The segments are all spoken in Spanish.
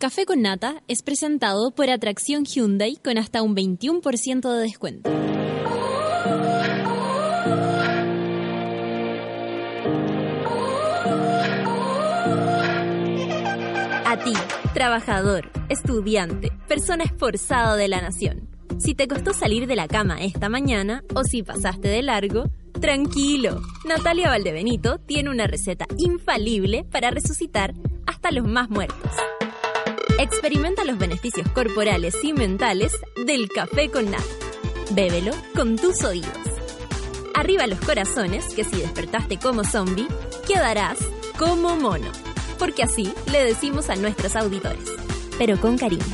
Café con Nata es presentado por Atracción Hyundai con hasta un 21% de descuento. A ti, trabajador, estudiante, persona esforzada de la nación. Si te costó salir de la cama esta mañana o si pasaste de largo, tranquilo. Natalia Valdebenito tiene una receta infalible para resucitar hasta los más muertos. Experimenta los beneficios corporales y mentales del café con nata. Bébelo con tus oídos. Arriba los corazones, que si despertaste como zombie, quedarás como mono. Porque así le decimos a nuestros auditores. Pero con cariño.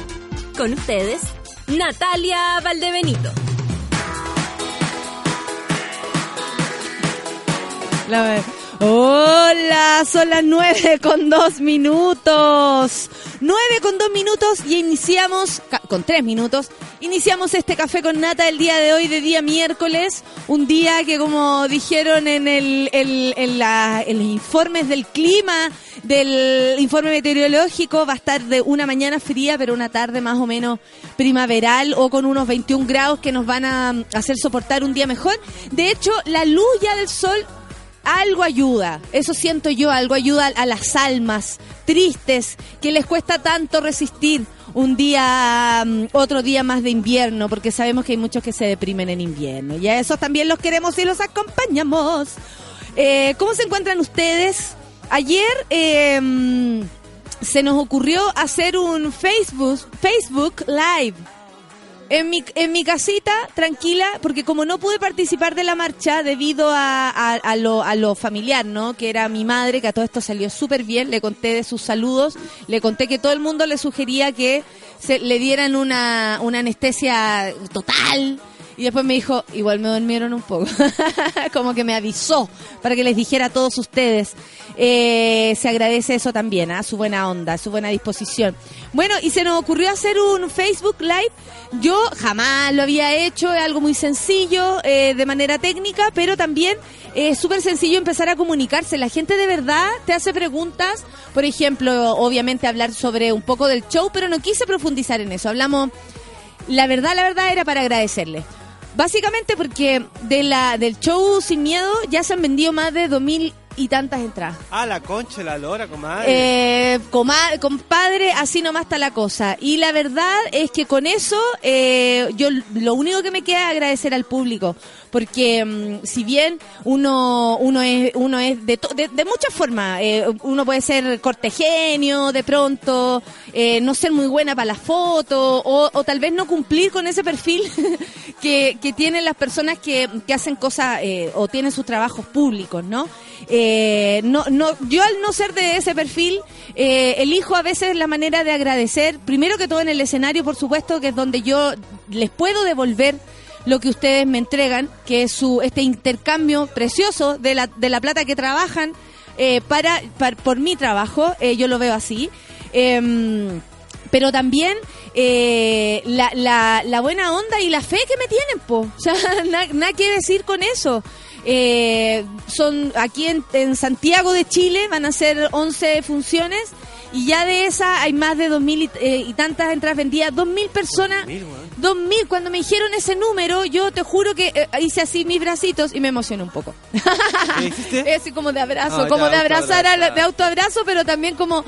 Con ustedes, Natalia Valdebenito. La Hola, son las nueve con dos minutos. Nueve con dos minutos y iniciamos, con tres minutos, iniciamos este café con nata el día de hoy, de día miércoles. Un día que, como dijeron en el, los informes del clima, del informe meteorológico, va a estar de una mañana fría, pero una tarde más o menos primaveral o con unos 21 grados que nos van a hacer soportar un día mejor. De hecho, la luz ya del sol algo ayuda, eso siento yo, algo ayuda a las almas tristes que les cuesta tanto resistir un día, mm, otro día más de invierno, porque sabemos que hay muchos que se deprimen en invierno. Y a esos también los queremos y los acompañamos. Eh, ¿Cómo se encuentran ustedes? Ayer em, se nos ocurrió hacer un Facebook, Facebook Live en mi, en mi casita, tranquila, porque como no pude participar de la marcha debido a, a, lo, a lo familiar, ¿no? Que era mi madre, que a todo esto salió súper bien, le conté de sus saludos, le conté que todo el mundo le sugería que se, le dieran una, una anestesia total, y después me dijo, igual me durmieron un poco. Como que me avisó para que les dijera a todos ustedes. Eh, se agradece eso también, a ¿ah? su buena onda, su buena disposición. Bueno, y se nos ocurrió hacer un Facebook Live. Yo jamás lo había hecho, es algo muy sencillo, eh, de manera técnica, pero también es súper sencillo empezar a comunicarse. La gente de verdad te hace preguntas, por ejemplo, obviamente hablar sobre un poco del show, pero no quise profundizar en eso. Hablamos, la verdad, la verdad era para agradecerle. Básicamente porque de la del show Sin Miedo ya se han vendido más de 2.000 y tantas entradas. Ah, la concha, la lora, comadre. Eh, compadre, así nomás está la cosa. Y la verdad es que con eso, eh, yo lo único que me queda es agradecer al público porque mm, si bien uno uno es uno es de, de, muchas formas eh, uno puede ser cortegenio de pronto eh, no ser muy buena para la foto o, tal vez no cumplir con ese perfil que, que tienen las personas que, que hacen cosas eh, o tienen sus trabajos públicos no no no yo al no ser de ese perfil elijo a veces la manera de agradecer primero que todo en el escenario por supuesto que es donde yo les puedo devolver lo que ustedes me entregan, que es su este intercambio precioso de la, de la plata que trabajan eh, para, por mi trabajo, eh, yo lo veo así. Em, pero también eh, la, la, la, buena onda y la fe que me tienen, po. O sea, nada que decir con eso. son aquí en, en, Santiago de Chile, van a ser 11 funciones y ya de esa hay más de dos mil y, eh, tantas entradas vendidas, dos mil personas, dos mil. Cuando me dijeron ese número, yo te juro que eh, hice así mis bracitos y me emocioné un poco. ¿Qué así como de abrazo, ah, como de abrazar, de autoabrazo, pero también como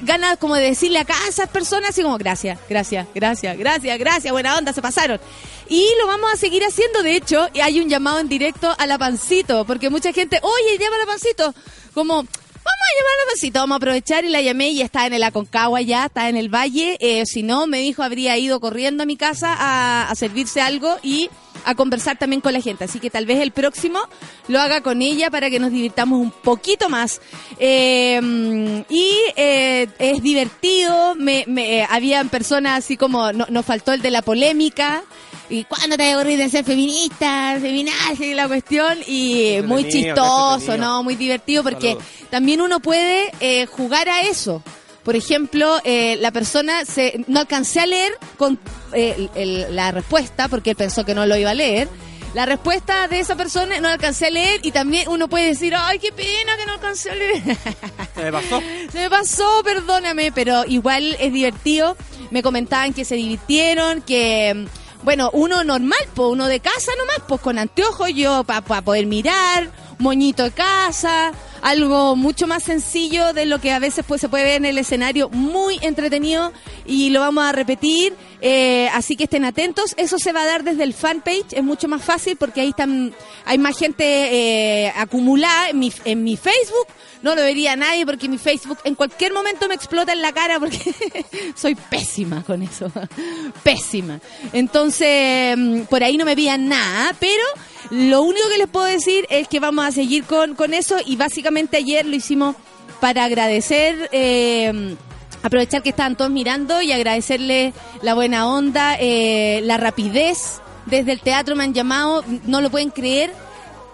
ganas como de decirle acá a esas personas así como gracias, gracias, gracias, gracias, gracias, buena onda, se pasaron. Y lo vamos a seguir haciendo, de hecho, hay un llamado en directo a la Pancito, porque mucha gente, oye, llama a la Pancito, como a llamarla Pancito, vamos a aprovechar y la llamé y está en el Aconcagua ya, está en el valle. Eh, si no, me dijo, habría ido corriendo a mi casa a, servirse algo y a conversar también con la gente. Así que tal vez el próximo lo haga con ella para que nos divirtamos un poquito más. Eh, y eh, es divertido, me, me, habían personas así como, no, nos faltó el de la polémica. ¿Y cuándo te aburrís de ser feminista, feminazi, la cuestión? Y muy chistoso, ¿no? Muy divertido porque también uno puede eh, jugar a eso. Por ejemplo, eh, la persona se, no alcancé a leer con eh, la respuesta porque él pensó que no lo iba a leer. La respuesta de esa persona no alcancé a leer y también uno puede decir, ay, qué pena que no alcancé a leer. Se me pasó. Se me pasó, perdóname, pero igual es divertido. Me comentaban que se divirtieron, que, bueno, uno normal, pues uno de casa nomás, pues con anteojos yo para poder mirar, moñito de casa, algo mucho más sencillo de lo que a veces pues se puede ver en el escenario, muy entretenido y lo vamos a repetir, eh, así que estén atentos, eso se va a dar desde el fanpage, es mucho más fácil porque ahí están, hay más gente eh, acumulada en mi, en mi Facebook, no lo vería nadie porque mi Facebook en cualquier momento me explota en la cara porque soy pésima con eso, pésima. Entonces, mm, por ahí no me veían nada, pero lo único que les puedo decir es que vamos a seguir con, con eso y básicamente ayer lo hicimos para agradecer, eh, aprovechar que estaban todos mirando y agradecerle la buena onda, eh, la rapidez. Desde el teatro me han llamado, no lo pueden creer,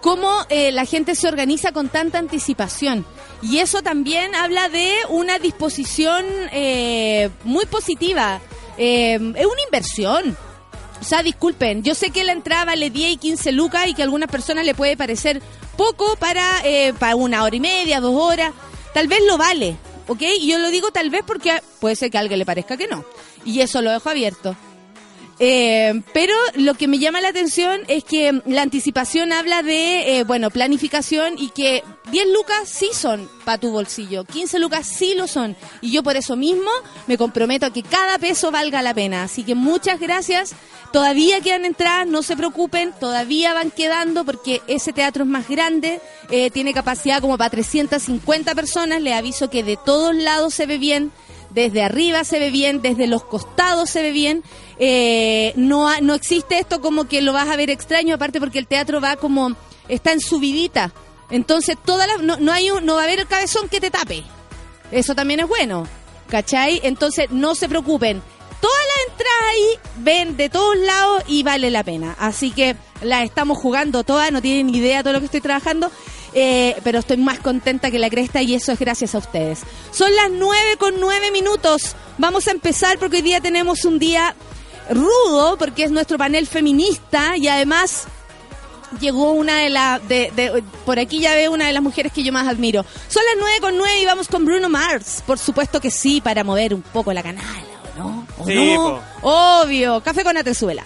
cómo eh, la gente se organiza con tanta anticipación. Y eso también habla de una disposición eh, muy positiva. Eh, es una inversión. O sea, disculpen, yo sé que la entrada vale 10 y 15 lucas y que a algunas personas le puede parecer poco para, eh, para una hora y media, dos horas. Tal vez lo vale, ¿ok? Y yo lo digo tal vez porque puede ser que a alguien le parezca que no. Y eso lo dejo abierto. Eh, pero lo que me llama la atención es que la anticipación habla de, eh, bueno, planificación y que 10 lucas sí son para tu bolsillo, 15 lucas sí lo son. Y yo por eso mismo me comprometo a que cada peso valga la pena. Así que muchas gracias. Todavía quedan entradas, no se preocupen, todavía van quedando porque ese teatro es más grande, eh, tiene capacidad como para 350 personas. Le aviso que de todos lados se ve bien desde arriba se ve bien, desde los costados se ve bien. Eh, no, no existe esto como que lo vas a ver extraño, aparte porque el teatro va como, está en subidita. Entonces, toda la, no, no, hay un, no va a haber el cabezón que te tape. Eso también es bueno. ¿Cachai? Entonces, no se preocupen. Todas las entradas ahí ven de todos lados y vale la pena. Así que las estamos jugando todas, no tienen idea de todo lo que estoy trabajando. Eh, pero estoy más contenta que la cresta y eso es gracias a ustedes. Son las nueve con nueve minutos. Vamos a empezar porque hoy día tenemos un día rudo porque es nuestro panel feminista y además llegó una de las de, por aquí ya veo una de las mujeres que yo más admiro. Son las nueve con nueve y vamos con Bruno Mars. Por supuesto que sí, para mover un poco la canal, ¿o no? ¿O Sí, no? Obvio. Café con Atezuela.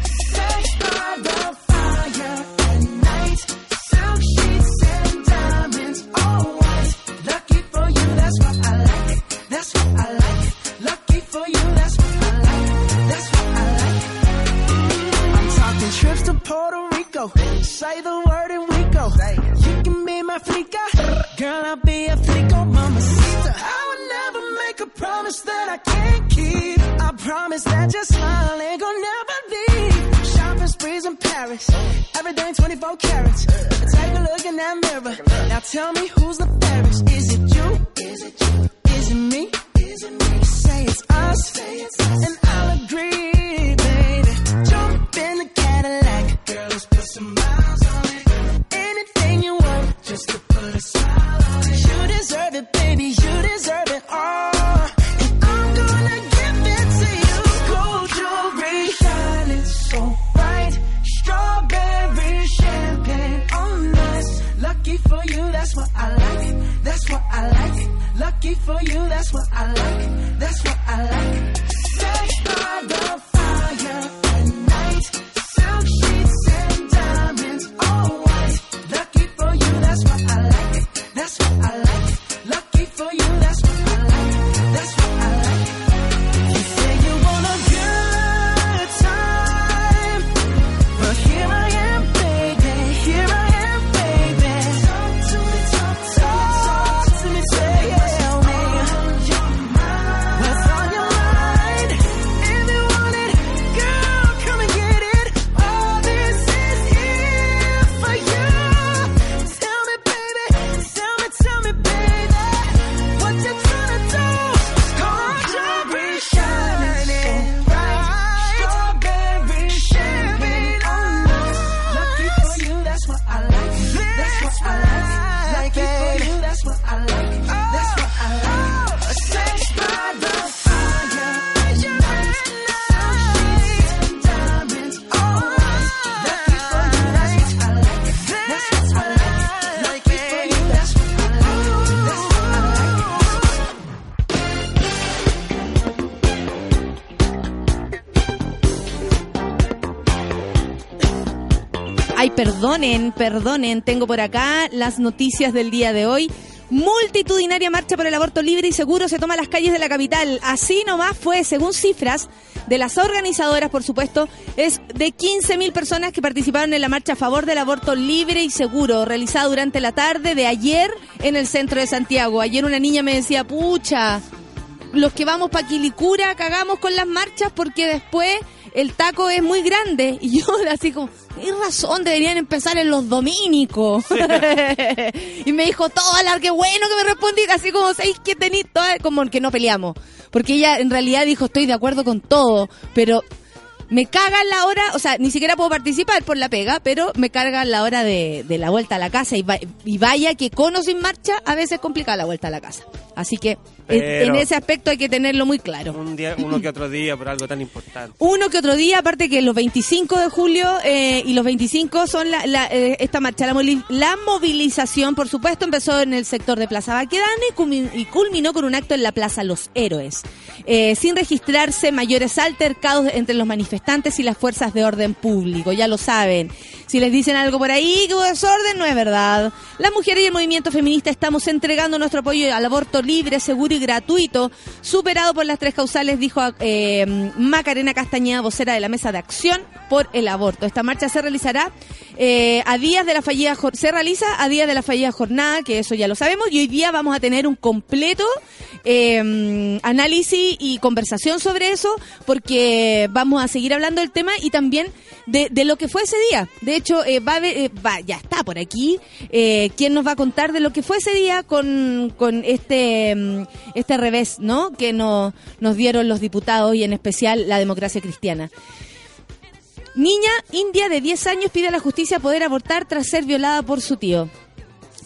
Say the word and we go. You can be my flica. Girl, I'll be a flico, mamacita. I would never make a promise that I can't keep. I promise that your smile ain't gonna never leave. Shopping sprees in Paris. Everything 24 carats. Take a look in that mirror. Now tell me who's the fairest. Is it you? Is it you? Is it me? Is it me? Say it's us. And I'll agree, baby. Jump in the Cadillac. Girl, let's put some miles You deserve it, baby. You deserve it all. And I'm gonna give it to you. Gold jewelry shining so bright. Strawberry champagne on us. Lucky for you, that's what I like. That's what I like. Lucky for you, that's what I like. That's what I like. Perdonen, perdonen, tengo por acá las noticias del día de hoy. Multitudinaria marcha por el aborto libre y seguro se toma las calles de la capital. Así nomás fue, según cifras de las organizadoras, por supuesto, es de 15.000 personas que participaron en la marcha a favor del aborto libre y seguro, realizada durante la tarde de ayer en el centro de Santiago. Ayer una niña me decía, pucha, los que vamos para Quilicura cagamos con las marchas porque después el taco es muy grande. Y yo así como, tienes razón, deberían empezar en los dominicos. y me dijo, todo qué bueno que me respondí, así como, seis que tenéis? Como que no peleamos. Porque ella en realidad dijo, estoy de acuerdo con todo, pero me caga la hora, o sea, ni siquiera puedo participar por la pega, pero me carga la hora de, de la vuelta a la casa y, y, vaya que con o sin marcha a veces complica la vuelta a la casa. Así que en ese aspecto hay que tenerlo muy claro. Un día, uno que otro día por algo tan importante. Uno que otro día, aparte que los 25 de julio eh, y los 25 son la, la eh, esta marcha, la, la, movilización, por supuesto, empezó en el sector de Plaza Baquedano y, culminó con un acto en la Plaza Los Héroes, eh, sin registrarse mayores altercados entre los manifestantes y las fuerzas de orden público, ya lo saben. Si les dicen algo por ahí que hubo desorden, no es verdad. Las mujeres y el movimiento feminista estamos entregando nuestro apoyo al aborto libre, seguro y gratuito, superado por las tres causales, dijo eh, Macarena Castañeda, vocera de la Mesa de Acción por el Aborto. Esta marcha se realizará eh, a días de la fallida se realiza a días de la fallida jornada, que eso ya lo sabemos, y hoy día vamos a tener un completo eh, análisis y conversación sobre eso, porque vamos a seguir hablando del tema y también de, lo que fue ese día. De hecho, eh, va, ya está por aquí. Eh, ¿Quién nos va a contar de lo que fue ese día con, con este, mm, este revés, ¿no? Que no, nos dieron los diputados y en especial la democracia cristiana. Niña india de 10 años pide a la justicia poder abortar tras ser violada por su tío.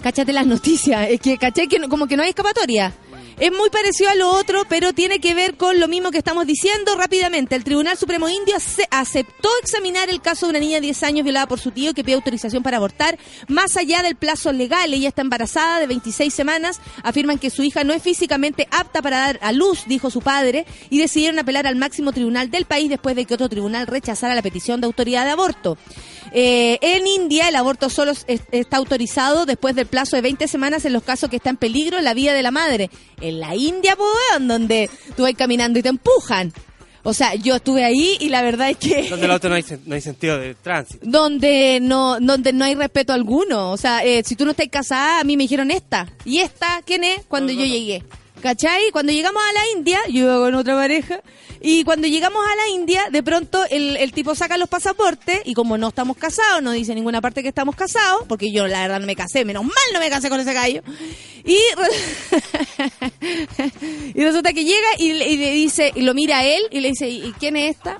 Cáchate las noticias. Es que, caché que como que no hay escapatoria. Es muy parecido a lo otro, pero tiene que ver con lo mismo que estamos diciendo rápidamente. El Tribunal Supremo Indio aceptó examinar el caso de una niña de 10 años violada por su tío que pide autorización para abortar más allá del plazo legal. Ella está embarazada de 26 semanas. Afirman que su hija no es físicamente apta para dar a luz, dijo su padre, y decidieron apelar al máximo tribunal del país después de que otro tribunal rechazara la petición de autoridad de aborto. Eh, en India el aborto solo está autorizado después del plazo de 20 semanas en los casos que está en peligro la vida de la madre. En la India, pues, donde tú vas caminando y te empujan. O sea, yo estuve ahí y la verdad es que... Donde el auto no hay, no hay sentido de tránsito. Donde no, donde no hay respeto alguno. O sea, eh, si tú no estás casada, a mí me dijeron esta. ¿Y esta quién es? Cuando yo llegué. ¿Cachai? Cuando llegamos a la India, yo iba con otra pareja, y cuando llegamos a la India, de pronto el, el, tipo saca los pasaportes, y como no estamos casados, no dice ninguna parte que estamos casados, porque yo la verdad no me casé, menos mal no me casé con ese gallo. Y, y resulta que llega y, y, le dice, y lo mira a él, y le dice, ¿y quién es esta?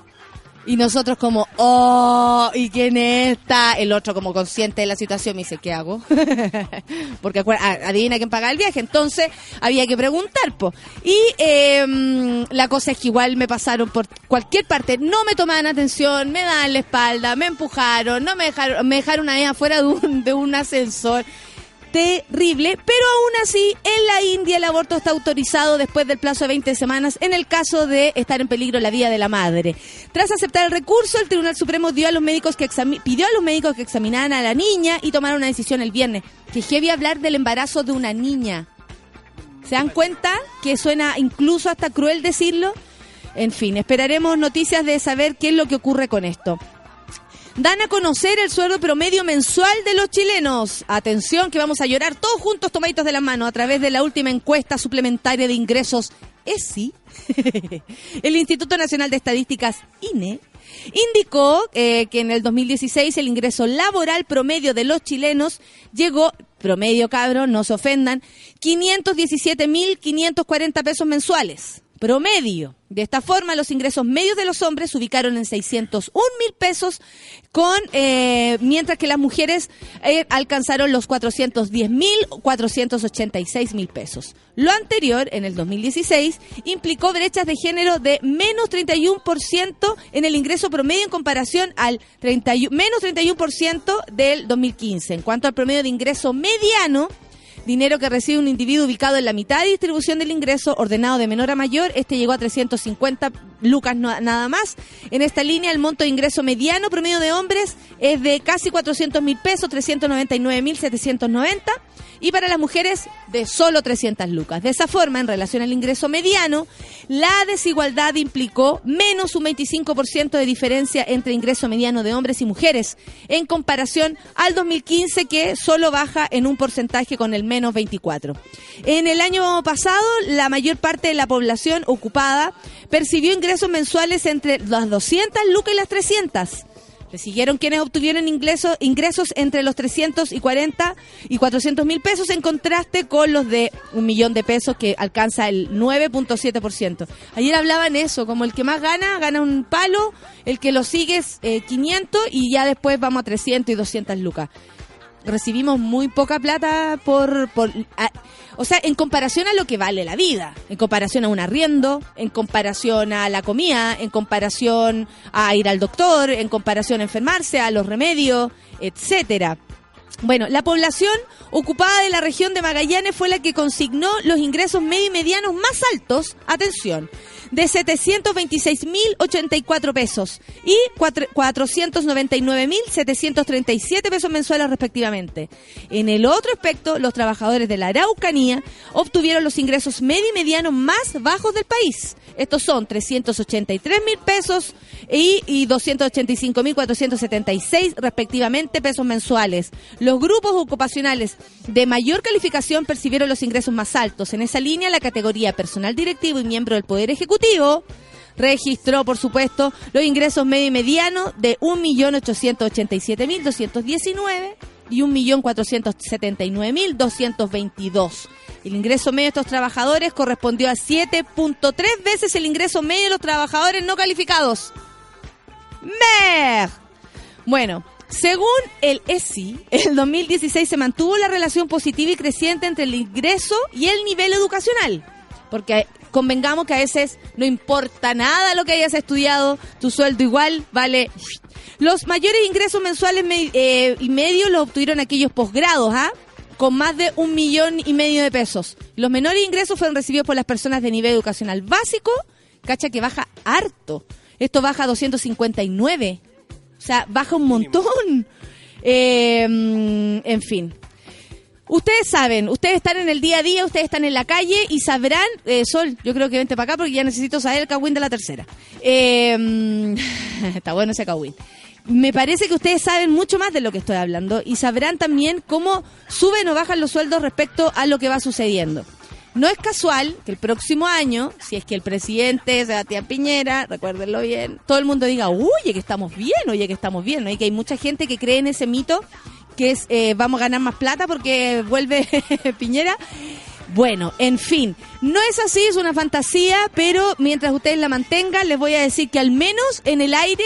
Y nosotros como, oh, ¿y quién está? El otro como consciente de la situación me dice, ¿qué hago? Porque adivina quién paga el viaje. Entonces había que preguntar, po. Y eh, la cosa es que igual me pasaron por cualquier parte. No me tomaban atención, me daban la espalda, me empujaron, no me dejaron, me dejaron una vez afuera de un, de un ascensor terrible, pero aún así en la India el aborto está autorizado después del plazo de 20 semanas en el caso de estar en peligro la vida de la madre. Tras aceptar el recurso, el Tribunal Supremo dio a los médicos que pidió a los médicos que examinaran a la niña y tomaron una decisión el viernes. Que heavy hablar del embarazo de una niña. ¿Se dan cuenta que suena incluso hasta cruel decirlo? En fin, esperaremos noticias de saber qué es lo que ocurre con esto dan a conocer el sueldo promedio mensual de los chilenos. Atención que vamos a llorar todos juntos tomaditos de la mano a través de la última encuesta suplementaria de ingresos ESI. el Instituto Nacional de Estadísticas INE indicó eh, que en el 2016 el ingreso laboral promedio de los chilenos llegó promedio cabro, no se ofendan, 517.540 pesos mensuales promedio. De esta forma, los ingresos medios de los hombres se ubicaron en 601 mil pesos, con, eh, mientras que las mujeres eh, alcanzaron los 410 mil 486 mil pesos. Lo anterior, en el 2016, implicó brechas de género de menos 31% en el ingreso promedio en comparación al 31, menos 31% del 2015. En cuanto al promedio de ingreso mediano, dinero que recibe un individuo ubicado en la mitad de distribución del ingreso, ordenado de menor a mayor. Este llegó a 350 lucas nada más. En esta línea, el monto de ingreso mediano promedio de hombres es de casi 400 mil pesos, 399 mil 790 y para las mujeres de solo 300 lucas. De esa forma, en relación al ingreso mediano, la desigualdad implicó menos un 25% de diferencia entre ingreso mediano de hombres y mujeres, en comparación al 2015 que solo baja en un porcentaje con el menos 24. En el año pasado, la mayor parte de la población ocupada percibió ingresos mensuales entre las 200 lucas y las 300. Le siguieron quienes obtuvieron ingresos, ingresos entre los 340 y 400 mil pesos en contraste con los de un millón de pesos que alcanza el 9.7%. Ayer hablaban eso, como el que más gana, gana un palo, el que lo sigue es eh, 500 y ya después vamos a 300 y 200 lucas. Recibimos muy poca plata por... por a- o sea, en comparación a lo que vale la vida, en comparación a un arriendo, en comparación a la comida, en comparación a ir al doctor, en comparación a enfermarse, a los remedios, etcétera. Bueno, la población ocupada de la región de Magallanes fue la que consignó los ingresos medio y medianos más altos, atención, de 726.084 pesos y cuatro- 499.737 pesos mensuales respectivamente. En el otro aspecto, los trabajadores de la Araucanía obtuvieron los ingresos medio y medianos más bajos del país. Estos son 383 mil pesos y, y 285 mil 476 respectivamente pesos mensuales. Los grupos ocupacionales de mayor calificación percibieron los ingresos más altos. En esa línea, la categoría personal directivo y miembro del Poder Ejecutivo registró, por supuesto, los ingresos medio y mediano de 1.887.219 y 1.479.222. El ingreso medio de estos trabajadores correspondió a 7.3 veces el ingreso medio de los trabajadores no calificados. ¡Mer! Bueno, según el ESI, el 2016 se mantuvo la relación positiva y creciente entre el ingreso y el nivel educacional. Porque convengamos que a veces no importa nada lo que hayas estudiado, tu sueldo igual vale. Los mayores ingresos mensuales me- eh, y medio los obtuvieron aquellos posgrados, ¿ah? Con más de un millón y medio de pesos. Los menores ingresos fueron recibidos por las personas de nivel educacional básico, cacha que baja harto. Esto baja a 259. O sea, baja un montón. Eh, en fin. Ustedes saben, ustedes están en el día a día, ustedes están en la calle y sabrán, eh, Sol, yo creo que vente para acá porque ya necesito saber el cagüín de la tercera. Eh, está bueno ese cagüín. Me parece que ustedes saben mucho más de lo que estoy hablando y sabrán también cómo suben o bajan los sueldos respecto a lo que va sucediendo. No es casual que el próximo año, si es que el presidente Sebastián Piñera, recuérdenlo bien, todo el mundo diga, oye, que estamos bien, oye, que estamos bien, ¿no? Y que hay mucha gente que cree en ese mito que es eh, vamos a ganar más plata porque vuelve Piñera. Bueno, en fin, no es así, es una fantasía, pero mientras ustedes la mantengan, les voy a decir que al menos en el aire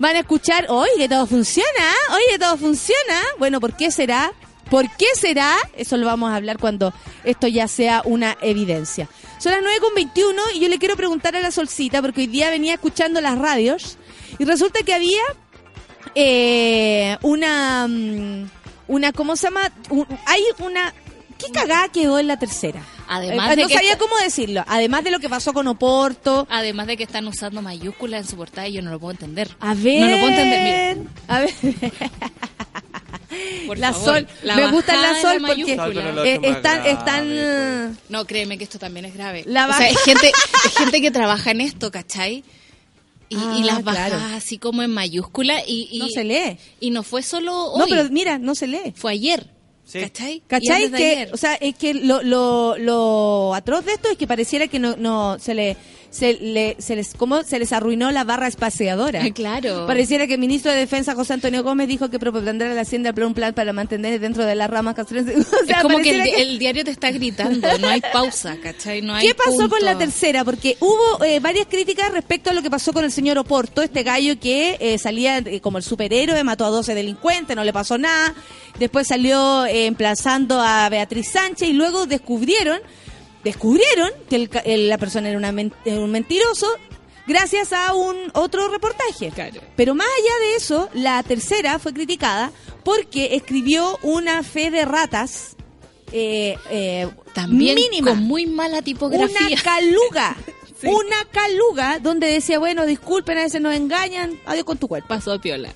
van a escuchar, oye, que todo funciona, oye, que todo funciona. Bueno, ¿por qué será? ¿Por qué será? Eso lo vamos a hablar cuando esto ya sea una evidencia. Son las 9.21 y yo le quiero preguntar a la Solcita, porque hoy día venía escuchando las radios y resulta que había eh, una, mm, una, ¿cómo se llama? Un- hay una, ¿qué cagada quedó en la tercera? Además Eh, de no que sabía está- cómo decirlo. Además de lo que pasó con Oporto. Además de que están usando mayúsculas en su portada y yo no lo puedo entender. A ver. No lo puedo entender, mira. A ver. Por la favor, Sol. la me gusta la Sol la porque. No, eh, están, grave, están, pues. No, créeme que esto también es grave. La o sea, es baja- gente, es gente que trabaja en esto, ¿cachai? Y, Ah, y las bajas claro. así como en mayúscula y, y no se lee. y no fue solo hoy, No, pero mira, no se lee. fue ayer. Sí. ¿Cachai? ¿Cachai? Que, ayer. o sea, es que lo, lo, lo atroz de esto es que pareciera que no, no se le, se le, se les, ¿cómo? Se les arruinó la barra espaciadora. Claro. Pareciera que el ministro de Defensa, José Antonio Gómez, dijo que propondrá la Hacienda un plan para mantener dentro de las ramas castrenses. O sea, es como que el, diario te está gritando, no hay pausa, ¿cachai? No hay ¿Qué pasó con la tercera? Porque hubo eh, varias críticas respecto a lo que pasó con el señor Oporto, este gallo que eh, salía eh, como el superhéroe, mató a 12 delincuentes, no le pasó nada. Después salió eh, emplazando a Beatriz Sánchez y luego descubrieron, descubrieron que el el- la persona era una un mentiroso gracias a un otro reportaje. Claro. Pero más allá de eso, la tercera fue criticada porque escribió una fe de ratas eh, eh, También mínima. con muy mala tipografía. Una caluga. Sí. Una caluga donde decía, bueno, disculpen, a veces nos engañan, adiós con tu cuerpo. Pasó piola.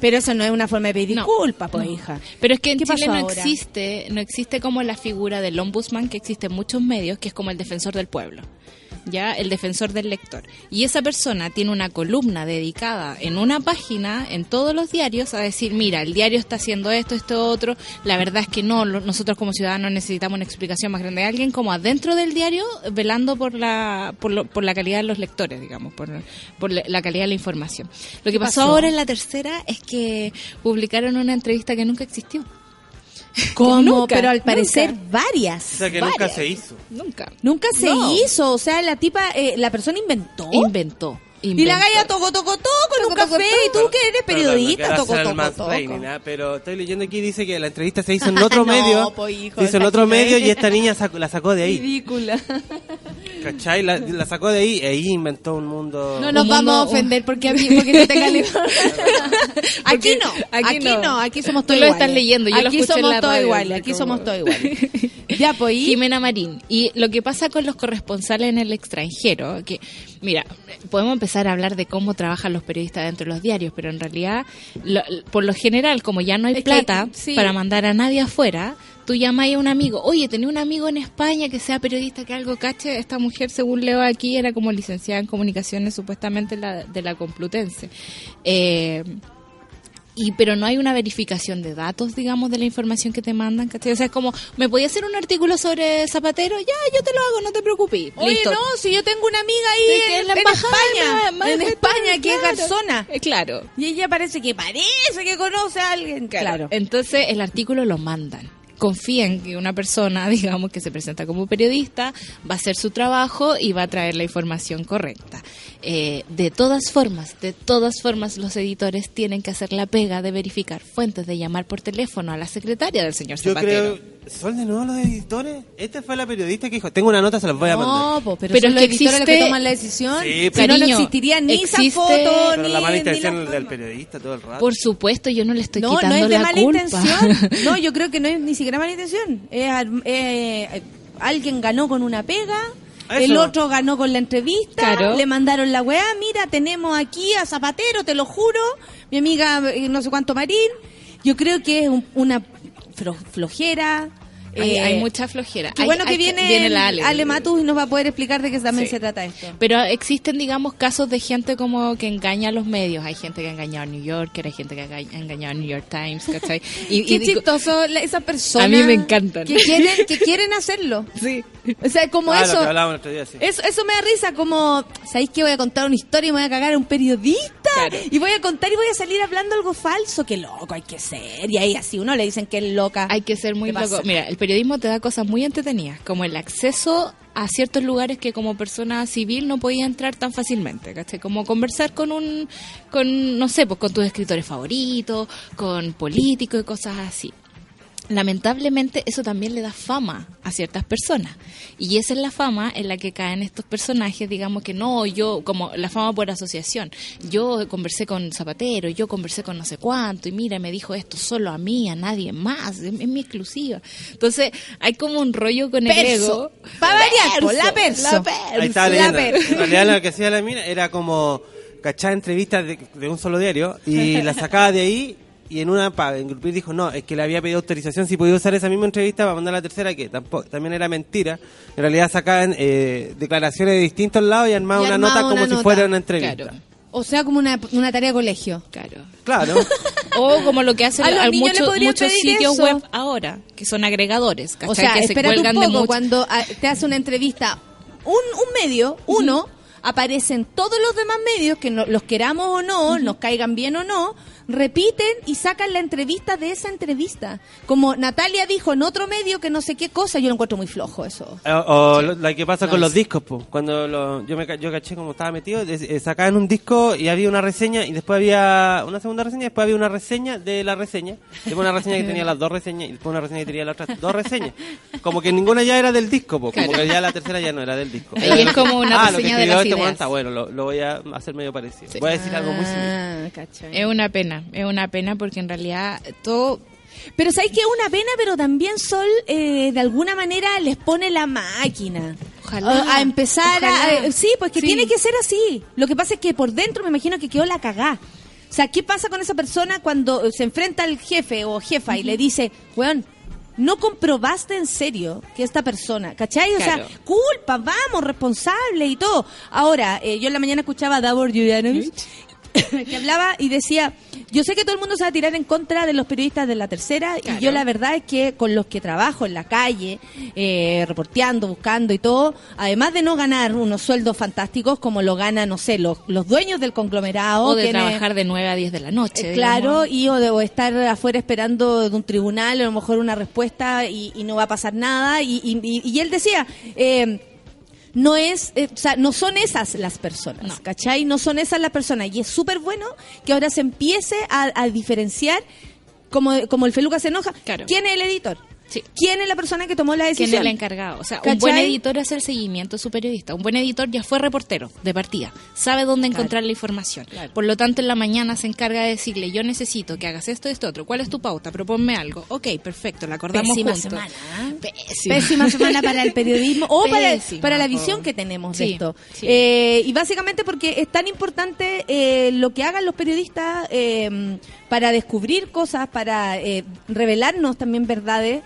Pero eso no es una forma de pedir No, disculpas, pues, no. hija. Pero es que en ¿Qué Chile no ahora? existe, no existe como la figura del ombudsman que existe en muchos medios, que es como el defensor del pueblo. Ya, el defensor del lector. Y esa persona tiene una columna dedicada en una página, en todos los diarios, a decir, mira, el diario está haciendo esto, esto, otro. La verdad es que no, nosotros como ciudadanos necesitamos una explicación más grande de alguien como adentro del diario, velando por la, por, lo- por la calidad de los lectores, digamos, por, por la la calidad de la información. Lo que pasó, pasó? ahora en la tercera es que publicaron una entrevista que nunca existió. ¿Cómo? Nunca, Pero al nunca. parecer O varias. sea que nunca se hizo. Nunca. Nunca se No. hizo, o sea, la tipa, eh, la persona inventó. Inventó. Y la galla tocó, tocó, tocó con un tocó, café y tú que eres periodista, tocó, tocó, tocó. Pero estoy leyendo aquí, dice que la entrevista se hizo en otro No, medio. po, hijo, se hizo en otro medio y esta niña sacó- la sacó de ahí. Ridícula. ¿Cachai? La, la sacó de ahí y ahí inventó un mundo. No nos vamos a ofender porque a mí, porque se tenga la Aquí no, aquí, aquí no. no. aquí somos Tú todos lo iguales. estás leyendo, yo lo aquí escuché en somos la todos iguales, aquí como- somos todos iguales. ya, pues. Jimena Marín. Y lo que pasa con los corresponsales en el extranjero, que, mira, podemos empezar a hablar de cómo trabajan los periodistas dentro de los diarios, pero en realidad, lo- por lo general, como ya no hay Es que hay- plata sí. para mandar a nadie afuera, tú llamas a un amigo, oye, tenía un amigo en España que sea periodista, que algo cache, esta mujer, según leo aquí, era como licenciada en comunicaciones, supuestamente la, de la Complutense. Eh, y pero no hay una verificación de datos, digamos, de la información que te mandan, ¿cachai? O sea, es como, ¿me podía hacer un artículo sobre Zapatero? Ya, yo te lo hago, no te preocupes. Oye, Listo. no, si yo tengo una amiga Sí, ahí que en, es la en embajada, España, en respeto, España, que es garzona. Eh, claro. Y ella parece que parece que conoce a alguien. Claro. Entonces, el artículo lo mandan. Confían que una persona, digamos, que se presenta como periodista, va a hacer su trabajo y va a traer la información correcta. Eh, de todas formas, de todas formas, los editores tienen que hacer la pega de verificar fuentes, de llamar por teléfono a la secretaria del señor Yo Zapatero. creo. ¿Son de nuevo los editores? Esta fue la periodista que dijo: Tengo una nota, se las voy a mandar. No, po, pero, Pero son los que editores los que toman la decisión. Sí, pero- no, no Cariño, existiría ni existe- esa foto, Pero ni, la mala intención la del periodista todo el rato. Por supuesto, yo no le estoy No, no quitando es de la mala culpa. intención. No, yo creo que no es ni siquiera mala intención. Es, ar- eh, alguien ganó con una pega, Eso. el otro ganó con la entrevista, Claro. le mandaron la weá, mira, tenemos aquí a Zapatero, te lo juro, mi amiga eh, no sé cuánto Marín. Yo creo que es un- una flojera. Hay, eh, hay mucha flojera. Qué Hay- bueno que hay- viene, la Ale, Ale. Matus y nos va a poder explicar de qué también Sí. se trata esto. Pero existen, digamos, casos de gente como que engaña a los medios. Hay gente que ha engañado a New Yorker, hay gente que ha enga- ha engañado a New York Times, ¿cachai? Y, Qué y digo- chistoso esas personas. A mí me encantan. Que quieren, que quieren hacerlo. Sí. O sea, como Ah, eso. día, sí. Eso, eso me da risa, como, ¿sabéis que voy a contar una historia y me voy a cagar a un periodista? Claro. Y voy a contar y voy a salir hablando algo falso. Qué loco hay que ser. Y ahí así uno le dicen que es loca. Hay que ser muy loco. Mira, el periodismo te da cosas muy entretenidas, como el acceso a ciertos lugares que como persona civil no podía entrar tan fácilmente, ¿cachai? Como conversar con un, con, no sé, pues con tus escritores favoritos, con políticos y cosas así. Lamentablemente eso también le da fama a ciertas personas y esa es la fama en la que caen estos personajes digamos que no yo como la fama por asociación yo conversé con Zapatero yo conversé con no sé cuánto y mira me dijo esto solo a mí a nadie más es, es mi exclusiva entonces hay como un rollo con el ego Perso. Pa' variar, la perso. la perso. Ahí estaba la leyendo. per- En realidad lo que hacía la mina era como cachar entrevistas de, de un solo diario y la sacaba de ahí y en una en Grupir dijo no, es que le había pedido autorización si podía usar esa misma entrevista para mandar la tercera que tampoco también era mentira. En realidad sacaban eh, declaraciones de distintos lados y armaba Y una nota como una si nota. fuera una entrevista. Claro. O sea, como una, una tarea de colegio. claro Claro. o como lo que hacen A a muchos, sitios eso. web ahora que son agregadores ¿cachai? O sea, que se espérate un cuelgan de poco, mucho- cuando ah, te hace una entrevista un, un medio, uno, aparecen todos los demás medios, que no- los queramos o no, nos caigan bien o no, repiten y sacan la entrevista de esa entrevista. Como Natalia dijo en otro medio que no sé qué cosa, yo lo encuentro muy flojo eso. O, o lo, lo que pasa No, con los discos, pues. Cuando lo- yo me ca- yo caché como estaba metido, eh, sacaban un disco y había una reseña y después había una segunda reseña y después había una reseña de la reseña. Después una reseña que tenía las dos reseñas y después una reseña que tenía las otras dos reseñas. Como que ninguna ya era del disco, pues. Como que ya la tercera ya no era del disco. Ahí es como una ah, lo que reseña de las este ideas. bueno, lo, lo voy a hacer medio parecido. Voy a decir algo muy similar. Ah, cachai. Es una pena, es una pena porque en realidad todo Pero sabéis que es una pena, pero también Sol eh, de alguna manera les pone la máquina. Ojalá. A, empezar a, Ojalá. eh, sí, pues que Sí. tiene que ser así. Lo que pasa es que por dentro me imagino que quedó la cagá. O sea, ¿qué pasa con esa persona cuando se enfrenta al jefe o jefa y le dice, weón, no comprobaste en serio que esta persona, ¿cachai? O Claro. sea, culpa, vamos, responsable y todo. Ahora, eh, yo en la mañana escuchaba a Davor Julianovich que hablaba y decía, yo sé que todo el mundo se va a tirar en contra de los periodistas de la tercera Claro. y yo la verdad es que con los que trabajo en la calle, eh, reporteando, buscando y todo, además de no ganar unos sueldos fantásticos como lo ganan, no sé, los, los dueños del conglomerado, O de quienes- trabajar de 9 a 10 de la noche. eh, Claro, y o, de, o estar afuera esperando de un tribunal, a lo mejor una respuesta y, y no va a pasar nada. Y, y- y- y él decía, eh, no es, eh, o sea, no son esas las personas, No. ¿cachai? No son esas las personas. Y es súper bueno que ahora se empiece a, a diferenciar, como, como el Feluca se enoja, Claro. quién es el editor, Sí. quién es la persona que tomó la ¿Quién decisión. es el encargado? O sea, ¿Cachai? un buen editor hace el seguimiento de su periodista. Un buen editor ya fue reportero de partida. Sabe dónde encontrar la información. Por lo tanto, en la mañana se encarga de decirle, yo necesito que hagas esto, esto, otro. ¿Cuál es tu pauta? Proponme algo. Ok, perfecto, la acordamos Pésima juntos. semana, ¿eh? Pésima. Pésima semana para el periodismo o para, la visión que tenemos de esto. sí. Eh, y básicamente porque es tan importante eh, lo que hagan los periodistas eh, para descubrir cosas, para eh, revelarnos también verdades,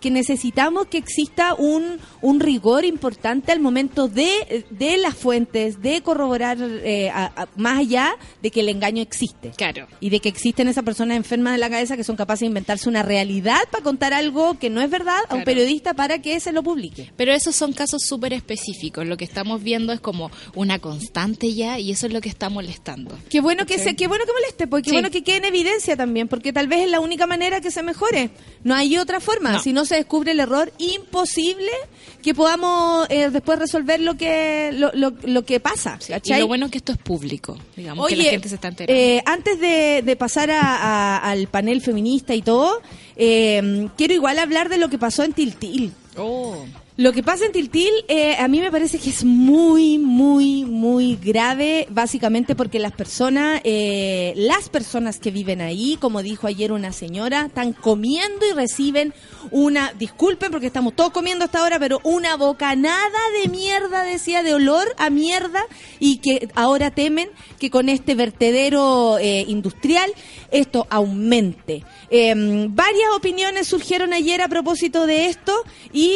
que necesitamos que exista un, un rigor importante al momento de, de las fuentes, de corroborar eh, a- a- más allá de que el engaño existe Claro. y de que existen esas personas enfermas de la cabeza que son capaces de inventarse una realidad para contar algo que no es verdad a un periodista para que se lo publique. Pero esos son casos súper específicos. Lo que estamos viendo es como una constante ya y eso es lo que está molestando. Qué bueno que se, qué bueno que moleste, porque qué Sí. bueno que quede en evidencia también, porque tal vez es la única manera que se mejore. No hay otra forma. No. Si no se descubre el error, imposible que podamos eh, después resolver lo que lo, lo, lo que pasa. Y lo bueno es que esto es público. Digamos que la gente se está enterando. eh, antes de, de pasar a- a- al panel feminista y todo, eh, quiero igual hablar de lo que pasó en Tiltil. oh. Lo que pasa en Tiltil eh, a mí me parece que es muy, muy, muy grave, básicamente porque las personas, eh, las personas que viven ahí, como dijo ayer una señora, están comiendo y reciben una, disculpen porque estamos todos comiendo hasta ahora, pero una bocanada de mierda, decía, de olor a mierda, y que ahora temen que con este vertedero eh, industrial esto aumente. Eh, varias opiniones surgieron ayer a propósito de esto y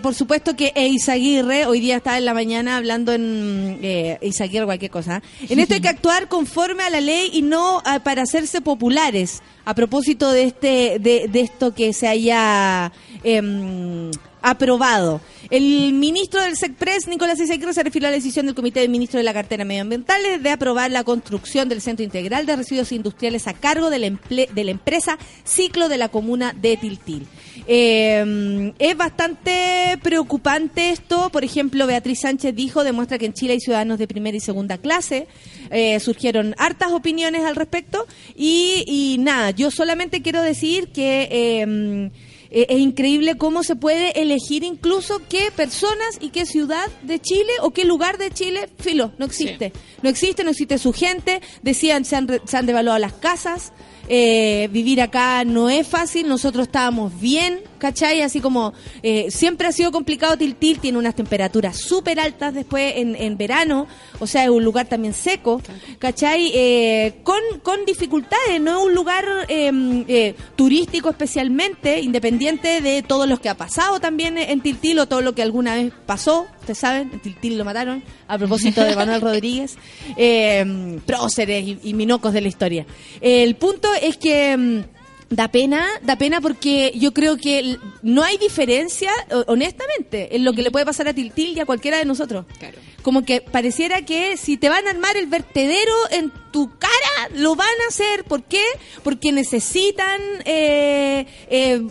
por supuesto que Eizaguirre, hoy día estaba en la mañana hablando en eh, Eizaguirre cualquier cosa, en esto hay que actuar conforme a la ley y no ah, para hacerse populares a propósito de este de, de esto que se haya em, aprobado. El ministro del SECPRES, Nicolás Eizaguirre, se refirió a la decisión del Comité de Ministros de la Cartera Medioambiental de aprobar la construcción del Centro Integral de Residuos Industriales a cargo de la, emple- de la empresa Ciclo de la Comuna de Tiltil. Eh, es bastante preocupante esto. Por ejemplo, Beatriz Sánchez dijo, demuestra que en Chile hay ciudadanos de primera y segunda clase. Eh, surgieron hartas opiniones al respecto. Y, y nada, yo solamente quiero decir que... eh, es increíble cómo se puede elegir incluso qué personas y qué ciudad de Chile o qué lugar de Chile, filo, no existe. No existe, no existe su gente. Decían, se han, se han devaluado las casas. Eh, vivir acá no es fácil. Nosotros estábamos bien, ¿cachai? Así como eh, siempre ha sido complicado Tiltil, tiene unas temperaturas súper altas después en, en verano. O sea, es un lugar también seco, ¿cachai? Eh, con, con dificultades, no es un lugar eh, eh, turístico especialmente, independiente de todo lo que ha pasado también en Tiltil o todo lo que alguna vez pasó. Ustedes saben, en Tiltil lo mataron, a propósito de Manuel Rodríguez, eh, próceres y, y minocos de la historia. El punto es que... Da pena, da pena porque yo creo que no hay diferencia, ho- honestamente, en lo que le puede pasar a Tiltil y a cualquiera de nosotros. Claro. Como que pareciera que si te van a armar el vertedero en tu cara, lo van a hacer. ¿Por qué? Porque necesitan eh, eh,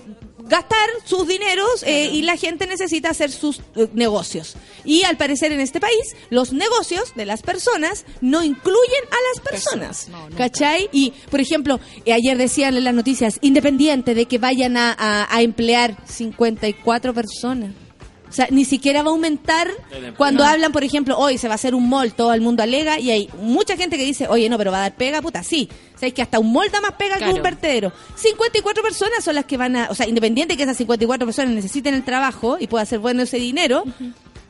gastar sus dineros eh, y la gente necesita hacer sus eh, negocios. Y al parecer en este país, los negocios de las personas no incluyen a las personas. No. ¿Cachai? Y, por ejemplo, eh, ayer decían en las noticias, independiente de que vayan a, a- a emplear 54 personas. O sea, ni siquiera va a aumentar cuando hablan, por ejemplo, hoy se va a hacer un mall, todo el mundo alega, y hay mucha gente que dice, oye, no, pero va a dar pega, puta, sí. Es que hasta un mall da más pega que Claro. un vertedero. 54 personas son las que van a, o sea, independiente que esas 54 personas necesiten el trabajo y pueda hacer bueno ese dinero,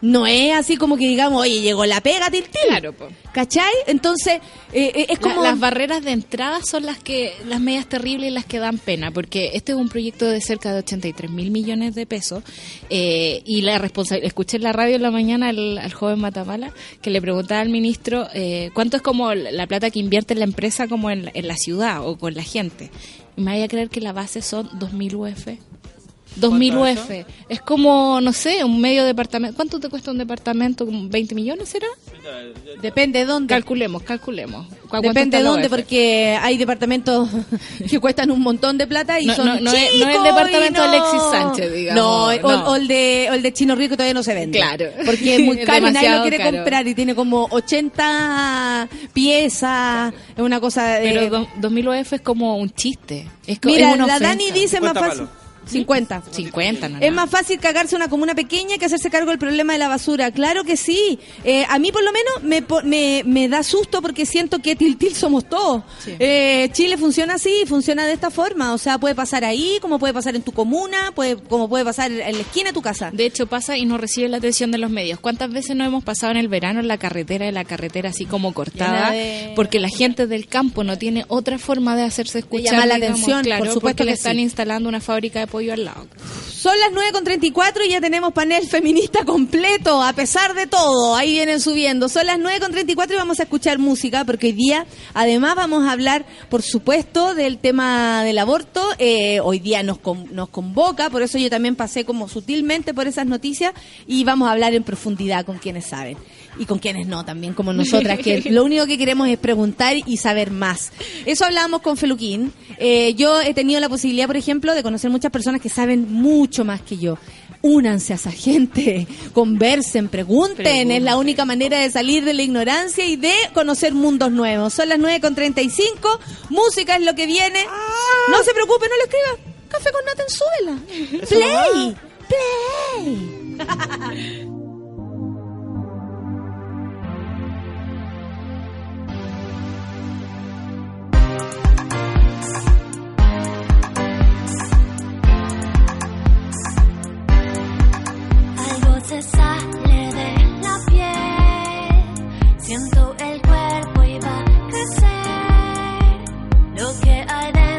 no es así como que digamos, oye, llegó la pega, til, til. Claro, po. ¿Cachai? Entonces, eh, eh, es La- como... las barreras de entrada son las que las medias terribles y las que dan pena, porque este es un proyecto de cerca de 83 mil millones de pesos eh, y la responsabilidad. Escuché en la radio en la mañana al, al joven Matamala que le preguntaba al ministro eh, cuánto es como la la plata que invierte la empresa como en, la- en la ciudad o con la gente. Y me vaya a creer que la base son 2.000 UF. 2.000 ¿Cuánto es UF. Es como, no sé, un medio departamento. ¿Cuánto te cuesta un departamento? ¿Como ¿20 millones será? Depende de dónde. Calculemos, calculemos. ¿Cu- cuánto Depende de dónde, porque hay departamentos que cuestan un montón de plata y No, son no, no es- no es el departamento de Alexis Sánchez, digamos, No, o, no. o el de, o el de Chino Rico todavía no se vende. Claro. Porque es muy caro y nadie lo quiere caro. comprar y tiene como 80 piezas. Es una cosa de... Pero do- 2000 UF es como un chiste. Es Mira, es una la. Dani dice más 50 fácil... 50. 50, no, Es no. más fácil cagarse una comuna pequeña que hacerse cargo del problema de la basura. Claro que sí. Eh, a mí por lo menos me, me, me da susto porque siento que Tiltil somos todos. Sí. Eh, Chile funciona así, funciona de esta forma. O sea, puede pasar ahí, como puede pasar en tu comuna, puede, como puede pasar en la esquina de tu casa. De hecho, pasa y no recibe la atención de los medios. ¿Cuántas veces nos hemos pasado en el verano en la carretera, en la carretera así como cortada? De- Porque la gente del campo no tiene otra forma de hacerse escuchar. llamar la digamos, atención, claro, por supuesto porque le que están sí. instalando una fábrica de pollo al lado. Son las 9.34 y ya tenemos panel feminista completo, a pesar de todo. Ahí vienen subiendo. Son las 9.34 y vamos a escuchar música, porque hoy día, además, vamos a hablar, por supuesto, del tema del aborto. Eh, hoy día nos, con- nos convoca, por eso yo también pasé como sutilmente por esas noticias y vamos a hablar en profundidad con quienes saben. Y con quienes no, también como nosotras, que lo único que queremos es preguntar y saber más. Eso hablábamos con Feluquín. Eh, yo he tenido la posibilidad, por ejemplo, de conocer muchas personas que saben mucho más que yo. Únanse a esa gente, conversen, pregunten. Es la única manera de salir de la ignorancia y de conocer mundos nuevos. Son las 9.35, música es lo que viene. No se preocupe, no lo escriba. Café con nata en súbela. Play, play. se sale de la piel, siento el cuerpo y va a crecer. Lo que hay dentro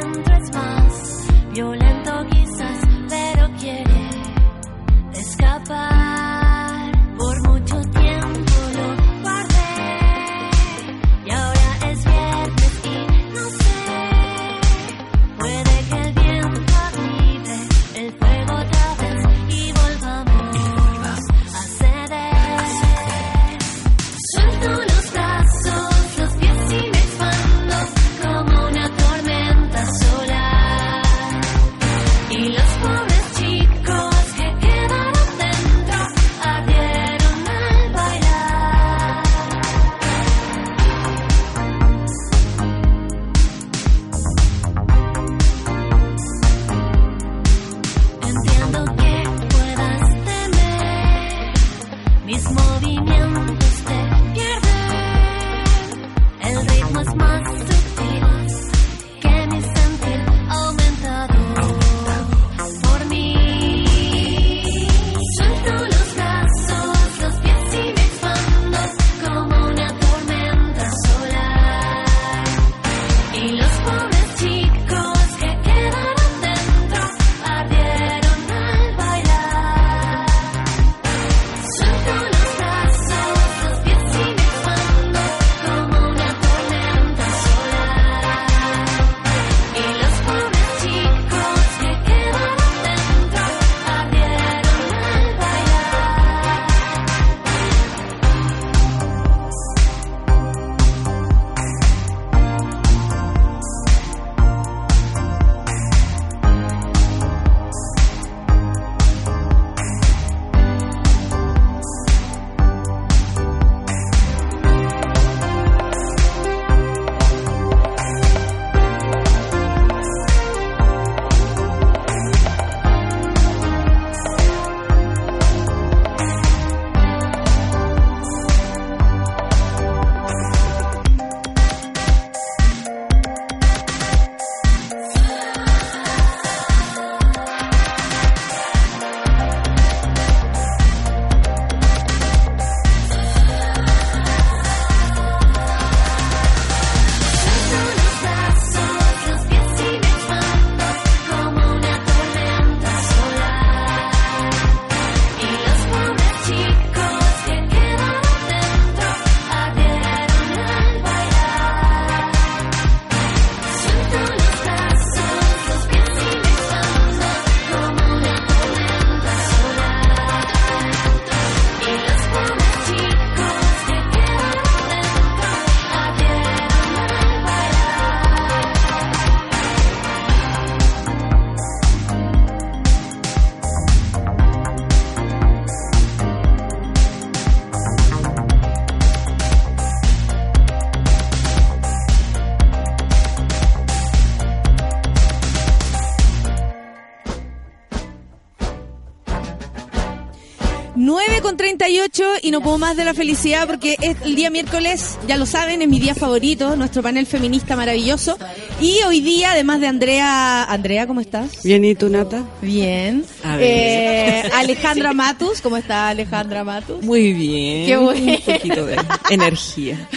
38 y no puedo más de la felicidad porque es el día miércoles, ya lo saben, es mi día favorito, nuestro panel feminista maravilloso. Y hoy día, además de Andrea, Andrea, ¿cómo estás? Bien, ¿y tú, Nata? Bien. A ver. Eh, Alejandra Matus, ¿cómo está Alejandra Matus? Muy bien. Qué bueno. Un poquito de energía.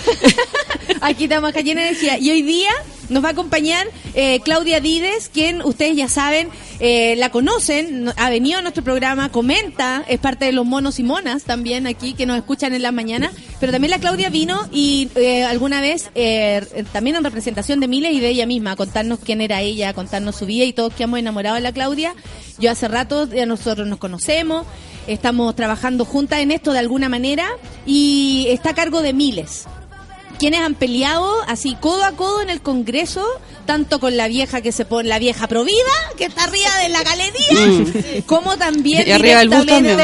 Aquí estamos acá llena de energía. Y hoy día nos va a acompañar eh, Claudia Dides, quien ustedes ya saben, eh, la conocen, no- ha venido a nuestro programa, comenta, es parte de los monos y monas también aquí que nos escuchan en las mañanas. Pero también la Claudia vino y eh, alguna vez, eh, eh, también en representación de Miles y de ella misma, a contarnos quién era ella, a contarnos su vida y todos que hemos enamorado de la Claudia. Yo hace rato ya nosotros nos conocemos. Estamos trabajando juntas en esto de alguna manera y está a cargo de Miles quienes han peleado así codo a codo en el Congreso, tanto con la vieja que se pone, la vieja provida, que está arriba de la galería, como también Y directamente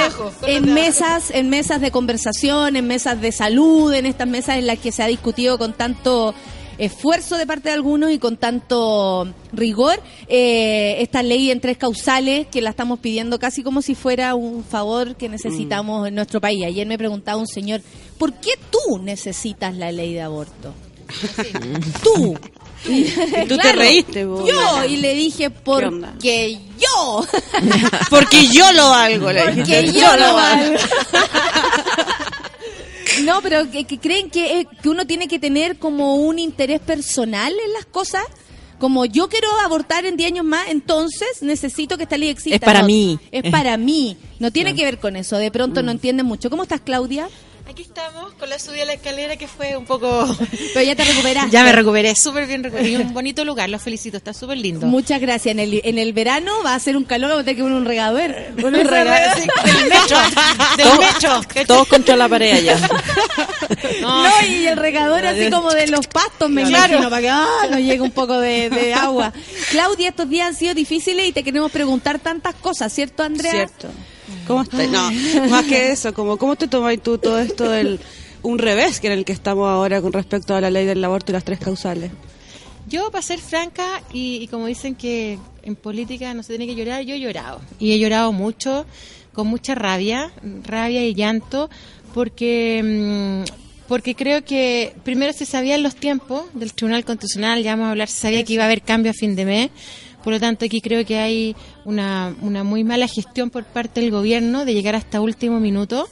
en mesas, en mesas de conversación, en mesas de salud, en estas mesas en las que se ha discutido con tanto esfuerzo de parte de algunos y con tanto rigor eh, esta ley en tres causales que la estamos pidiendo casi como si fuera un favor que necesitamos en nuestro país. Ayer me preguntaba un señor, ¿por qué tú necesitas la ley de aborto? tú. Y tú te reíste, vos. Yo, y le dije, porque yo. Porque yo lo valgo, le Porque dijiste. yo lo valgo. No, pero que, que creen que, eh, que uno tiene que tener como un interés personal en las cosas. Como yo quiero abortar en 10 años más, entonces necesito que esta ley exista. Es para No, mí. Es para mí. No tiene que ver con eso. De pronto Mm. no entienden mucho. ¿Cómo estás, Claudia? Aquí estamos con la subida a la escalera que fue un poco... Pero ya te recuperaste. ya me recuperé, súper bien recuperé. Y un bonito lugar, los felicito, está súper lindo. Muchas gracias. En el, en el verano va a ser un calor, vamos a tener que poner un regador. Un regalo, sí, del mecho, del Todos- mecho. Todos contra la pared allá. No, y el regador así como de los pastos, me Claro. imagino, para que ah, nos llegue un poco de, de agua. Claudia, estos días han sido difíciles y te queremos preguntar tantas cosas, ¿cierto, Andrea? Cierto. ¿Cómo estás? No, más que eso, como, ¿cómo te tomas tú todo esto del un revés que en el que estamos ahora con respecto a la ley del aborto y las tres causales? Yo, para ser franca, y, y como dicen que en política no se tiene que llorar, yo he llorado. Y he llorado mucho, con mucha rabia, rabia y llanto, porque, mm, porque creo que primero se sabían los tiempos del Tribunal Constitucional, ya vamos a hablar, se sabía que iba a haber cambio a fin de mes. Por lo tanto, aquí creo que hay una, una muy mala gestión por parte del gobierno de llegar hasta último minuto.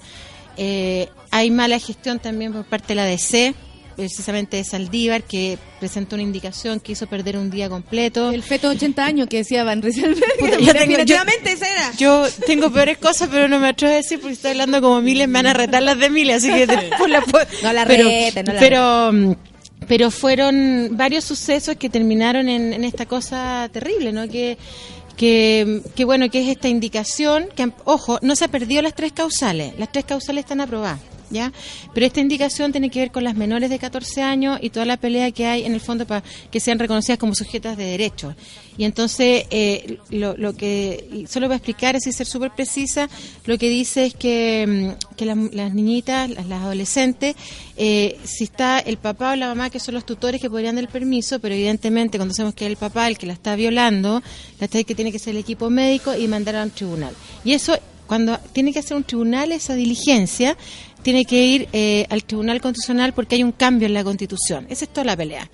Eh, hay mala gestión también por parte de la DC, precisamente de Saldívar, que presentó una indicación que hizo perder un día completo. El feto de 80 años que decía Van Rieselberg. Definitivamente esa era. Yo tengo peores cosas, pero no me atrevo a decir porque estoy hablando como miles, me van a retar las de miles, así que después la puedo- No la pero, no la pero, mm, pero fueron varios sucesos que terminaron en, esta cosa terrible, ¿no? Que, que, que bueno, que es esta indicación, que ojo, no se ha perdido las tres causales, las tres causales están aprobadas. ¿Ya? Pero esta indicación tiene que ver con las menores de 14 años y toda la pelea que hay en el fondo para que sean reconocidas como sujetas de derechos. Y entonces, eh, lo, lo que, solo para explicar, así ser súper precisa, lo que dice es que, mm, que las, niñitas, las, las adolescentes, eh, si está el papá o la mamá, que son los tutores que podrían dar el permiso, pero evidentemente cuando sabemos que es el papá el que la está violando, la está que tiene que ser el equipo médico y mandar a un tribunal. Y eso, cuando tiene que hacer un tribunal esa diligencia, tiene que ir eh, al Tribunal Constitucional porque hay un cambio en la Constitución. Esa es toda la pelea.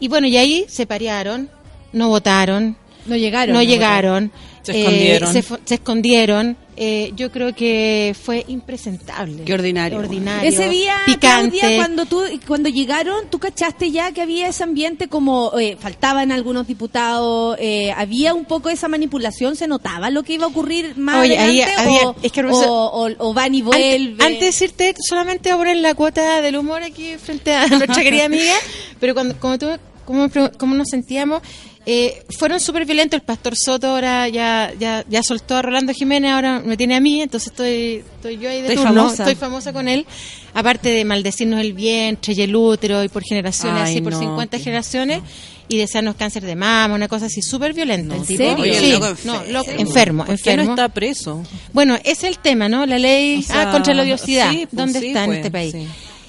Y bueno, y ahí se parearon, no votaron, No llegaron. no llegaron, Se eh, escondieron. se, fu- se escondieron. Eh, yo creo que fue impresentable. Qué ordinario. Ordinario, Ese día, picante. Claudia, cuando tú, cuando llegaron, tú cachaste ya que había ese ambiente como eh, faltaban algunos diputados, eh, había un poco esa manipulación, se notaba lo que iba a ocurrir más Oye, ahí adelante había- o, es que o, o, o van y Antes, vuelve. antes de decirte, solamente voy a poner la cuota del humor aquí frente a nuestra querida amiga, pero cuando, como tú, como, como nos sentíamos, eh, fueron súper violentos. El pastor Soto ahora ya, ya, ya soltó a Rolando Jiménez, ahora me tiene a mí, entonces estoy, estoy yo ahí de Estoy turno, famosa. estoy famosa con él. Aparte de maldecirnos el vientre y el útero y por generaciones, Ay, así por no, 50 qué- generaciones. Y desearnos cáncer de mama, una cosa así súper violenta. ¿En el tipo. serio? Oye, el Sí, loco no, enfermo. enfermo, ¿Por qué no está preso? Bueno, ese es el tema, ¿no? La ley O sea, ah, contra la odiosidad. sí, pues, ¿Dónde sí, está pues, en este país?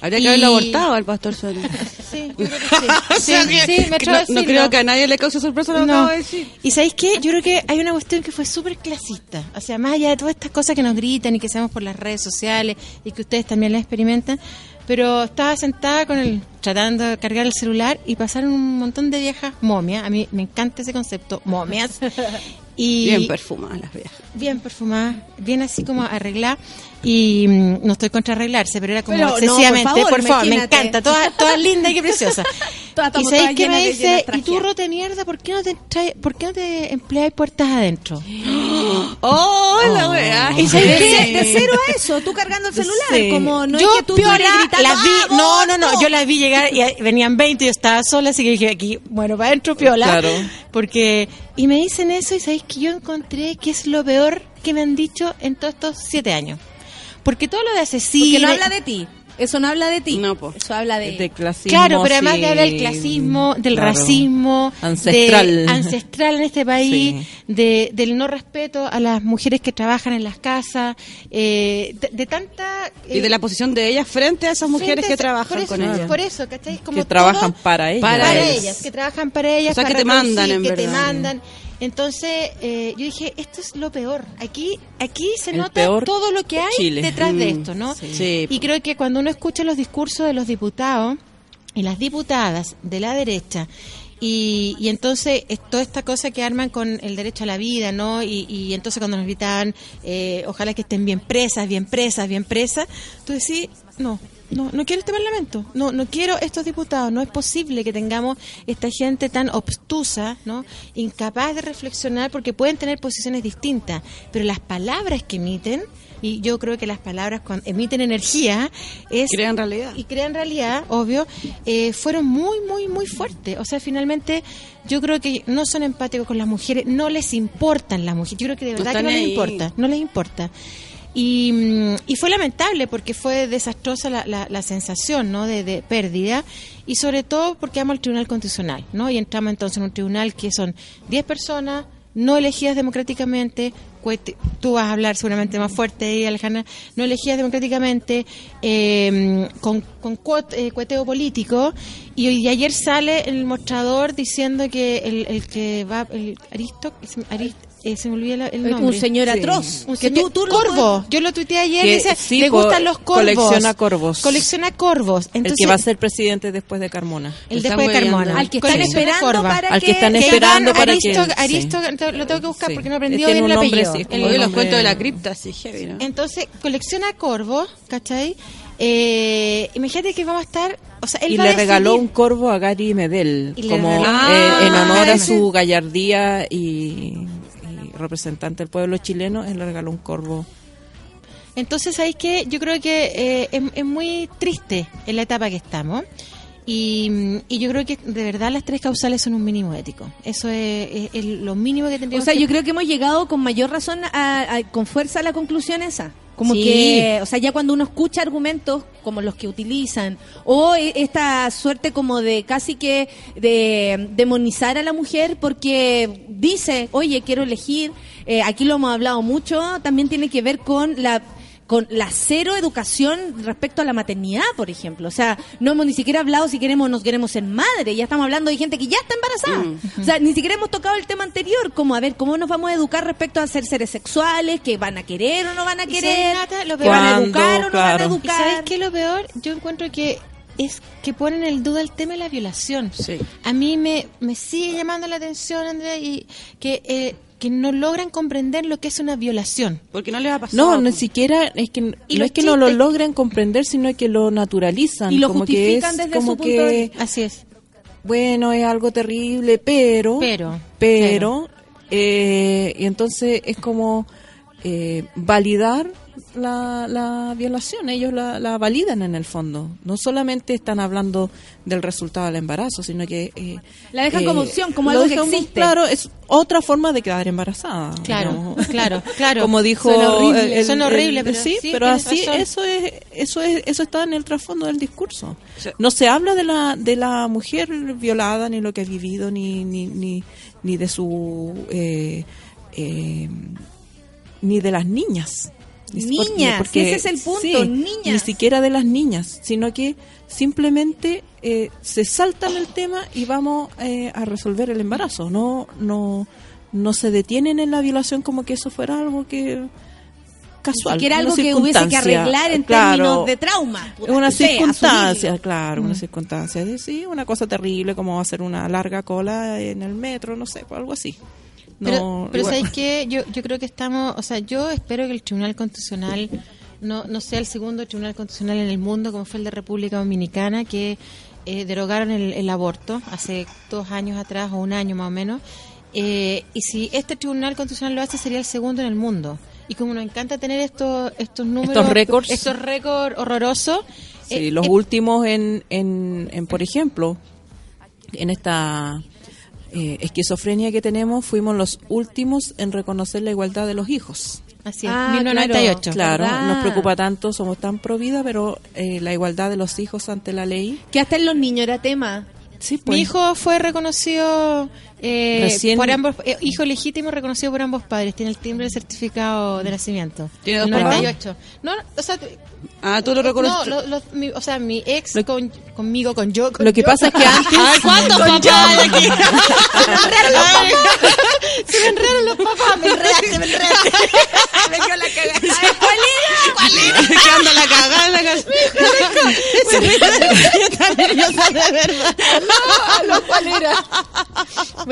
Habría que Y- haberlo abortado al pastor Soto. Sí, yo creo que sí. O sea Sí, que- sí, me que atrevo no, creo que a nadie le cause sorpresa lo que No. acabo de decir. ¿Y sabéis qué? Yo creo que hay una cuestión que fue súper clasista. O sea, más allá de todas estas cosas que nos gritan y que sabemos por las redes sociales y que ustedes también las experimentan, pero estaba sentada con el tratando de cargar el celular y pasaron un montón de viejas momias. A mí me encanta ese concepto, momias. Y Bien perfumadas las viejas. Bien perfumadas, bien así como arregladas. Y mm, no estoy contra arreglarse, pero era como Pero no, por excesivamente, favor, por favor, me encanta, todas todas lindas y qué preciosas. Y sabéis qué me dice, y tú rote mierda, ¿por qué no te trae- por qué no te empleáis puertas adentro? ¡Oh, la weá! ¿Y De, de cero a eso, tú cargando el celular, Sí. como no yo es que tú piola, gritando, las vi, no, no, no, "¡Vamos!". yo las vi llegar y ahí venían 20 y yo estaba sola, así que dije aquí, bueno, para adentro piola. Claro. Porque, y me dicen eso y sabéis que yo encontré que es lo peor que me han dicho en todos estos siete años. Porque todo lo de asesino. Porque no habla de ti. Eso no habla de ti. No, po. Eso habla de... de clasismo. Claro, pero además sí, de hablar del clasismo, del claro. racismo, Ancestral. de- ancestral en este país, Sí. de, del no respeto a las mujeres que trabajan en las casas, eh, de, de tanta... Y de la posición de ellas frente a esas mujeres a que trabajan por eso, con ellas. Por eso, ¿cachai? Como Que trabajan para ellas. Para, ellas. que trabajan para ellas. O sea, para que te mandan, en que te verdad. mandan. Entonces, eh, yo dije, esto es lo peor. Aquí aquí se El nota todo lo que hay Chile. detrás de Mm, esto, ¿no? sí. Y creo que cuando uno escucha los discursos de los diputados y las diputadas de la derecha, y, y entonces es toda esta cosa que arman con el derecho a la vida, ¿no? Y, y entonces cuando nos gritaban, eh, ojalá que estén bien presas, bien presas, bien presas, tú decís, no, no, no quiero este parlamento, no, no quiero estos diputados, no es posible que tengamos esta gente tan obstusa, ¿no? Incapaz de reflexionar porque pueden tener posiciones distintas, pero las palabras que emiten, y yo creo que las palabras cuando emiten energía, es Crean realidad. y crean realidad, obvio, eh, fueron muy, muy, muy fuertes. O sea, finalmente yo creo que no son empáticos con las mujeres, no les importan las mujeres. Yo creo que de No verdad que están no les ahí. importa, no les importa. Y, mm, y fue lamentable porque fue desastrosa la, la, la sensación ¿no? de, pérdida y sobre todo porque vamos al Tribunal Constitucional ¿no? y entramos entonces en un tribunal que son 10 personas no elegidas democráticamente, tú vas a hablar seguramente más fuerte Alejandra, no elegidas democráticamente, eh, con, con eh, cueteo político, y, y ayer sale el mostrador diciendo que el, que va, el Aristo, Arist- eh, se me olvida la- el nombre. un señor Sí. atroz. Un que señor- tú, tú lo corvo. Yo lo tuiteé ayer. Que dice, sí, le gustan los corvos. colecciona corvos. Colecciona corvos. Entonces, el que va a ser presidente después de Carmona. el después de. Carmona. Al que están esperando corvas. para Al que están que- Que esperando para Aristo, que... Aristo, sí. lo tengo que buscar Sí. porque no aprendió bien el un apellido. sí, Oye, los cuentos de la cripta, sí, heavy, ¿no? Entonces, colecciona corvos, ¿cachai? Eh, imagínate que vamos a estar... O sea, él Y va le a regaló un corvo a Gary Medel, como eh, en Ah, honor a su gallardía y representante del pueblo chileno, él le regaló un corvo. Entonces, ¿sabéis qué? Yo creo que eh, es muy triste en la etapa que estamos. Y, mm, y yo creo que de verdad las tres causales son un mínimo ético. Eso es, es- es lo mínimo que O tendríamos sea, que yo creo que hemos llegado con mayor razón, a- a- con fuerza a la conclusión esa. Como Sí. que, o sea, ya cuando uno escucha argumentos como los que utilizan, o e- esta suerte como de casi que de demonizar a la mujer porque dice, oye, quiero elegir, eh, aquí lo hemos hablado mucho, también tiene que ver con la con la cero educación respecto a la maternidad, por ejemplo. O sea, no hemos ni siquiera hablado si queremos nos queremos ser madre, ya estamos hablando de gente que ya está embarazada. O sea, ni siquiera hemos tocado el tema anterior, como a ver cómo nos vamos a educar respecto a ser seres sexuales, que van a querer o no van a ¿Y sabes, querer? Lo que peor- van a educar o no van a Claro. ¿Y educar. sabes qué es lo peor? Yo encuentro que es que ponen en duda el tema de la violación. Sí. A mí me, me sigue llamando la atención, Andrea, y que, eh, que no logran comprender lo que es una violación. Porque no les ha pasado. No, ni siquiera es que Y no es que no lo logran comprender, sino que lo naturalizan. Y lo como que justifican es desde como su punto que, de vista. Así es. Bueno, es algo terrible, pero... Pero, pero, eh, y entonces es como eh, validar la, la violación, ellos la, la validan en el fondo. No solamente están hablando del resultado del embarazo, sino que... eh, La dejan como opción, como lo algo que existe. Claro, es otra forma de quedar embarazada. Claro, digamos. claro, claro. Como dijo... Suena horrible, el- el- suena horrible, el- pero sí, sí, pero así razón. eso es, eso es, eso está en el trasfondo del discurso. No se habla de la, de la mujer violada, ni lo que ha vivido, ni, ni, ni, ni de su... eh, eh, ni de las niñas. Ni- Niñas, ese es el punto, niñas. Ni siquiera de las niñas, sino que simplemente eh, se saltan el tema y vamos eh, a resolver el embarazo. No, no, no se detienen en la violación como que eso fuera algo que casual. que era una algo que hubiese que arreglar en Claro, términos de trauma. Una sé, circunstancia, claro, una Mm. circunstancia. de- Sí, una cosa terrible como hacer una larga cola en el metro, no sé, pues algo así. No, Pero, pero ¿sabes qué? Yo, yo creo que estamos, o sea, yo espero que el Tribunal Constitucional no, no sea el segundo Tribunal Constitucional en el mundo como fue el de República Dominicana, que eh, derogaron el, el aborto hace dos años atrás o un año más o menos. Eh, y si este Tribunal Constitucional lo hace, sería el segundo en el mundo. Y como nos encanta tener estos, estos números, Estos récords. estos récords horrorosos, Sí, eh, los eh, últimos en, en, en, por ejemplo, en esta eh, esquizofrenia que tenemos, fuimos los últimos en reconocer la igualdad de los hijos. así es, Ah, 1998. Claro, ¿verdad? nos preocupa tanto, somos tan pro vida, pero eh, la igualdad de los hijos ante la ley. Que hasta en los niños era tema. Sí, pues. Mi hijo fue reconocido eh, Recién- por ambos, eh, hijo legítimo reconocido por ambos padres. Tiene el timbre del certificado de nacimiento. ¿Tiene dos papás? 98. No, no, o sea, t- Ah, tú lo no, reconoces. lo- lo- mi, o sea, mi ex con, conmigo, con yo. con Lo que yo. pasa es que antes... ¿Cuántos papás hay aquí? Se me enredaron los papás. Me enredaste, me enredaste. me dio la cagada. ¿Cuál era? ¿Cuál era? que anda la cagada en la casa. Yo también, yo sé de verdad. ¿Cuál era?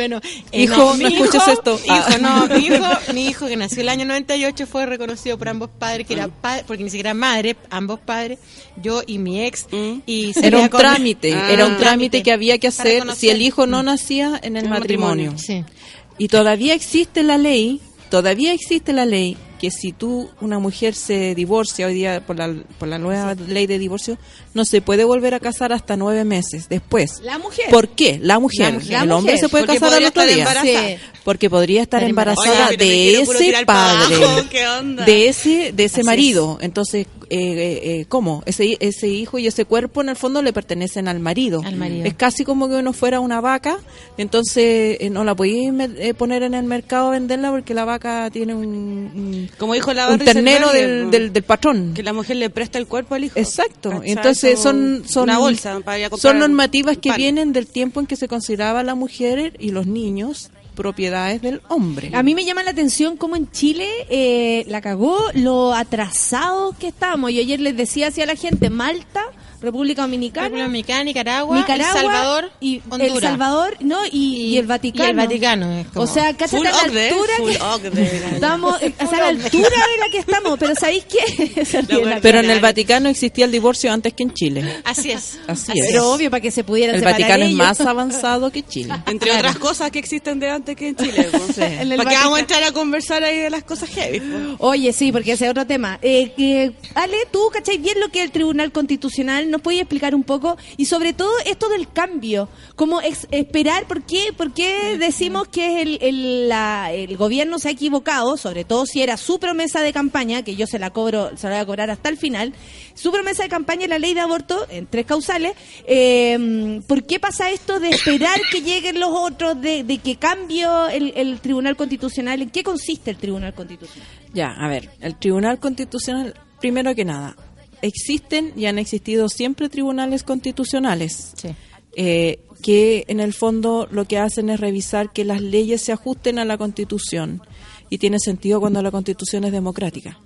Bueno, eh, Hijo, no escuches esto. Hijo, Ah. no, mi hijo, mi hijo que nació el año 98 fue reconocido por ambos padres, que era padre, porque ni siquiera era madre, ambos padres, yo y mi ex. Y Era un con- trámite, Ah. era un trámite que había que hacer si el hijo no nacía en el El matrimonio. matrimonio, sí. Y todavía existe la ley, todavía existe la ley que si tú, una mujer se divorcia hoy día por la, por la nueva ley de divorcio, no se puede volver a casar hasta nueve meses después. La mujer. ¿Por qué? La mujer. La mujer. el La hombre mujer, se puede porque casar al otro día. Sí. Porque podría estar Estar embarazada. Oye, de ese padre, abajo, ¿qué onda? de ese de ese Así marido. Entonces, eh, eh, ¿cómo? Ese ese hijo y ese cuerpo en el fondo le pertenecen al marido. Al marido. Es casi como que uno fuera una vaca, entonces eh, no la podéis eh, poner en el mercado a venderla porque la vaca tiene un, un, Como dijo la un ternero del, del, del patrón. Que la mujer le presta el cuerpo al hijo. Exacto. ¿Cachai? Entonces son son una bolsa para ir a comprar son normativas que vienen del tiempo en que se consideraba la mujer y los niños propiedades del hombre. A mí me llama la atención cómo en Chile eh, la cagó lo atrasados que estamos. Yo ayer les decía hacia la gente, Malta, República Dominicana, República Dominicana, Nicaragua, Nicaragua, El Salvador y Honduras. El Salvador, no, y, y el Vaticano. y el Vaticano, es como- O sea, a la altura full que estamos, o sea, a la altura de la que estamos, pero ¿sabéis qué? Pero en el Vaticano existía el divorcio antes que en Chile. Así es. Así es. Pero obvio, para que se pudieran El separar Vaticano es más avanzado que Chile. Entre otras cosas que existen de antes que en Chile. En el ¿Para Vaticano. vamos a entrar a conversar ahí de las cosas heavy? po? Oye, sí, porque ese es otro tema. Eh, que, Ale, tú, ¿cachai? Bien lo que el Tribunal Constitucional, ¿nos puedes explicar un poco? Y sobre todo esto del cambio, ¿cómo ex- esperar? ¿Por qué, por qué decimos que el, el, la- el gobierno se ha equivocado? Sobre todo si era su promesa de campaña, que yo se la cobro, se la voy a cobrar hasta el final. Su promesa de campaña es la ley de aborto, en tres causales. Eh, ¿Por qué pasa esto de esperar que lleguen los otros, de, de que cambie el, el Tribunal Constitucional? ¿En qué consiste el Tribunal Constitucional? Ya, a ver, el Tribunal Constitucional, primero que nada, existen y han existido siempre tribunales constitucionales. Sí. eh, que en el fondo lo que hacen es revisar que las leyes se ajusten a la Constitución y tiene sentido cuando la Constitución es democrática.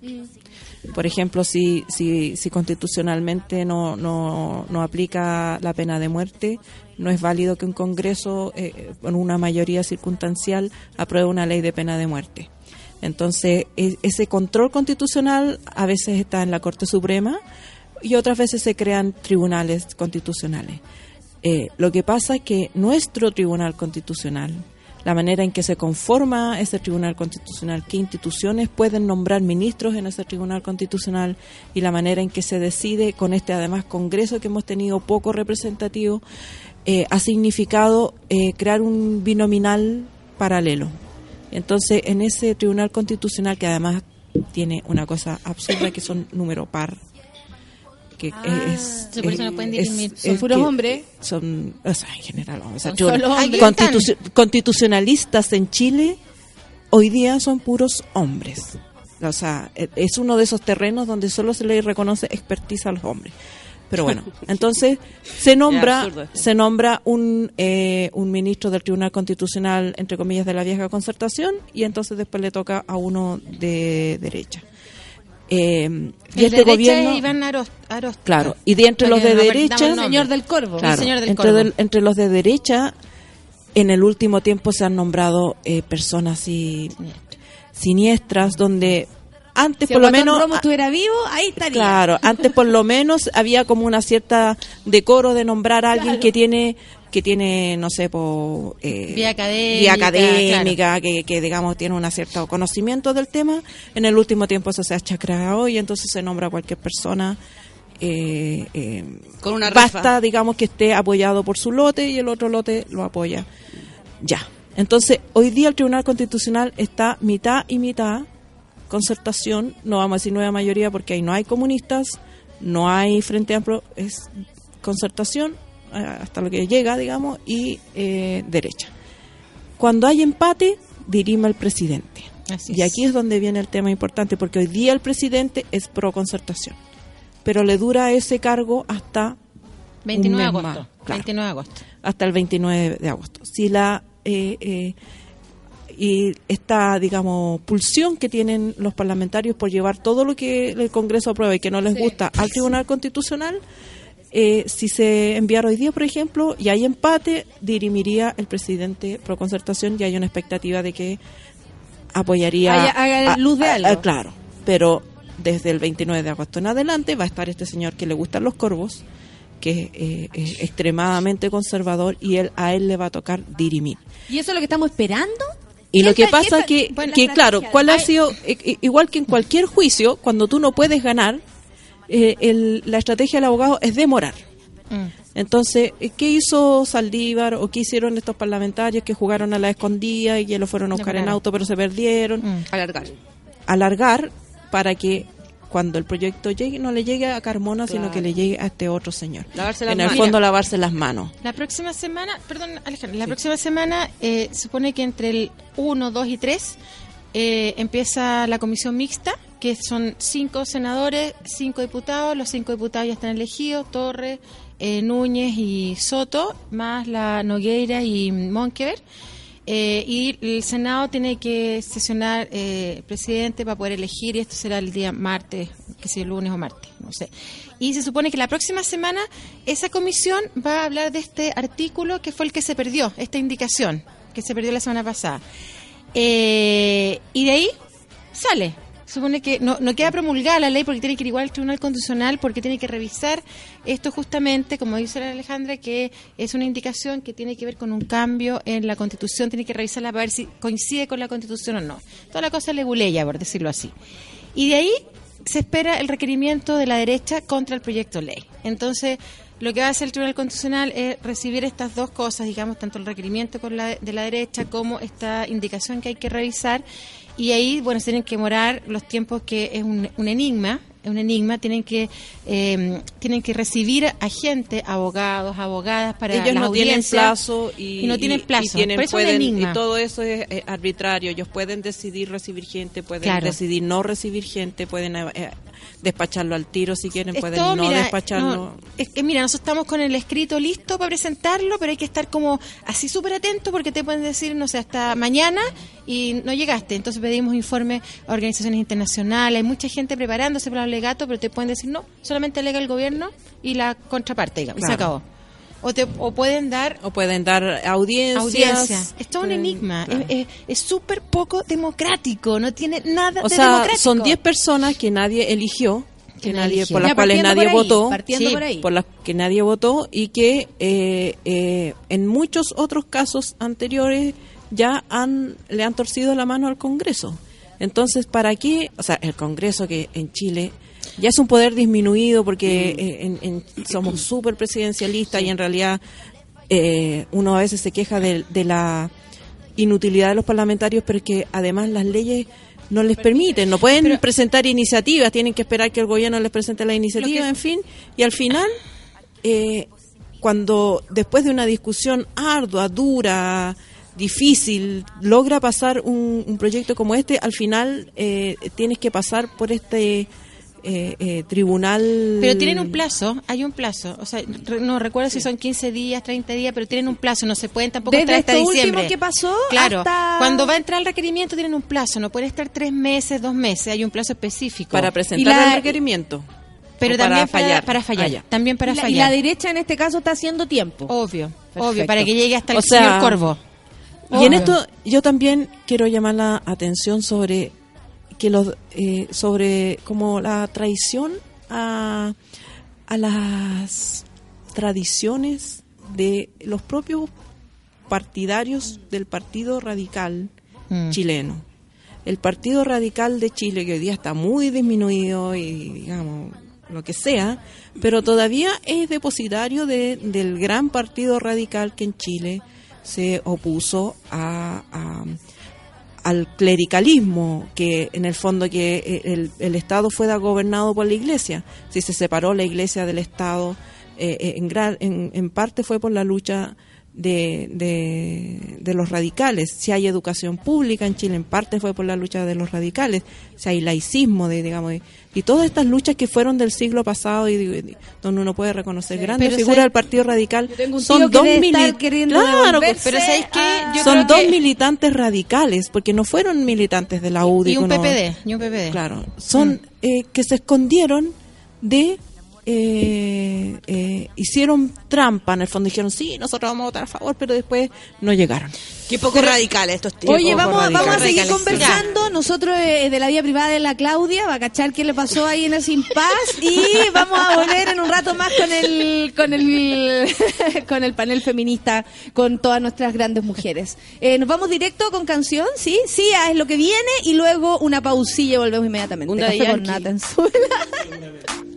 Por ejemplo, si, si, si constitucionalmente no, no, no aplica la pena de muerte, no es válido que un Congreso, eh, con una mayoría circunstancial, apruebe una ley de pena de muerte. Entonces, e- ese control constitucional a veces está en la Corte Suprema y otras veces se crean tribunales constitucionales. Eh, lo que pasa es que nuestro Tribunal Constitucional, la manera en que se conforma ese Tribunal Constitucional, qué instituciones pueden nombrar ministros en ese Tribunal Constitucional y la manera en que se decide con este además Congreso que hemos tenido poco representativo, eh, ha significado eh, crear un binominal paralelo. Entonces, en ese Tribunal Constitucional, que además tiene una cosa absurda que son número par, que es, sí, por eso no pueden dirimir. Son puros hombres. Son, o sea, en general, o sea, Son yo- solo hombres. constitu- constitucionalistas en Chile hoy día son puros hombres. O sea, e- es uno de esos terrenos donde solo se le reconoce expertise a los hombres. Pero bueno, entonces se nombra se nombra un un, un ministro del Tribunal Constitucional, entre comillas, de la vieja concertación, y entonces después le toca a uno de derecha. Eh, y El este derecha gobierno, es Iván Arost, claro, y de entre los de no derecha, el. Señor del Corvo. Claro, señor del entre, Corvo. del- entre los de derecha, en el último tiempo se han nombrado eh, personas así siniestras, donde antes Si por lo menos Romo estuviera vivo, ahí estaría. Claro, antes por lo menos había como una cierta decoro de nombrar a alguien que tiene que tiene no sé por eh, Vía académica, vía académica, que, que digamos tiene un cierto conocimiento del tema. En el último tiempo eso se ha chacrado y entonces se nombra a cualquier persona eh, eh, Con una basta rifa. digamos que esté apoyado por su lote y el otro lote lo apoya. Ya. Entonces hoy día el Tribunal Constitucional está mitad y mitad concertación, no vamos a decir nueva mayoría porque ahí no hay comunistas, no hay Frente Amplio, es concertación eh, hasta lo que llega, digamos, y eh, derecha. Cuando hay empate, dirime el presidente. Así y aquí es donde viene el tema importante, porque hoy día el presidente es pro concertación, pero le dura ese cargo hasta 29 de agosto. más, claro. 29 de agosto. hasta el 29 de agosto. Si la eh, eh, y esta, digamos, pulsión que tienen los parlamentarios por llevar todo lo que el Congreso aprueba y que no les gusta al Tribunal Constitucional, eh, si se enviara hoy día, por ejemplo, y hay empate, dirimiría el presidente pro concertación y hay una expectativa de que apoyaría. Haya- haga luz de algo. claro, pero desde el 29 de agosto en adelante va a estar este señor que le gustan los corvos, que eh, es extremadamente conservador y él a él le va a tocar dirimir. ¿Y eso es lo que estamos esperando? Y lo ¿Qué que pasa pa- que, bueno, que la claro? ¿cuál ha sido, eh, eh, igual que en cualquier juicio, cuando tú no puedes ganar, eh, el- la estrategia del abogado es demorar. Mm. Entonces, eh, ¿qué hizo Saldívar o qué hicieron estos parlamentarios que jugaron a la escondida y que lo fueron a buscar en auto pero se perdieron? Mm. Alargar. Alargar para que cuando el proyecto llegue, no le llegue a Carmona, sino que le llegue a este otro señor. Lavarse las en el manos. fondo, lavarse las manos. La próxima semana, perdón Alejandro, la próxima semana eh, supone que entre el 1, 2 y 3 eh, empieza la comisión mixta, que son cinco senadores, cinco diputados, los cinco diputados ya están elegidos, Torres, eh, Núñez y Soto, más la Nogueira y Monkever. Eh, y el Senado tiene que sesionar eh, presidente para poder elegir, y esto será el día martes, que sea el lunes o martes, no sé. Y se supone que la próxima semana esa comisión va a hablar de este artículo que fue el que se perdió, esta indicación que se perdió la semana pasada. Eh, y de ahí sale. Supone que no, no queda promulgada la ley porque tiene que ir igual al Tribunal Constitucional porque tiene que revisar esto justamente, como dice la Alejandra, que es una indicación que tiene que ver con un cambio en la Constitución, tiene que revisarla para ver si coincide con la Constitución o no. Toda la cosa leguleya, por decirlo así. Y de ahí se espera el requerimiento de la derecha contra el proyecto ley. Entonces, lo que va a hacer el Tribunal Constitucional es recibir estas dos cosas, digamos, tanto el requerimiento con la, de la derecha como esta indicación que hay que revisar. Y ahí, bueno, se tienen que morar los tiempos que es un, un enigma, es un enigma, tienen que eh, tienen que recibir a gente, abogados, abogadas para Ellos las no tienen plazo y, y no tienen plazo. y tienen- Por eso es un pueden- enigma. y todo eso es eh, arbitrario. Ellos pueden decidir recibir gente, pueden Claro. decidir no recibir gente, pueden eh, despacharlo al tiro si quieren, Es pueden todo, no mira, despacharlo. no, es que mira, nosotros estamos con el escrito listo para presentarlo, pero hay que estar como así súper atento porque te pueden decir, no sé, hasta mañana y no llegaste. Entonces pedimos informes a organizaciones internacionales, hay mucha gente preparándose para el legato, pero te pueden decir, no, solamente alega el gobierno y la contraparte, digamos, y se acabó. O, te, o pueden dar o pueden dar audiencias. audiencia. Es todo un enigma. claro. Es- súper poco democrático, no tiene nada O de sea, democrático. son 10 personas que nadie eligió, que Que nadie eligió. por las Ya, cuales nadie por ahí, votó. Sí, por ahí. por las que nadie votó y que eh, eh, en muchos otros casos anteriores ya han le han torcido la mano al Congreso. Entonces, ¿para qué? O sea, el Congreso que en Chile ya es un poder disminuido porque eh, en- en- somos súper presidencialistas y en realidad eh, uno a veces se queja de, de la inutilidad de los parlamentarios, pero que además las leyes no les permiten, no pueden presentar iniciativas, tienen que esperar que el gobierno les presente la iniciativa, en fin, y al final, eh, cuando después de una discusión ardua, dura, difícil, logra pasar un, un proyecto como este, al final eh, tienes que pasar por este eh, eh, tribunal. Pero tienen un plazo, hay un plazo. O sea, re- no recuerdo si son 15 días, 30 días, pero tienen un plazo. No se pueden tampoco Desde estar hasta diciembre. último que pasó Claro, hasta- cuando va a entrar el requerimiento tienen un plazo. No puede estar tres meses, dos meses. Hay un plazo específico. para Y presentar la- el requerimiento. pero también para fallar. Para fallar. Ah. También para y, la, y fallar. la derecha en este caso está haciendo tiempo. Obvio, Perfecto. obvio, para que llegue hasta el O sea, señor Corvo. Y en esto yo también quiero llamar la atención sobre que los eh, sobre como la traición a, a las tradiciones de los propios partidarios del Partido Radical Mm. chileno. El Partido Radical de Chile, que hoy día está muy disminuido y digamos lo que sea, pero todavía es depositario de, del gran Partido Radical que en Chile se opuso a, a- al clericalismo, que en el fondo que eh, el, el Estado fuera gobernado por la Iglesia. Si se separó la Iglesia del Estado, eh, eh, en, gran, en, en parte fue por la lucha de, de, de los radicales. Si hay educación pública en Chile, en parte fue por la lucha de los radicales. Si hay laicismo, de, digamos, de- y todas estas luchas que fueron del siglo pasado y, donde uno puede reconocer grandes figuras del Partido Radical, son dos debe estar mili- queriendo Claro, devolverse Pero son dos que- militantes radicales, porque no fueron militantes de la UDI. Y un uno- PPD, y un PPD. Claro, son eh, que se escondieron de... eh, eh, hicieron trampa en el fondo dijeron sí nosotros vamos a votar a favor pero después no llegaron Qué poco radicales estos tíos. Oye, vamos, a seguir Radicales, conversando. Nosotros eh, de la vida privada de la Claudia, va a cachar qué le pasó ahí en ese impas y vamos a volver en un rato más con el con el con el panel feminista con todas nuestras grandes mujeres. Eh, Nos vamos directo con canción, sí, sí, ah, es lo que viene y luego una pausilla y volvemos inmediatamente. Un Café con nata en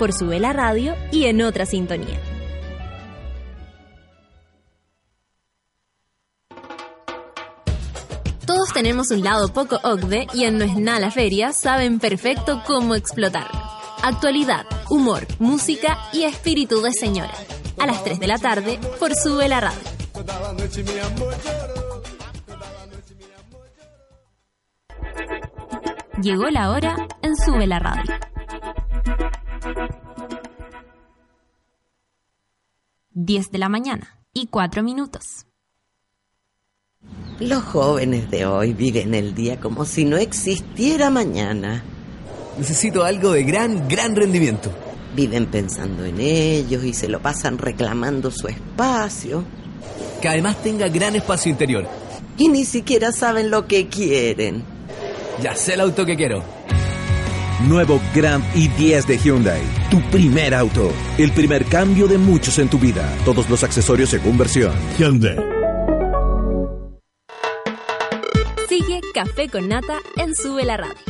por Sube la Radio y en otra sintonía. Todos tenemos un lado poco OCDE y en No es nada la feria saben perfecto cómo explotarlo. Actualidad, humor, música y espíritu de señora. A las 3 de la tarde por Sube la Radio. Llegó la hora en Sube la Radio. Diez de la mañana y cuatro minutos. Los jóvenes de hoy viven el día como si no existiera mañana. Necesito algo de gran, gran rendimiento. Viven pensando en ellos y se lo pasan reclamando su espacio. Que además tenga gran espacio interior. Y ni siquiera saben lo que quieren. Ya sé el auto que quiero. Nuevo Grand i10 de Hyundai. Tu primer auto. El primer cambio de muchos en tu vida. Todos los accesorios según versión. Hyundai. Sigue Café con Nata en Sube la Radio.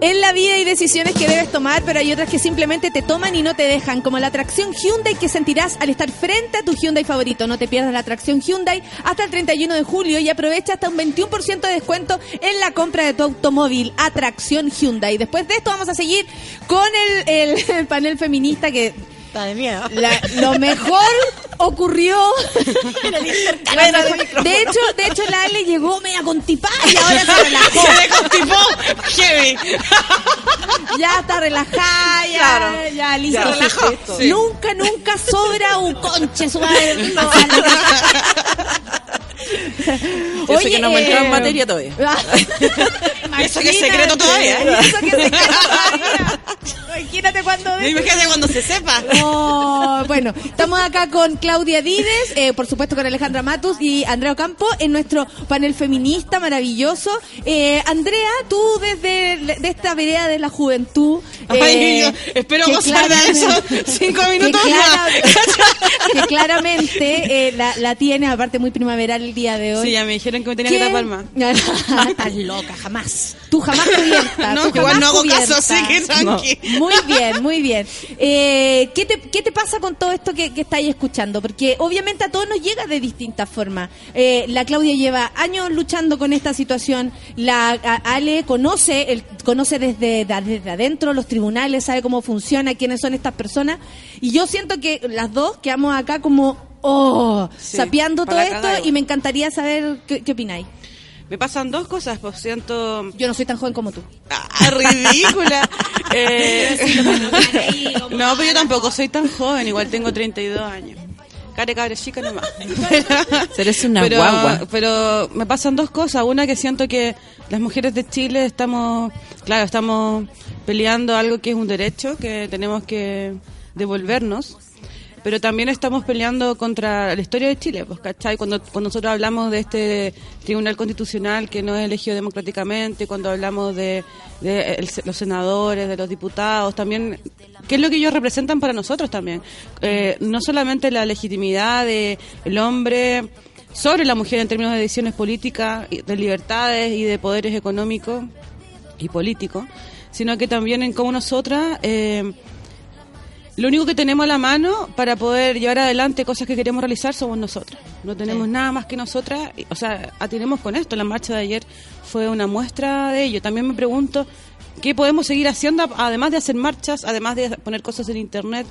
En la vida hay decisiones que debes tomar, pero hay otras que simplemente te toman y no te dejan, como la atracción Hyundai que sentirás al estar frente a tu Hyundai favorito. No te pierdas la atracción Hyundai hasta el 31 de julio y aprovecha hasta un 21% de descuento en la compra de tu automóvil. Atracción Hyundai. Después de esto vamos a seguir con el, el panel feminista que Está de miedo. la- lo mejor ocurrió. Bueno, de, hecho, de hecho la Ale llegó media constipada y ahora se relajó. Se le constipó. Heavy. Ya está relajada, ya, Claro. ya listo. Ya relajó. Sí. Nunca, nunca sobra un conche su madre. No, Yo sé que no me entró en materia todavía. Eso que es secreto todavía. ¿eh? Eso que es secreto todavía. Imagínate cuando de- Imagínate cuando se sepa. Oh, bueno, estamos acá con Claudia Dides, eh, por supuesto con Alejandra Matus y Andrea Ocampo en nuestro panel feminista maravilloso. Eh, Andrea, tú desde de esta vereda de la juventud. Ay, eh, yo espero que gozar de eso cinco que minutos clara- más. que claramente eh, la, la tienes, aparte muy primaveral el día de hoy. Sí, ya me dijeron que me tenía que ¿Qué? tapar más. Estás loca, jamás. Tú jamás cubierta. No, tú igual jamás no hago cubierta. caso, así que tranqui. Muy bien, muy bien. Eh, ¿qué, te, ¿Qué te pasa con todo esto que, que estáis escuchando? Porque obviamente a todos nos llega de distintas formas. Eh, la Claudia lleva años luchando con esta situación. La Ale conoce, el, conoce desde, desde adentro los tribunales, sabe cómo funciona, quiénes son estas personas. Y yo siento que las dos quedamos acá como, oh, Sí, sapeando todo esto y me encantaría saber qué, qué opináis. Me pasan dos cosas, pues siento... Yo no soy tan joven como tú. Ah, ridícula. Eh, no, pero yo tampoco soy tan joven, igual tengo 32 años. Care cabre chica nomás. Eres una pero, guagua. Pero me pasan dos cosas. Una que siento que las mujeres de Chile estamos, claro, estamos peleando algo que es un derecho que tenemos que devolvernos. Pero también estamos peleando contra la historia de Chile, pues, ¿cachai? Cuando, cuando nosotros hablamos de este Tribunal Constitucional que no es elegido democráticamente, cuando hablamos de, de el- los senadores, de los diputados, también, ¿qué es lo que ellos representan para nosotros también? Eh, no solamente la legitimidad del el hombre sobre la mujer en términos de decisiones políticas, de libertades y de poderes económicos y políticos, sino que también en cómo nosotras... eh, lo único que tenemos a la mano para poder llevar adelante cosas que queremos realizar somos nosotras. No tenemos nada más que nosotras. O sea, atenemos con esto. La marcha de ayer fue una muestra de ello. También me pregunto qué podemos seguir haciendo, además de hacer marchas, además de poner cosas en Internet.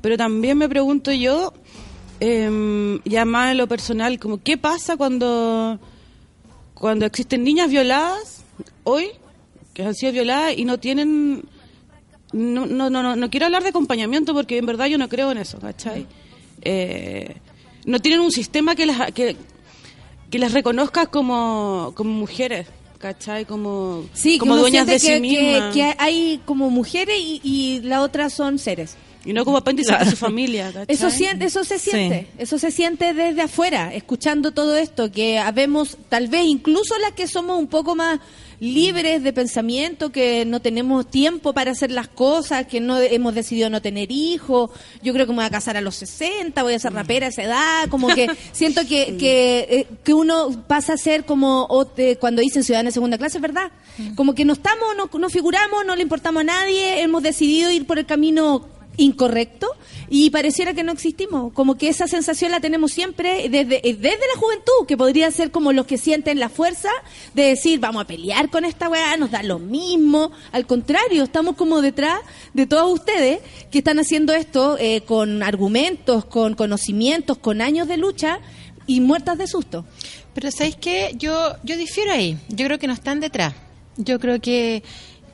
Pero también me pregunto yo, eh, ya más en lo personal, como qué pasa cuando, cuando existen niñas violadas hoy, que han sido violadas y no tienen no, no, no, no, no quiero hablar de acompañamiento porque en verdad yo no creo en eso, ¿cachai? Eh, no tienen un sistema que las, que, que las reconozca como, como mujeres, ¿cachai? Como, Sí, que como dueñas de sí que, que- mismas. que hay como mujeres y, y la otra son seres. Y no como apéndice de su familia, ¿cachai? Eso, siente, eso se siente, eso se siente desde afuera, escuchando todo esto, que habemos, tal vez incluso las que somos un poco más libres de pensamiento, que no tenemos tiempo para hacer las cosas, que no hemos decidido no tener hijos, yo creo que me voy a casar a los 60, voy a ser rapera a esa edad, como que siento que, que, eh, que uno pasa a ser como o te- cuando dicen ciudadana de segunda clase, ¿verdad? Como que no estamos, no, no figuramos, no le importamos a nadie, hemos decidido ir por el camino incorrecto y pareciera que no existimos. Como que esa sensación la tenemos siempre desde, eh, desde la juventud, que podría ser como los que sienten la fuerza de decir, vamos a pelear con esta weá, nos da lo mismo. Al contrario, estamos como detrás de todos ustedes que están haciendo esto eh, con argumentos, con conocimientos, con años de lucha y muertas de susto. Pero ¿sabéis qué? Yo, yo difiero ahí. Yo creo que no están detrás. Yo creo que,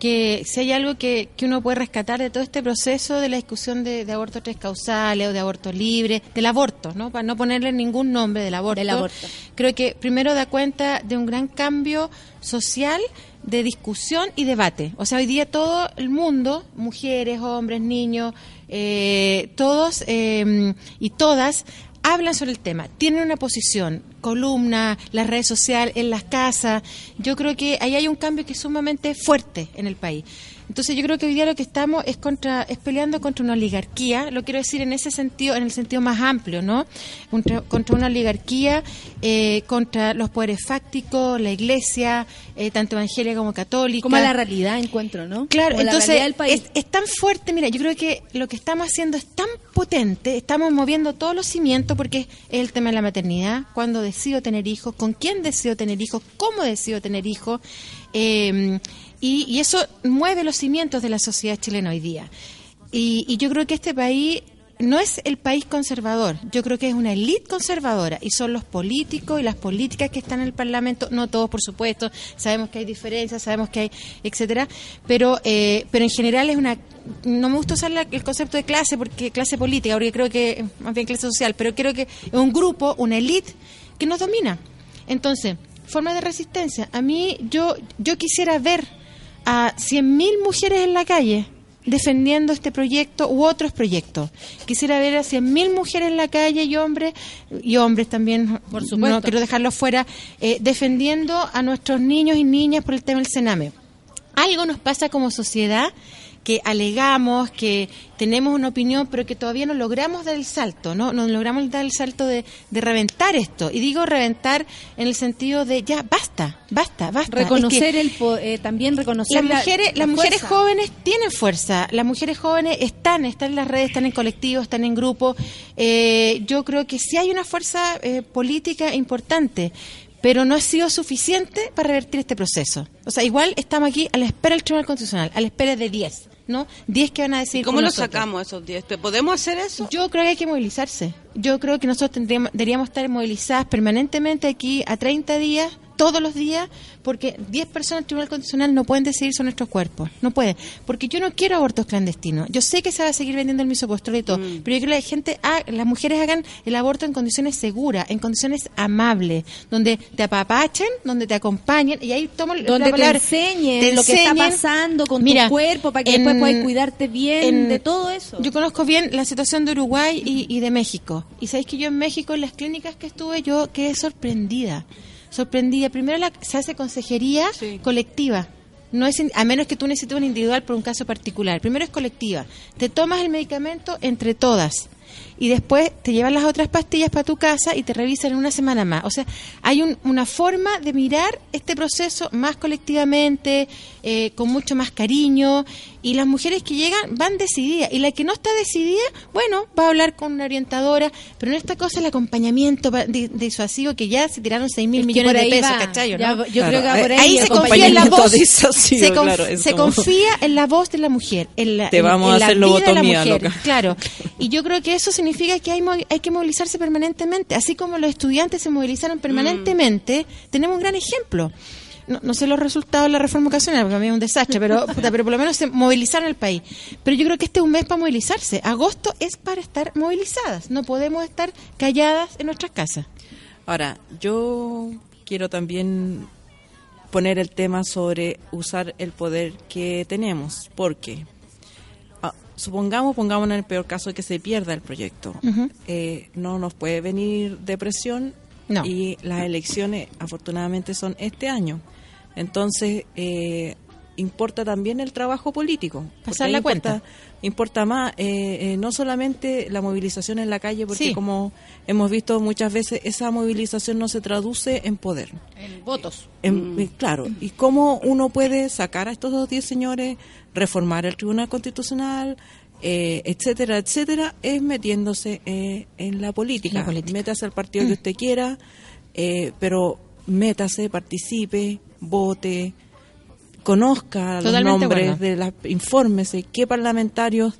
que si hay algo que, que uno puede rescatar de todo este proceso de la discusión de, de abortos tres causales o de aborto libre, del aborto, ¿no? Para no ponerle ningún nombre del aborto. Del aborto. Creo que primero da cuenta de un gran cambio social de discusión y debate. O sea, hoy día todo el mundo, mujeres, hombres, niños, eh, todos eh, y todas hablan sobre el tema, tienen una posición, columna, las redes sociales, en las casas. Yo creo que ahí hay un cambio que es sumamente fuerte en el país. Entonces yo creo que hoy día lo que estamos es contra es peleando contra una oligarquía, lo quiero decir en ese sentido, en el sentido más amplio, ¿no? Contra, contra una oligarquía, eh, contra los poderes fácticos, la iglesia, eh, tanto evangélica como católica. Como la realidad encuentro, ¿no? Claro, Como entonces del país. es, es tan fuerte, mira, yo creo que lo que estamos haciendo es tan potente, estamos moviendo todos los cimientos porque es el tema de la maternidad, cuándo decido tener hijos, con quién decido tener hijos, cómo decido tener hijos, eh, y, y eso mueve los cimientos de la sociedad chilena hoy día. Y, y yo creo que este país no es el país conservador, yo creo que es una élite conservadora y son los políticos y las políticas que están en el Parlamento, no todos por supuesto, sabemos que hay diferencias, sabemos que hay, etcétera, pero eh, pero en general es una no me gusta usar la- el concepto de clase porque clase política, porque creo que más bien clase social, pero creo que es un grupo, una élite que nos domina. Entonces, forma de resistencia. A mí yo yo quisiera ver a 100.000 mujeres en la calle defendiendo este proyecto u otros proyectos. Quisiera ver a 100.000 mujeres en la calle y hombres, y hombres también, Por supuesto. no quiero dejarlos fuera, eh, defendiendo a nuestros niños y niñas por el tema del Sename. Algo nos pasa como sociedad que alegamos, que tenemos una opinión, pero que todavía no logramos dar el salto, ¿no? No logramos dar el salto de, de reventar esto. Y digo reventar en el sentido de ya, basta, basta, basta. Es que- reconocer el po- eh, también reconocer las la- mujeres, la las mujeres fuerza. jóvenes tienen fuerza. Las mujeres jóvenes están, están en las redes, están en colectivos, están en grupos. Eh, yo creo que sí hay una fuerza eh, política importante, pero no ha sido suficiente para revertir este proceso. O sea, igual estamos aquí a la espera del Tribunal Constitucional, a la espera de 10, ¿no? 10 que van a decir. ¿Cómo por lo nosotros. sacamos esos 10? ¿Podemos hacer eso? Yo creo que hay que movilizarse. Yo creo que nosotros tendríamos, deberíamos estar movilizadas permanentemente aquí a 30 días, todos los días, porque 10 personas del Tribunal Constitucional no pueden decidir sobre nuestros cuerpos. No pueden. Porque yo no quiero abortos clandestinos. Yo sé que se va a seguir vendiendo el misopostrol y todo, Mm. pero yo quiero que la gente, las mujeres hagan el aborto en condiciones seguras, en condiciones amables, donde te apapachen, donde te acompañen, y ahí tomo la donde te palabra, enseñen te lo que está pasando con Mira, tu cuerpo para que en- después puedas cuidarte bien en- de todo eso. Yo conozco bien la situación de Uruguay y, y de México. Y sabéis que yo en México, en las clínicas que estuve, yo quedé sorprendida. Sorprendida. Primero la- se hace consejería colectiva. No es a menos que tú necesites un individual por un caso particular. Primero es colectiva. Te tomas el medicamento entre todas. Y después te llevan las otras pastillas para tu casa y te revisan en una semana más. O sea, hay un- una forma de mirar este proceso más colectivamente, eh, con mucho más cariño. Y las mujeres que llegan van decididas. Y la que no está decidida, bueno, va a hablar con una orientadora. Pero en esta cosa el acompañamiento disuasivo, que ya se tiraron 6 mil millones de pesos, va. ¿cachai? o Ya, no? yo creo que va por ahí se confía en la voz. se, conf- claro, se como- confía en la voz de la mujer. En la, Te en- vamos en a la hacer lobotomía, mujer. loca. Claro. Y yo creo que eso significa que hay, que movilizarse permanentemente. Así como los estudiantes se movilizaron permanentemente, tenemos un gran ejemplo. No, no sé los resultados de la reforma ocasional, porque a mí es un desastre, pero, puta, pero por lo menos se movilizaron el país. Pero yo creo que este es un mes para movilizarse. Agosto es para estar movilizadas. No podemos estar calladas en nuestras casas. Ahora, yo quiero también poner el tema sobre usar el poder que tenemos, porque ah, supongamos, pongamos en el peor caso que se pierda el proyecto, eh, no nos puede venir depresión No. y las elecciones afortunadamente son este año. Entonces, eh, importa también el trabajo político. Pasar la importa, cuenta. Importa más, eh, eh, no solamente la movilización en la calle, porque Sí. como hemos visto muchas veces, esa movilización no se traduce en poder. En votos. En- eh, Claro, ¿y cómo uno puede sacar a estos dos 10 señores, reformar el Tribunal Constitucional, eh, etcétera, etcétera? Es metiéndose eh, en la política. La política. Métase al partido que usted quiera, eh, pero métase, participe, vote, conozca los nombres bueno. de las, infórmese qué parlamentarios,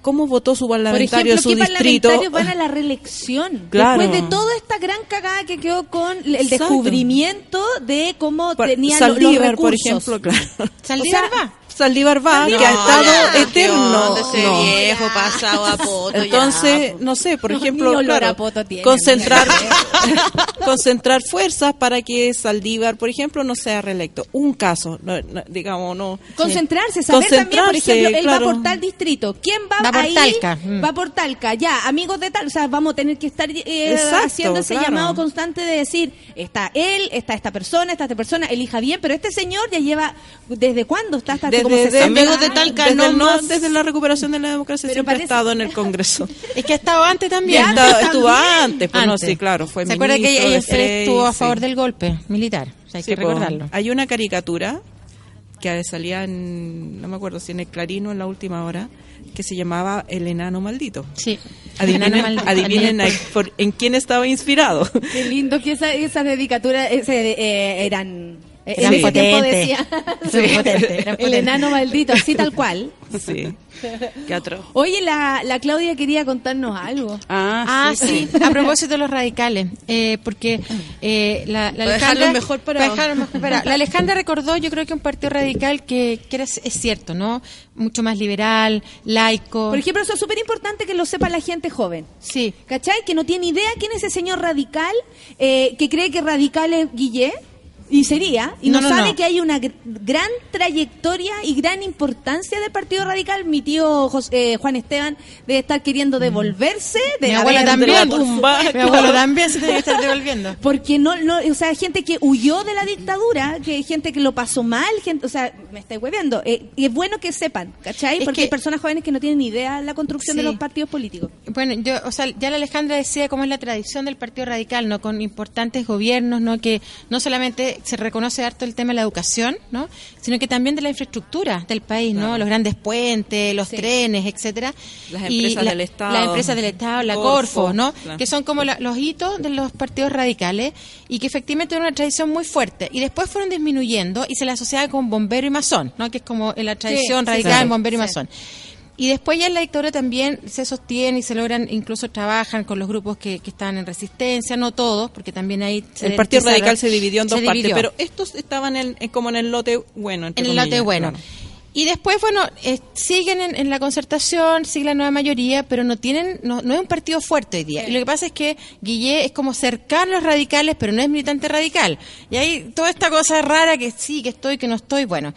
cómo votó su Por parlamentario ejemplo, de su ¿qué distrito. parlamentarios van a la reelección? Claro. Después de toda esta gran cagada que quedó con el Exacto. descubrimiento de cómo Por- tenía lo- los Saldívar, por recursos. ejemplo, claro. Saldívar O sea, va. Saldívar va, que ha estado ya, eterno. No. viejo pasado a poto. Entonces, no sé, por No, ejemplo, ni olor claro, a poto tiene, concentrar, concentrar fuerzas para que Saldívar, por ejemplo, no sea reelecto. Un caso, no- no, digamos, no. Concentrarse, saber también, por ejemplo, él claro. va por tal distrito. ¿Quién va, Va por ahí? Talca, mm. Va por Talca, ya, amigos de tal. O sea, vamos a tener que estar eh, Exacto, haciendo ese claro. llamado constante de decir, está él, está esta persona, está esta persona, elija bien, pero este señor ya lleva, ¿desde cuándo está? Hasta como Desde, 60 desde- Amigos de Talca, desde no el- más. desde la recuperación de la democracia Pero siempre parece- ha estado en el Congreso. Es que ha estado antes también. estuvo antes, pues no, sí, claro, fue ¿Se acuerda que ella Frey, estuvo a sí. favor del golpe militar? O sea, hay Sí, que recordarlo. Hay una caricatura que salía en, no me acuerdo si en el Clarino en la última hora, que se llamaba El Enano Maldito. Sí. Adivinen, Enano maldito. adivinen a- por- en quién estaba inspirado. Qué lindo que esa, esas dedicaturas ese, eh, eran... eh, Eran en ese decía, el enano maldito, así tal cual. Sí. Qué atroz. Oye, la, la Claudia quería contarnos algo. Ah, sí, a propósito de los radicales, eh, porque eh, la, la Para dejarlo Alejandra- mejor para dejarlo mejor parado. La Alejandra recordó, yo creo que un partido radical que, que era, es cierto, ¿no? Mucho más liberal, laico. Por ejemplo, eso es súper importante que lo sepa la gente joven. Sí. ¿Cachai? Que no tiene idea quién es ese señor radical, eh, que cree que radical es Guillé. Y sería, y no, sabe no. que hay una gr- gran trayectoria y gran importancia del Partido Radical. Mi tío eh, Juan Esteban debe estar queriendo devolverse. De Mi abuela también. tumba, Mi claro. abuelo también se tiene que estar devolviendo. Porque no, no, o sea, gente que huyó de la dictadura, que gente que lo pasó mal, gente, o sea, me estoy hueviendo. Eh, y es bueno que sepan, ¿cachai? Es Porque que- hay personas jóvenes que no tienen ni idea de la construcción de los partidos políticos. Bueno, yo, o sea, ya la Alejandra decía cómo es la tradición del Partido Radical, ¿no? Con importantes gobiernos, ¿no? Que no solamente se reconoce harto el tema de la educación, ¿no? Sino que también de la infraestructura del país, ¿no? Los grandes puentes, los trenes, etcétera. Las Y empresas la- del Estado. Las empresas del Estado, la Corfo, Corfo, ¿no? claro. Que son como la- los hitos de los partidos radicales y que efectivamente era una tradición muy fuerte. Y después fueron disminuyendo y se la asociaba con bombero y masón, ¿no? Que es como la tradición sí, radical, claro. bombero y Sí. masón. Y después ya en la dictadura también se sostiene y se logran, incluso trabajan con los grupos que, que estaban en resistencia, no todos, porque también ahí... se El Partido Radical se dividió en dos partes, dividió. pero estos estaban en, en- como en el lote bueno. entre en el lote bueno. claro. Y después, bueno, eh, siguen en, en la concertación, sigue la nueva mayoría, pero no tienen, no, no es un partido fuerte hoy día. Y lo que pasa es que Guillé es como cercano a los radicales, pero no es militante radical. Y hay toda esta cosa rara que sí, que estoy, que no estoy, bueno.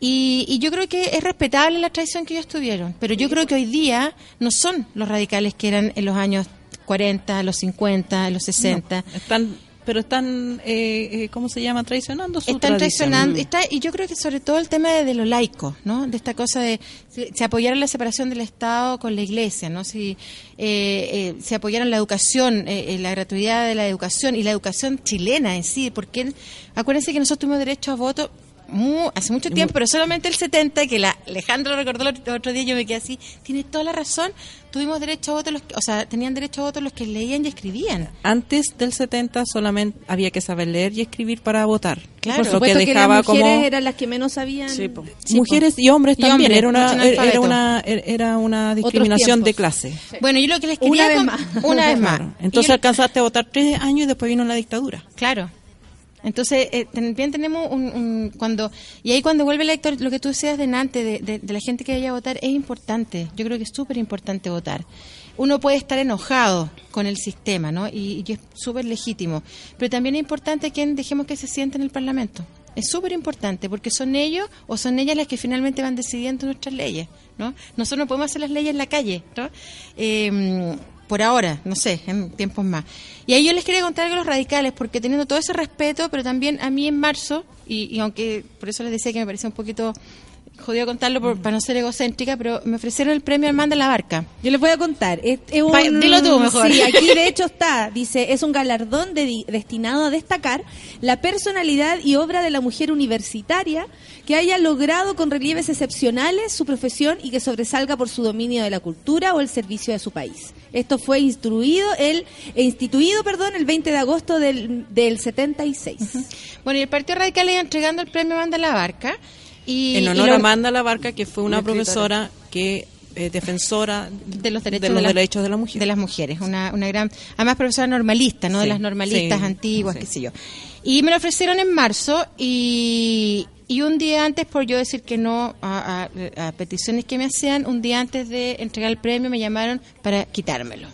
Y, y yo creo que es respetable la tradición que ellos tuvieron, pero yo creo que hoy día no son los radicales que eran en los años 40, los 50, los 60. No, están, pero están, eh, eh, ¿cómo se llama? Traicionando su Están tradición. traicionando, está, y yo creo que sobre todo el tema de, de lo laico, ¿no? De esta cosa de se, se apoyaron la separación del Estado con la Iglesia, ¿no? Si eh, eh, se apoyaron la educación, eh, eh, la gratuidad de la educación y la educación chilena en sí, porque acuérdense que nosotros tuvimos derecho a voto mu- hace mucho tiempo, pero solamente el 70, que la Alejandro lo recordó el otro- día, yo me quedé así, tiene toda la razón, tuvimos derecho a voto, los o sea, tenían derecho a voto los que leían y escribían. Antes del 70 solamente había que saber leer y escribir para votar. Claro. Por lo que supuesto que, dejaba las mujeres como eran las que menos sabían. Sí, mujeres po. y hombres Y también. hombres, era una muchos era analfabetos. una era una discriminación de clase. Bueno, yo lo que les Una quería vez con- más. una vez más. Claro. Entonces yo- alcanzaste a votar tres años y después vino la dictadura. Claro. Entonces, eh, también tenemos un, un- cuando y ahí cuando vuelve el elector, lo que tú decías de Nantes, de, de- de la gente que vaya a votar, es importante. Yo creo que es súper importante votar. Uno puede estar enojado, con el sistema, ¿no? Y, y es súper legítimo. Pero también es importante que dejemos que se sienten en el Parlamento. Es súper importante porque son ellos o son ellas las que finalmente van decidiendo nuestras leyes, ¿no? Nosotros no podemos hacer las leyes en la calle, ¿no? Eh, por ahora, no sé, en tiempos más. Y ahí yo les quería contar algo a los radicales, porque teniendo todo ese respeto, pero también a mí en marzo, y, y aunque por eso les decía que me parecía un poquito jodido contarlo por- para no ser egocéntrica, pero me ofrecieron el premio Armanda la Barca. Yo les voy a contar. Es, es un, Pa- dilo tú mejor. Sí, aquí de hecho está. Dice, es un galardón dedi- destinado a destacar la personalidad y obra de la mujer universitaria que haya logrado con relieves excepcionales su profesión y que sobresalga por su dominio de la cultura o el servicio de su país. Esto fue instruido el, e instituido perdón, el 20 de agosto del, del 76. Bueno, y el Partido Radical le iba entregando el premio Armanda la Barca. Y, en y honor lo- a Amanda Labarca, que fue una, profesora que eh, defensora de los derechos de, los derechos de la mujer. de las mujeres, una, una gran, además profesora normalista, ¿no? de las normalistas sí, antiguas, sí. qué sé yo. Y me lo ofrecieron en marzo y, y un día antes, por yo decir que no a, a- a peticiones que me hacían, un día antes de entregar el premio me llamaron para quitármelo.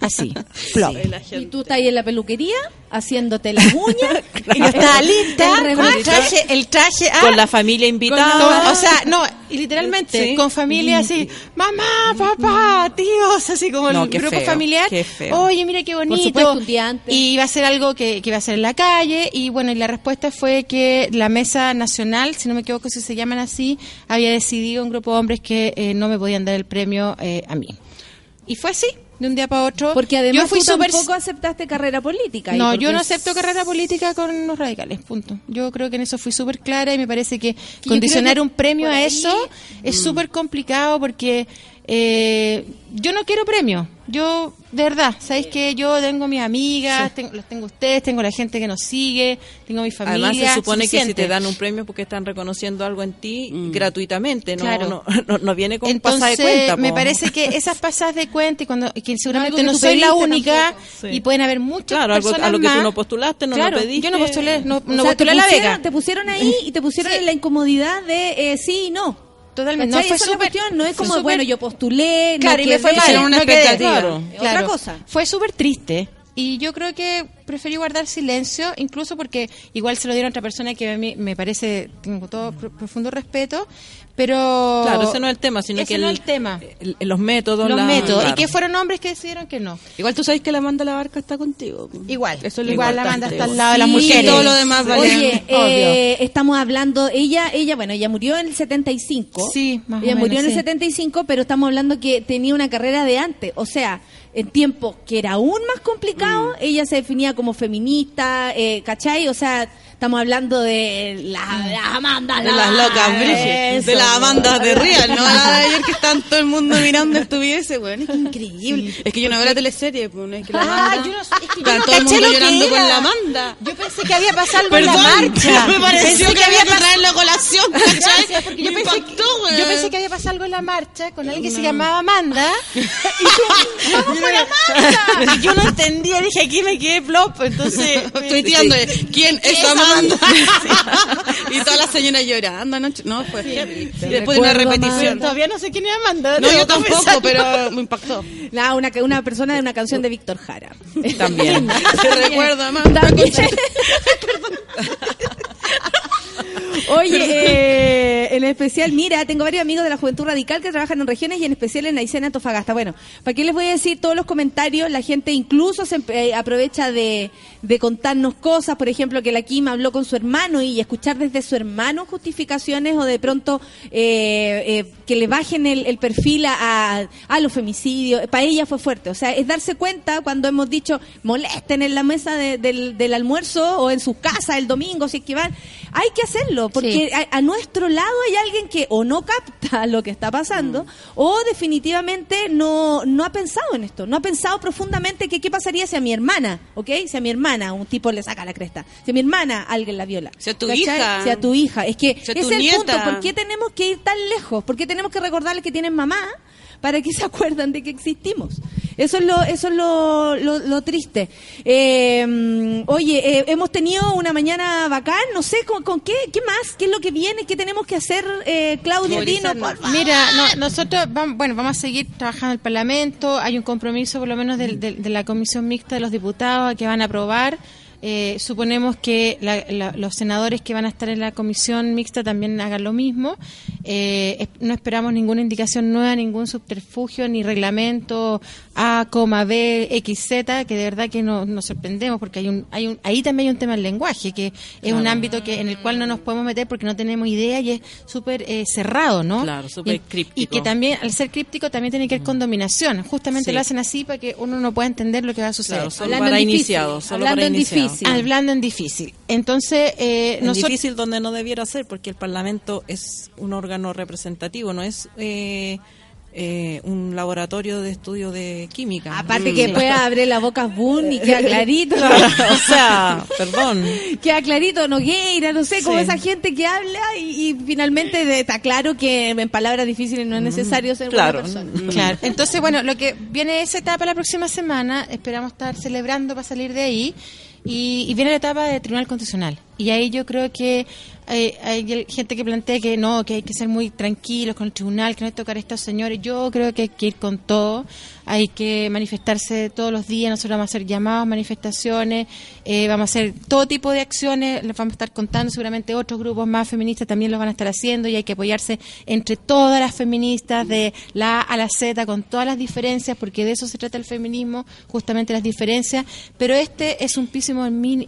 Así, plop. Y tú estás ahí en la peluquería haciéndote las uñas. Y yo estaba lista El con el traje, el traje ah, Con la familia con- invitada. o sea, no, y literalmente, Sí. con familia así, mamá, papá, tíos, así como No, el grupo feo, familiar. Oye, mira qué bonito. supuesto. Y iba a ser algo que, que iba a ser en la calle. Y bueno, y la respuesta fue que la Mesa Nacional, si no me equivoco si se llaman así, había decidido un grupo de hombres que eh, no me podían dar el premio eh, a mí. Y fue así, de un día para otro. Porque además yo fui tú tampoco aceptaste carrera política. no, yo no acepto carrera política con los radicales, punto. Yo creo que en eso fui súper clara y me parece que condicionar que un premio a eso es súper complicado porque eh, yo no quiero premio. Yo, de verdad, sabéis que yo tengo mis amigas, tengo, los tengo ustedes, tengo la gente que nos sigue, tengo mi familia. Además se supone que si te dan un premio porque están reconociendo algo en ti gratuitamente, no, Claro. no, no, no viene con Entonces, pasada de cuenta. me parece que esas pasadas de cuenta y cuando y que seguramente no tú soy la única. Sí. y pueden haber muchas Claro, algo- personas a lo que tú más. no postulaste, no lo Claro, pediste. Yo no postulé, no, no O sea, postulé la pusieron- Vega. Te pusieron ahí y te pusieron Sí. en la incomodidad de eh, sí y no. Totalmente. No, fue súper- cuestión, no es como, bueno, yo postulé, Claro, no y me fue quedé, mal, Era una no quedé. expectativa. Claro, Es claro. otra cosa. Fue súper triste. Y yo creo que preferí guardar silencio, incluso porque igual se lo dieron a otra persona que a mí me parece, tengo todo pro- profundo respeto, pero... Claro, ese no es el tema, sino Ese que no es el tema. el- los métodos. Los la- métodos. claro. Y que fueron hombres que decidieron que no. Igual tú sabes que la manda la barca está contigo. Igual. Eso es lo igual la importante. manda está al lado de las mujeres. Y todo lo demás vale. Oye, Obvio. eh, estamos hablando, ella, ella, bueno, ella murió en el 75. Sí, más o Ella murió menos, en el sí. 75, pero estamos hablando que tenía una carrera de antes. O sea, en tiempos que era aún más complicado, Mm. ella se definía como feminista, eh, ¿cachai? O sea, estamos hablando de la, la Amanda. De las locas. Eso, De las Amandas de. Real, ¿no? La de ayer que están todo el mundo mirando estupideces, weón. Es que increíble. Es que yo no veo la teleserie, pues, no es que la Ah, Amanda. yo no es que yo no todo el mundo llorando con la Amanda. Yo pensé que había pasado algo en Perdón, la marcha. me pareció Pensé que había que pas- traerlo a colación, Gracias, yo pensé, impactó, que, yo pensé que había pasado algo en la marcha con alguien que se llamaba Amanda. Y tú, ¡vamos por Amanda! Y yo no entendía, dije, aquí me quedé plop. Entonces, Tuiteándole, ¿quién es es Y todas las señoras llorando. No, no fue heavy. Después de una repetición. todavía no sé quién es Amanda. No, yo tampoco, pero me impactó. Nada, una, una persona de una canción de Víctor Jara. También. Te recuerdo, Amanda. También. Oye, eh, en especial, mira, tengo varios amigos de la Juventud Radical que trabajan en regiones y en especial en Aysén, Antofagasta. Bueno, ¿para qué les voy a decir todos los comentarios? La gente incluso se eh, aprovecha de, de contarnos cosas, por ejemplo, que la Kim habló con su hermano y escuchar desde su hermano justificaciones o de pronto eh, eh, que le bajen el, el perfil a, a, a los femicidios. Para ella fue fuerte. O sea, es darse cuenta cuando hemos dicho molesten en la mesa de- del, del almuerzo o en su casa el domingo, si es que van. Hay que hacerlo, porque Sí. a, a nuestro lado hay alguien que o no capta lo que está pasando o definitivamente no, no ha pensado en esto, no ha pensado profundamente que qué pasaría si a mi hermana, ¿ok? Si a mi hermana un tipo le saca la cresta, si a mi hermana alguien la viola. Si a tu ¿cachai? hija. Si a tu hija. Es que Si es el nieta. punto. ¿Por qué tenemos que ir tan lejos? ¿Por qué tenemos que recordarles que tienen mamá? Para que se acuerdan de que existimos. Eso es lo, eso es lo, lo, lo triste. Eh, oye, eh, hemos tenido una mañana bacán, no sé, ¿con, con qué, qué más? ¿Qué es lo que viene? ¿Qué tenemos que hacer, eh, Claudia Dino? por favor? Mira, no- nosotros vamos, bueno, vamos a seguir trabajando en el Parlamento. Hay un compromiso, por lo menos, del- del- de, la Comisión Mixta de los Diputados que van a aprobar. Eh, suponemos que la- la- los senadores que van a estar en la Comisión Mixta también hagan lo mismo. Eh, no esperamos ninguna indicación nueva, ningún subterfugio, ni reglamento A, B, X, Z, que de verdad que no- nos sorprendemos porque hay un, hay un, ahí también hay un tema del lenguaje, que es un ámbito que en el cual no nos podemos meter porque no tenemos idea y es súper eh, cerrado, ¿no? Claro, súper críptico. Y que también, al ser críptico, también tiene que ver con dominación. Justamente Sí. lo hacen así para que uno no pueda entender lo que va a suceder. Claro, solo Hablando para iniciados, solo hablando para iniciados. Difícil. Hablando en difícil. Entonces, eh, En nosotros... difícil donde no debiera ser, porque el Parlamento es un órgano representativo, no es eh, eh, un laboratorio de estudio de química. Aparte Mm. que después abre la boca Boone y queda clarito. o sea, perdón. Queda clarito, Nogueira, no sé, como Sí. esa gente que habla y, y finalmente de- está claro que en palabras difíciles no es necesario ser Claro, buena persona. claro. Entonces, bueno, lo que viene esa etapa la próxima semana, esperamos estar celebrando para salir de ahí. Y, y viene la etapa de Tribunal Constitucional. Y ahí yo creo que hay el- gente que plantea que no, que hay que ser muy tranquilos con el tribunal, que no hay que tocar a estos señores. Yo creo que hay que ir con todo. Hay que manifestarse todos los días. Nosotros vamos a hacer llamados, manifestaciones, eh, vamos a hacer todo tipo de acciones. Les vamos a estar contando. Seguramente otros grupos más feministas también lo van a estar haciendo. Y hay que apoyarse entre todas las feministas, de la A a la Z, con todas las diferencias, porque de eso se trata el feminismo, justamente las diferencias. Pero este es un piso,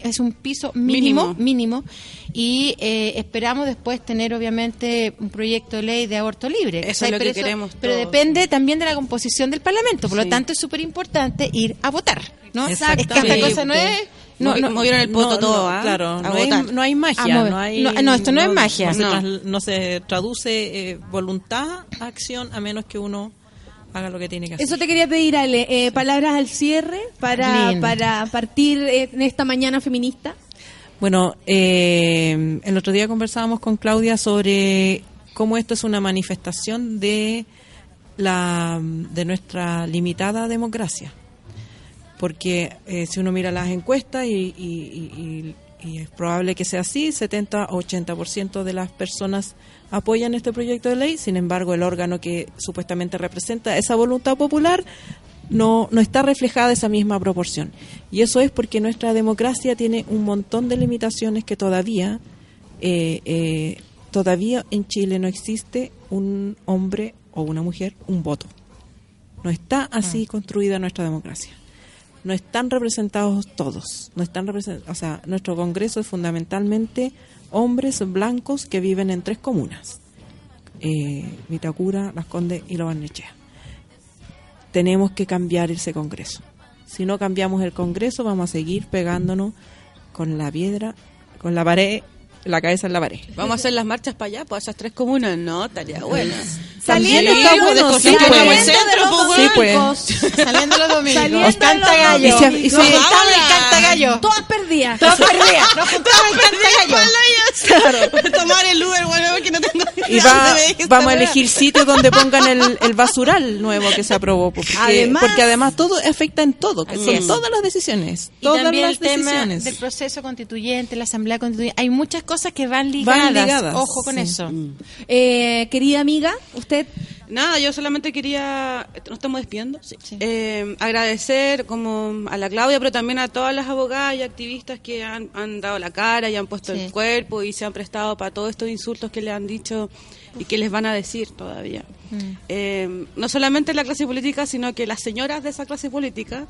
es un piso mínimo, mínimo. y eh, esperamos después tener, obviamente, un proyecto de ley de aborto libre. Eso es lo Pero que queremos Pero todos. depende también de la composición del Parlamento. Por Sí. lo tanto, es súper importante ir a votar. ¿no? Es que Exactamente. esta cosa no es... No, Movi- no, movieron el poto No, todo, no, ¿ah? Claro, no hay, no hay magia. No, hay, No, no, esto no es magia. No se, No. tras- no se traduce eh, voluntad a acción a menos que uno haga lo que tiene que hacer. Eso te quería pedir, Ale. Eh, palabras al cierre para, para partir eh, en esta mañana feminista. Bueno, eh, el otro día conversábamos con Claudia sobre cómo esto es una manifestación de la de nuestra limitada democracia. Porque eh, si uno mira las encuestas y, y- y- y- es probable que sea así, 70 o 80% de las personas apoyan este proyecto de ley, sin embargo el órgano que supuestamente representa esa voluntad popular no, no está reflejada esa misma proporción. Y eso es porque nuestra democracia tiene un montón de limitaciones que todavía, eh, eh, todavía en Chile no existe un hombre o una mujer, un voto. No está así construida nuestra democracia. No están representados todos. No están represent- o sea, nuestro Congreso es fundamentalmente hombres blancos que viven en tres comunas. Eh, Vitacura, Las Condes y Lo Barnechea tenemos que cambiar ese Congreso. Si no cambiamos el Congreso, vamos a seguir pegándonos con la piedra, con la pared, la cabeza en la pared. Vamos a hacer las marchas para allá, para esas tres comunas. No, estaría bueno. Saliendo Sí, los domingos, desconcentramos el saliendo centro, de los pues, Sí, pues. domingos. Saliendo los domingos. Saliendo Nos canta los gallo. Y se- y se- Nos juntamos en el cantagallo. Todas perdidas. Todas perdidas. Nos juntamos en el. Claro. Tomar el Uber, bueno, porque no tengo Y va- vamos a elegir sitios donde pongan el, el basural nuevo que se aprobó. Porque Además- porque además todo afecta en todo. que son es. todas las decisiones. Y todas también las el tema decisiones. del proceso constituyente, la asamblea constituyente. Hay muchas cosas que van ligadas. Van ligadas, Ojo con sí. eso. Eh, querida amiga, usted Nada, yo solamente quería, nos estamos despidiendo, Eh, agradecer como a la Claudia, pero también a todas las abogadas y activistas que han, han dado la cara y han puesto Sí. el cuerpo y se han prestado para todos estos insultos que le han dicho y que les van a decir todavía. Mm. Eh, no solamente la clase política, sino que las señoras de esa clase política,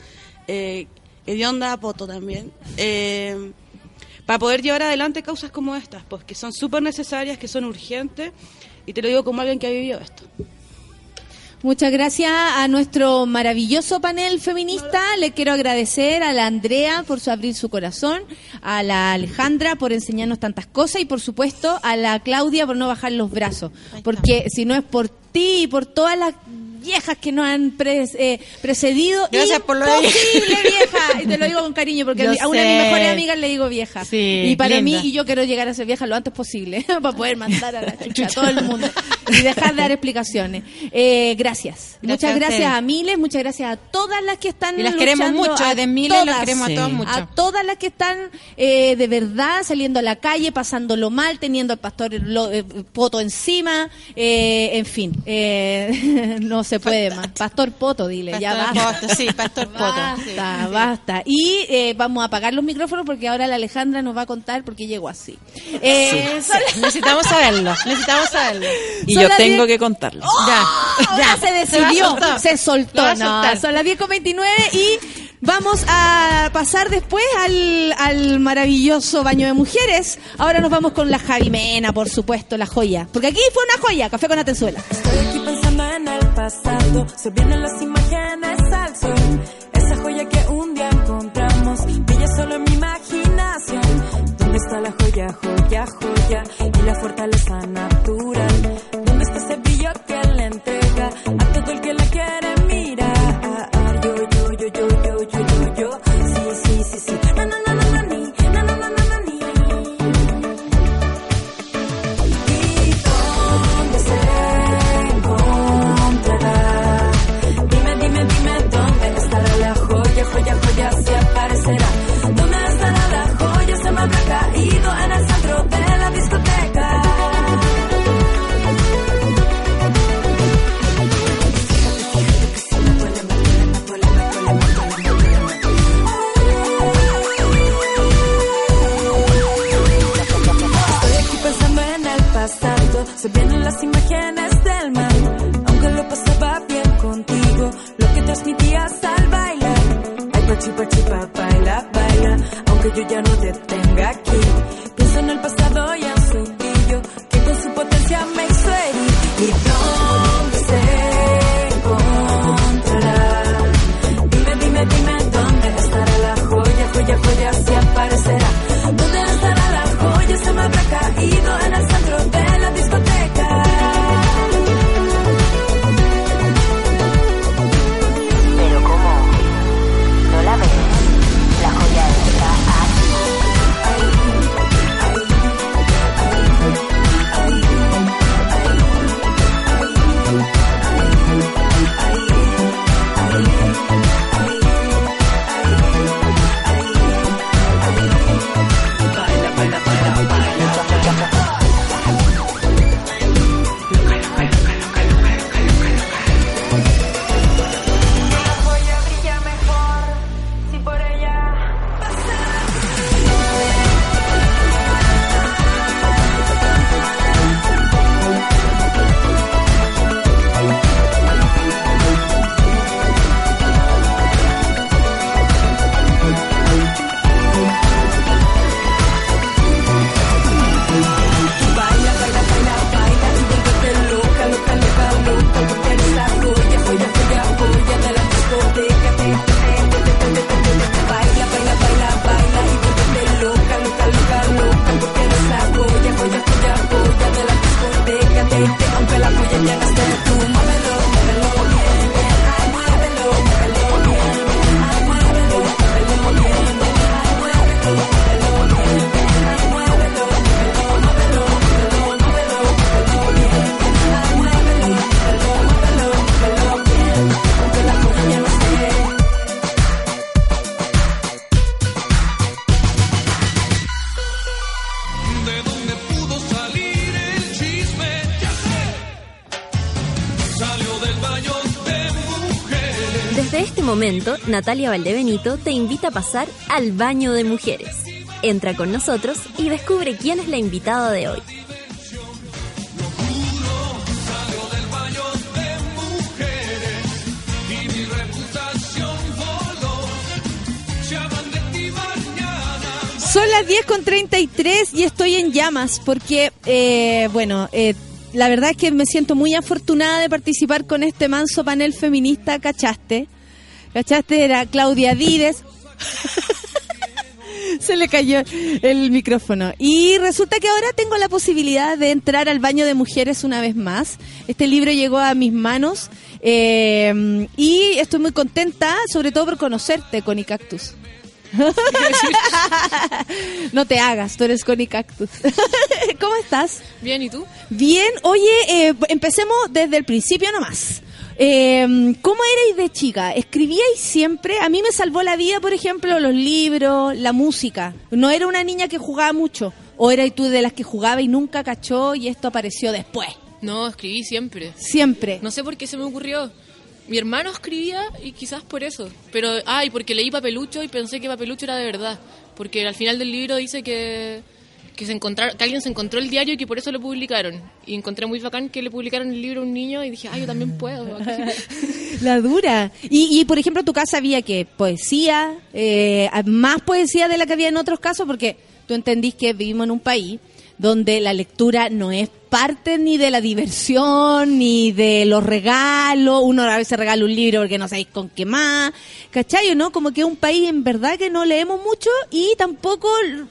eh, hedionda poto también, eh, para poder llevar adelante causas como estas, pues que son súper necesarias, que son urgentes, y te lo digo como alguien que ha vivido esto. Muchas gracias a nuestro maravilloso panel feminista. Le quiero agradecer a la Andrea por su abrir su corazón, a la Alejandra por enseñarnos tantas cosas y por supuesto a la Claudia por no bajar los brazos. Porque si no es por ti y por todas las viejas que nos han eh, precedido. Gracias por lo de- posible, vieja. Y te lo digo con cariño porque Yo a una de mis mejores amigas le digo vieja. Sí, y para linda. mí, y yo quiero llegar a ser vieja lo antes posible para poder mandar a la chucha a todo el mundo y dejar de dar explicaciones. Eh, gracias. Muchas gracias a Miles, muchas gracias a todas las que están Y las queremos mucho, a de Miles las queremos a todas mucho. A todas las que están eh, de verdad saliendo a la calle, pasándolo mal, teniendo al pastor lo- eh, Poto encima, eh, en fin, eh, no se puede más. Pastor Poto, dile, ya Pastor basta. Poto, sí, Pastor Poto. Basta, Sí, basta. Y eh, vamos a apagar los micrófonos porque ahora la Alejandra nos va a contar por qué llegó así. Eh, Necesitamos saberlo, necesitamos saberlo. Y Son yo tengo diez- que contarles. Ya, Ahora se decidió, Se soltó. No, son las 10.29 y vamos a pasar después al, al maravilloso baño de mujeres. Ahora nos vamos con la Javi Mena, por supuesto, la joya. Porque aquí fue una joya, café con Atenzuela. Se vienen las imágenes al sol. Esa joya que un día encontramos, brilla solo en mi imaginación. ¿Dónde está la joya, joya, joya? Y la fortaleza natural. Yo ya no te tenga Yeah. Natalia Valdebenito te invita a pasar al baño de mujeres. Entra con nosotros y descubre quién es la invitada de hoy. Son las 10 con 33 y estoy en llamas porque, eh, bueno, eh, la verdad es que me siento muy afortunada de participar con este manso panel feminista, ¿cachaste? ¿Cachaste? Era Claudia Díez. Se le cayó el micrófono. Y resulta que ahora tengo la posibilidad de entrar al baño de mujeres una vez más. Este libro llegó a mis manos Eh, y estoy muy contenta, sobre todo por conocerte, Connie Cactus. no te hagas, tú eres Connie Cactus. ¿Cómo estás? Bien, ¿y tú? Bien, oye, eh, empecemos desde el principio nomás. Eh, ¿Cómo erais de chica? ¿Escribíais siempre? A mí me salvó la vida, por ejemplo, los libros, la música. No era una niña que jugaba mucho. ¿O eras tú de las que jugaba y nunca cachó y esto apareció después? No, escribí siempre. Siempre. No sé por qué se me ocurrió. Mi hermano escribía y quizás por eso. Pero, ay, porque leí Papelucho y pensé que Papelucho era de verdad. Porque al final del libro dice que, que, se encontraron, que alguien se encontró el diario y que por eso lo publicaron. Y encontré muy bacán que le publicaron el libro a un niño y dije, ay, yo también puedo. La dura. Y, y, por ejemplo, tu casa había que poesía, eh, más poesía de la que había en otros casos, porque tú entendís que vivimos en un país donde la lectura no es parte ni de la diversión, ni de los regalos. Uno a veces regala un libro porque no sabéis con qué más. ¿Cachai? ¿no? Como que es un país en verdad que no leemos mucho y tampoco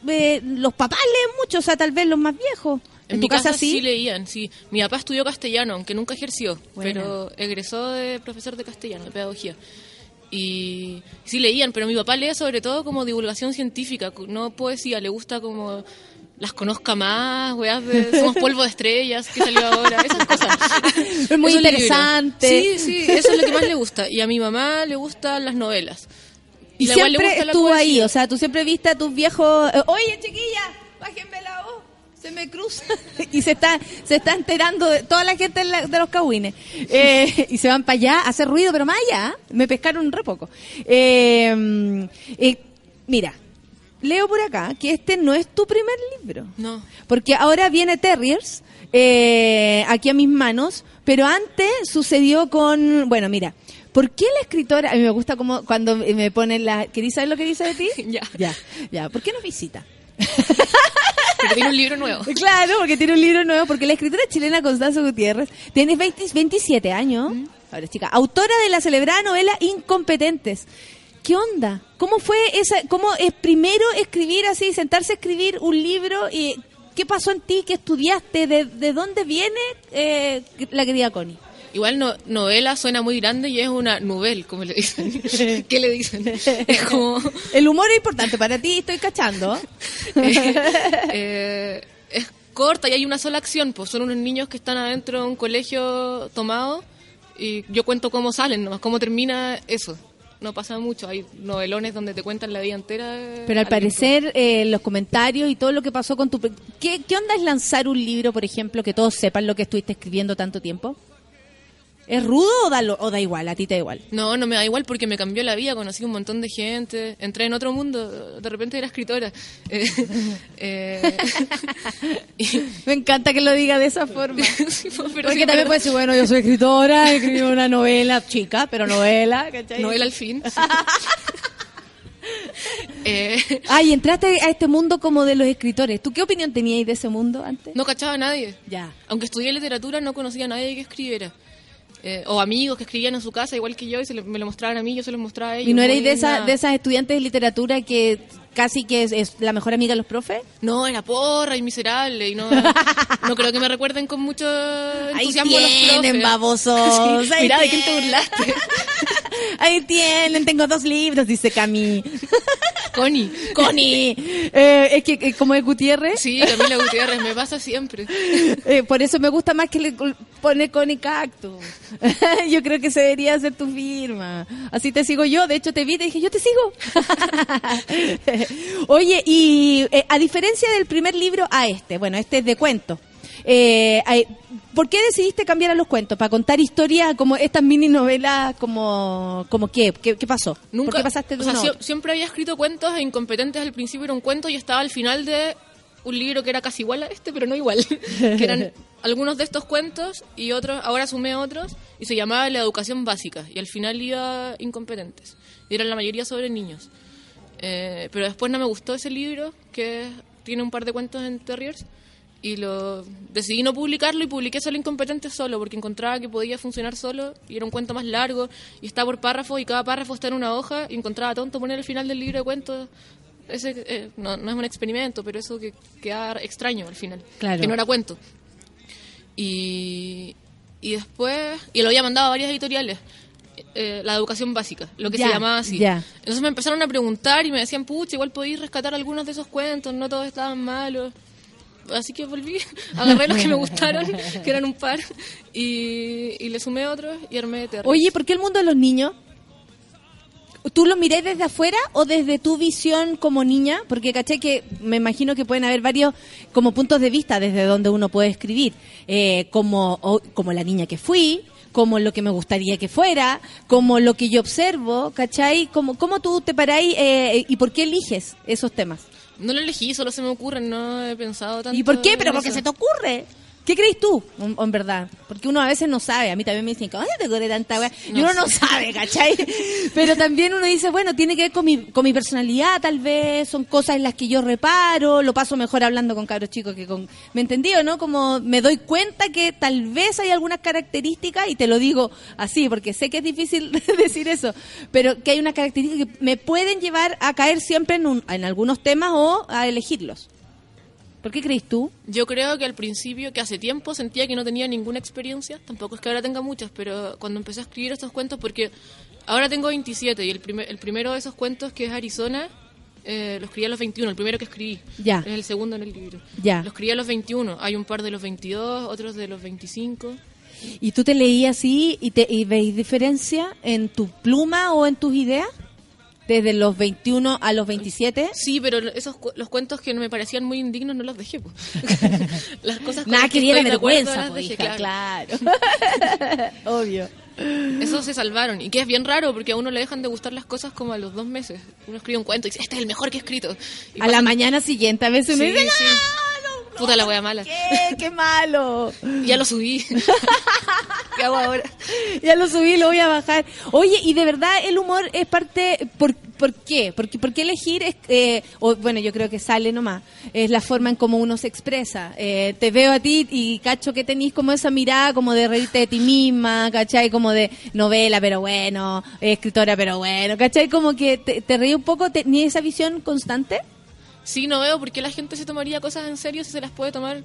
eh, los papás leen mucho, o sea, tal vez los más viejos. En, ¿En mi tu casa, casa sí? sí leían, sí. Mi papá estudió castellano, aunque nunca ejerció, Buena. pero egresó de profesor de castellano, de pedagogía. Y sí leían, pero mi papá lee sobre todo como divulgación científica, no poesía, le gusta como las conozca más, weas de Somos polvo de estrellas, que salió ahora, esas cosas. Es muy libros. interesante. Sí, sí, eso es lo que más le gusta. Y a mi mamá le gustan las novelas. Y le siempre estuvo ahí, o sea, tú siempre viste a tus viejos, eh, oye chiquilla, bájenme la voz, se me cruza. y se está, se está enterando de toda la gente de, la- de los cahuines. Eh, y se van para allá a hacer ruido, pero más allá, me pescaron re poco. Eh, eh, mira, leo por acá que este no es tu primer libro. No. Porque ahora viene Terriers eh, aquí a mis manos, pero antes sucedió con, bueno, mira, ¿por qué la escritora, a mí me gusta como cuando me ponen la, ¿querés saber lo que dice de ti? ya. Ya, ya, ¿por qué nos visita? Porque tiene un libro nuevo. Claro, porque tiene un libro nuevo, porque la escritora chilena Constanza Gutiérrez tiene 20 27 años, ahora chica, autora de la celebrada novela Incompetentes. ¿Qué onda? ¿Cómo fue esa, cómo es primero escribir así, sentarse a escribir un libro y qué pasó en ti, qué estudiaste, de, de dónde viene eh, la querida Connie? Igual no, novela suena muy grande y es una novel, como le dicen. ¿Qué le dicen? Es como... El humor es importante para ti, estoy cachando. eh, es corta y hay una sola acción, pues son unos niños que están adentro de un colegio tomado y yo cuento cómo salen, nomás cómo termina eso. No pasa mucho, hay novelones donde te cuentan la vida entera. de Pero al parecer, eh, los comentarios y todo lo que pasó con tu... ¿Qué, ¿Qué onda es lanzar un libro, por ejemplo, que todos sepan lo que estuviste escribiendo tanto tiempo? ¿Es rudo o da, lo- o da igual? A ti te da igual. No, no me da igual porque me cambió la vida, conocí un montón de gente, entré en otro mundo, de repente era escritora. Eh, eh, Me encanta que lo diga de esa forma. pero Porque también puede decir, bueno, yo soy escritora, escribí una novela chica, pero novela, ¿cachai? Novela al fin. sí. Eh, Ay, entraste a este mundo como de los escritores. ¿Tú qué opinión tenías de ese mundo antes? no cachaba a nadie. Ya. Aunque estudié literatura, no conocía a nadie que escribiera. Eh, o amigos que escribían en su casa, igual que yo, y se le- me lo mostraban a mí, yo se lo mostraba a ellos. ¿Y no erais de, esa, de esas estudiantes de literatura que casi que es, es la mejor amiga de los profes? No, era porra y miserable, y no, no creo que me recuerden con mucho Ahí entusiasmo los tienen, profes. babosos. Sí, ahí Mira, ¿de quién te burlaste? Ahí tienen, tengo dos libros, dice Cami. Connie. Connie. Eh, es que eh, como es Gutiérrez, Sí, Camila Gutiérrez, me pasa siempre. eh, por eso me gusta más que le pone Connie Cactus. yo creo que ese debería ser tu firma. Así te sigo yo. De hecho, te vi y te dije, yo te sigo. Oye, y eh, a diferencia del primer libro a este, bueno, este es de cuentos. Eh, ¿Por qué decidiste cambiar a los cuentos? ¿Para contar historias como estas mini novelas? Como, como qué? ¿Qué, qué pasó? Nunca, ¿Por qué pasaste de o sea, siempre había escrito cuentos e incompetentes al principio era un cuento y estaba al final de un libro que era casi igual a este, pero no igual. que eran algunos de estos cuentos y otros, ahora sumé otros y se llamaba La educación básica y al final iba incompetentes. Y eran la mayoría sobre niños. Eh, pero después no me gustó ese libro que tiene un par de cuentos en Terriers y lo decidí no publicarlo y publiqué solo Incompetentes solo porque encontraba que podía funcionar solo y era un cuento más largo y está por párrafos y cada párrafo está en una hoja y encontraba tonto poner el final del libro de cuentos ese eh, no, no es un experimento pero eso que queda extraño al final Claro. que no era cuento y y después, y lo había mandado a varias editoriales. Eh, la educación básica, lo que Ya, se llamaba así. ya. Entonces me empezaron a preguntar y me decían, pucha, igual podéis rescatar algunos de esos cuentos, no todos estaban malos. Así que volví, agarré los que me gustaron, que eran un par, y, y le sumé otros y armé Terra. Oye, ¿por qué el mundo de los niños? ¿Tú lo miré desde afuera o desde tu visión como niña? Porque caché que me imagino que pueden haber varios como puntos de vista desde donde uno puede escribir. Eh, como, o- como la niña que fui, como lo que me gustaría que fuera, como lo que yo observo, ¿cachai? Como, ¿Cómo tú te paráis eh, y por qué eliges esos temas? No lo elegí, solo se me ocurren, no he pensado tanto. ¿Y por qué? Pero porque eso. se te ocurre. ¿Qué crees tú, en, en verdad? Porque uno a veces no sabe. A mí también me dicen, ¿cómo te ocurre tanta weá? Y No uno no sabe, ¿cachai? Pero también uno dice, bueno, tiene que ver con mi, con mi personalidad, tal vez. Son cosas en las que yo reparo. Lo paso mejor hablando con cabros chicos que con... ¿Me entendí o no? Como me doy cuenta que tal vez hay algunas características, y te lo digo así, porque sé que es difícil decir eso, pero que hay unas características que me pueden llevar a caer siempre en, un- en algunos temas o a elegirlos. ¿Por qué crees tú? Yo creo que al principio, que hace tiempo sentía que no tenía ninguna experiencia, tampoco es que ahora tenga muchas, pero cuando empecé a escribir estos cuentos, porque ahora tengo 27 y el, primer, el primero de esos cuentos, que es Arizona, eh, lo escribí a los 21, el primero que escribí. Ya. Es el segundo en el libro. Ya. Lo escribí a los 21, hay un par de los 22, otros de los 25. ¿Y tú te leías así y, te, y veis diferencia en tu pluma o en tus ideas? Desde los 21 a los 27. Sí, pero esos cu- los cuentos que me parecían muy indignos no los dejé. las cosas Nada que diera vergüenza, dejé, hija, claro. Obvio. Esos se salvaron. Y que es bien raro porque a uno le dejan de gustar las cosas como a los dos meses. Uno escribe un cuento y dice, este es el mejor que he escrito. Y A la mañana siguiente a veces me Sí, dicen, sí. Puta la wea mala. ¿qué? ¡Qué malo! Ya lo subí. ¿Qué hago ahora? Ya lo subí, lo voy a bajar. Oye, y de verdad el humor es parte... ¿Por, por qué? Porque, ¿Por qué elegir? Es, eh, o, bueno, yo creo que sale nomás. Es la forma en cómo uno se expresa. Eh, te veo a ti y cacho que tenís como esa mirada como de reírte de ti misma, ¿cachai? Como de novela, pero bueno, escritora, pero bueno, ¿cachai? Como que te, te reí un poco, ¿tenías esa visión constante? Sí, no veo por qué la gente se tomaría cosas en serio si se las puede tomar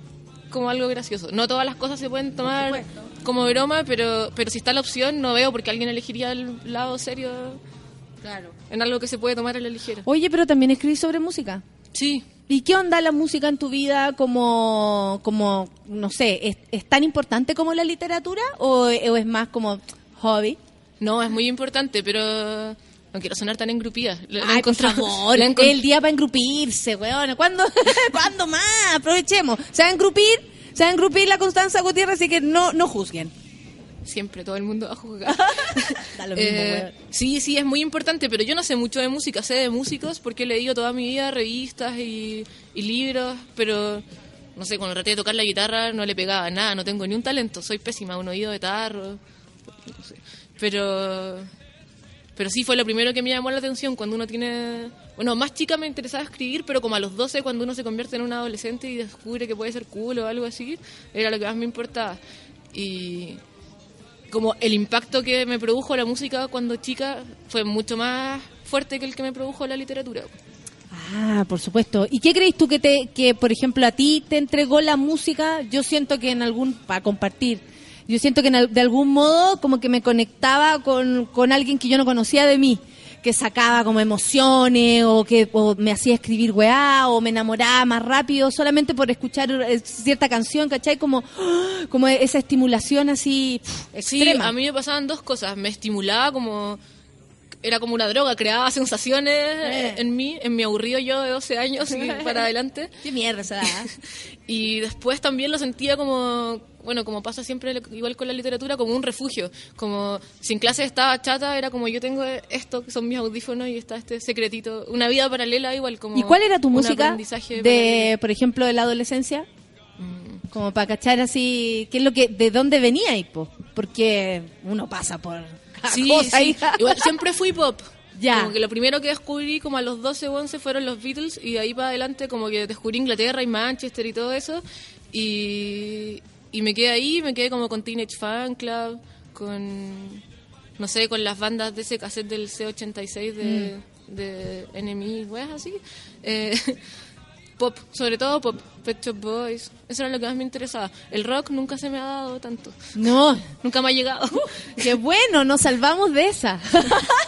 como algo gracioso. No todas las cosas se pueden tomar como broma, pero, pero si está la opción, no veo por qué alguien elegiría el lado serio Claro. en algo que se puede tomar a la ligera. Oye, pero también escribís sobre música. Sí. ¿Y qué onda la música en tu vida como, como no sé, ¿es, es tan importante como la literatura o, o es más como hobby? No, es muy importante, pero no quiero sonar tan engrupida. Le- le Ay, por favor, le el día para engrupirse, weón. ¿Cuándo, ¿Cuándo más? Aprovechemos. Se va a engrupir, se va a engrupir la Constanza Gutiérrez, así que no, no juzguen. Siempre, todo el mundo a juzgar. Da lo mismo, Eh, weón. sí, sí, es muy importante, pero yo no sé mucho de música, sé de músicos porque he leído toda mi vida revistas y, y libros, pero no sé, cuando traté de tocar la guitarra no le pegaba nada, no tengo ni un talento, soy pésima, un oído de tarro, no sé. Pero, pero sí fue lo primero que me llamó la atención cuando uno tiene... Bueno, más chica me interesaba escribir, pero como a los 12, cuando uno se convierte en un adolescente y descubre que puede ser cool o algo así, era lo que más me importaba. Y, como el impacto que me produjo la música cuando chica fue mucho más fuerte que el que me produjo la literatura. Ah, por supuesto. ¿Y qué crees tú que, te, que, por ejemplo, a ti te entregó la música? Yo siento que en algún, para compartir, yo siento que de algún modo como que me conectaba con, con alguien que yo no conocía de mí, que sacaba como emociones o que o me hacía escribir weá o me enamoraba más rápido solamente por escuchar eh, cierta canción, ¿cachai? Como, como esa estimulación así pf, Sí, a mí me pasaban dos cosas. Me estimulaba como... Era como una droga, creaba sensaciones Eh. en mí, en mi aburrido yo de 12 años y para adelante. Qué mierda esa. Y después también lo sentía como, bueno, como pasa siempre igual con la literatura, como un refugio. Como si en clase estaba chata, era como yo tengo esto, que son mis audífonos y está este secretito. Una vida paralela igual como... ¿Y cuál era tu música de, por ejemplo, de la adolescencia? Mm. Como para cachar así, ¿qué es lo que, de dónde venía y po? Porque uno pasa por Sí, cosa, sí. Igual siempre fui pop. Ya. Como que lo primero que descubrí como a los 12 o 11 fueron los Beatles y de ahí para adelante como que descubrí Inglaterra y Manchester y todo eso y, y me quedé ahí, me quedé como con Teenage Fan Club, con no sé, con las bandas de ese cassette del C86 de, Mm. de Enemy, weas así. Eh, pop, sobre todo pop. Pet Shop Boys, eso era lo que más me interesaba. El rock nunca se me ha dado tanto. No. Nunca me ha llegado. Qué bueno, nos salvamos de esa.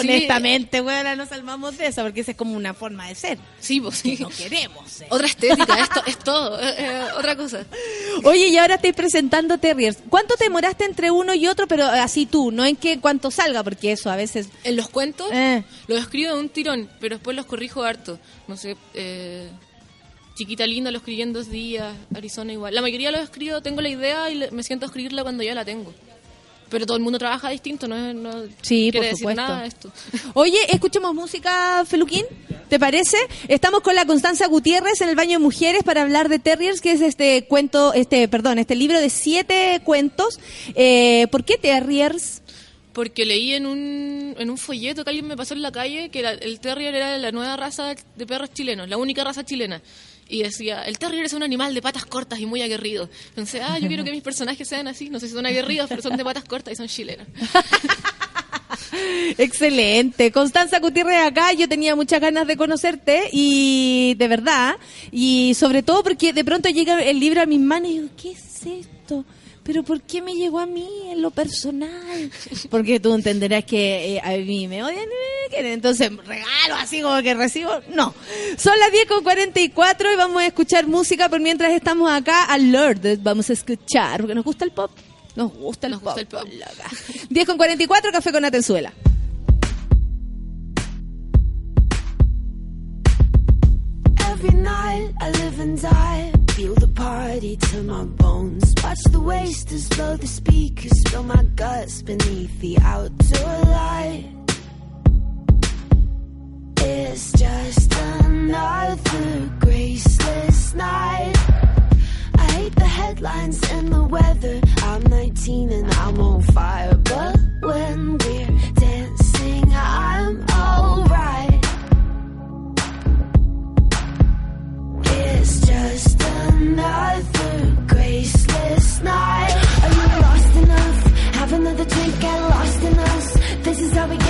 Sí. Honestamente, bueno, nos salvamos de esa porque esa es como una forma de ser. Sí, pues sí. No queremos ser. Otra estética, esto es todo, eh, eh, otra cosa. Oye, y ahora estoy presentando Terriers. ¿Cuánto te demoraste entre uno y otro, pero así tú, no en que cuánto salga, porque eso a veces... En los cuentos Eh. los escribo de un tirón, pero después los corrijo harto. No sé, eh, Chiquita Linda lo escribí en dos días, Arizona igual. La mayoría los escribo, tengo la idea y le- me siento a escribirla cuando ya la tengo. Pero todo el mundo trabaja distinto, no, es- no Sí, quiere por decir supuesto. nada esto. Oye, escuchemos música, Feluquín, ¿te parece? Estamos con la Constanza Gutiérrez en el baño de mujeres para hablar de Terriers, que es este cuento, este, perdón, este libro de siete cuentos. Eh, ¿Por qué Terriers? Porque leí en un, en un folleto que alguien me pasó en la calle que la- el terrier era la nueva raza de perros chilenos, la única raza chilena. Y decía, el terrier es un animal de patas cortas y muy aguerrido. Entonces, ah, yo quiero que mis personajes sean así. No sé si son aguerridos, pero son de patas cortas y son chilenos. Excelente. Constanza Gutiérrez acá, yo tenía muchas ganas de conocerte y de verdad, y sobre todo porque de pronto llega el libro a mis manos y digo, ¿qué es esto? Pero ¿por qué me llegó a mí en lo personal? Porque tú entenderás que eh, a mí me odian y me quieren. Entonces, regalo así como que recibo. No. Son las 10 con 44 y vamos a escuchar música por mientras estamos acá al Lord. Vamos a escuchar, porque nos gusta el pop. Nos gusta el, pop, loca. 10 con 44, café con Atenzuela. Every night I live and die. Feel the party to my bones. Watch the wasters blow the speakers. Spill my guts beneath the outdoor light. It's just another graceless night. I hate the headlines and the weather. I'm 19 and I'm on fire. But when we're dancing, I'm alright. How we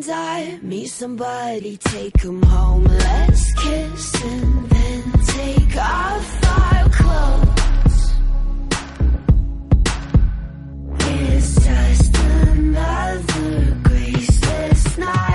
and die. Meet somebody, take take 'em home. Let's kiss and then take off our clothes. It's just another graceless night.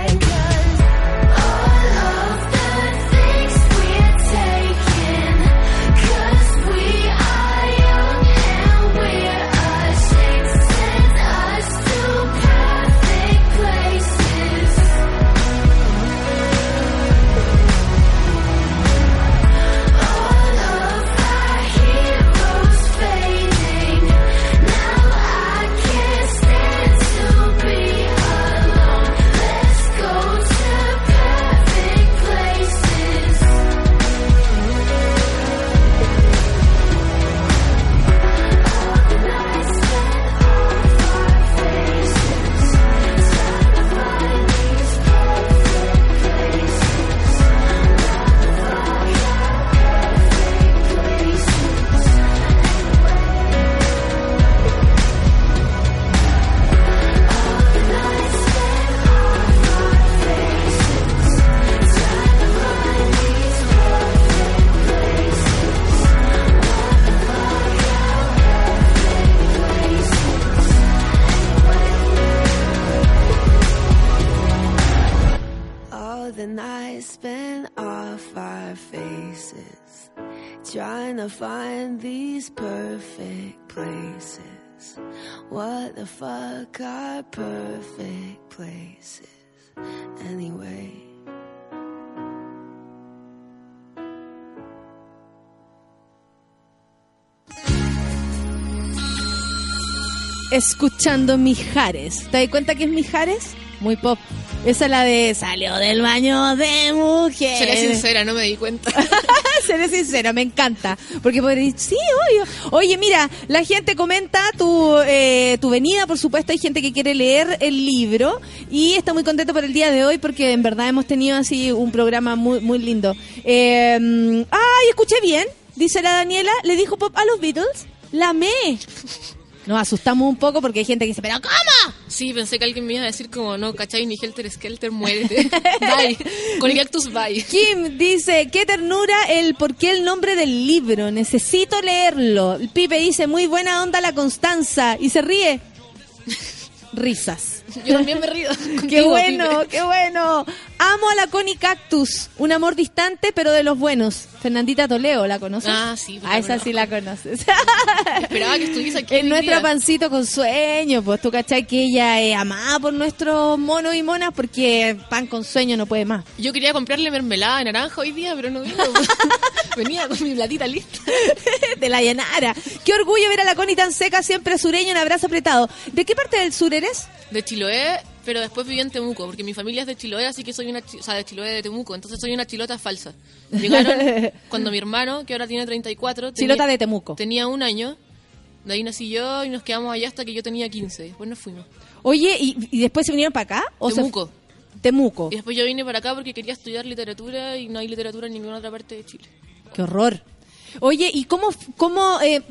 Escuchando Mijares. ¿Te das cuenta que es Mijares? Muy pop. Esa es la de salió del baño de mujer. Seré sincera, no me di cuenta. Seré sincera, me encanta. Porque podría decir, sí, obvio. Oye, mira, la gente comenta tu, eh, tu venida, por supuesto, hay gente que quiere leer el libro y está muy contento por el día de hoy porque en verdad hemos tenido así un programa muy, muy lindo. Eh, ay, escuché bien, dice la Daniela, le dijo pop a los Beatles, la amé. Nos asustamos un poco porque hay gente que dice, pero ¿cómo? Sí, pensé que alguien me iba a decir como, no, ¿cachai? Ni Helter Skelter, muérete. bye. Con Cactus, bye. Kim dice, qué ternura el por qué el nombre del libro, necesito leerlo. El Pipe dice, muy buena onda la Constanza y se ríe. Risas. Yo también me río. qué contigo, bueno, Pipe. qué bueno. Amo a la Connie Cactus, un amor distante pero de los buenos. Fernandita Toleo, ¿la conoces? Ah, sí, A la esa sí la conoces. Esperaba que estuviese aquí. Hoy nuestra día. pancito con sueño, pues tú cachai que ella es amada por nuestros monos y monas porque pan con sueño no puede más. Yo quería comprarle mermelada de naranja hoy día, pero no vino. Venía con mi platita lista. de la llanara. Qué orgullo ver a la Connie tan seca, siempre sureña, un abrazo apretado. ¿De qué parte del sur eres? De Chiloé, pero después viví en Temuco, porque mi familia es de Chiloé, así que soy una... O sea, de Chiloé de Temuco, entonces soy una chilota falsa. Llegaron cuando mi hermano, que ahora tiene 34... tenía- Chilota de Temuco. Tenía un año, de ahí nací yo y nos quedamos allá hasta que yo tenía 15. Después nos fuimos. Oye, ¿y, y después se vinieron para acá? ¿O se- Temuco. Temuco. Y después yo vine para acá porque quería estudiar literatura y no hay literatura en ninguna otra parte de Chile. Qué horror. Oye, ¿y cómo, cómo eh,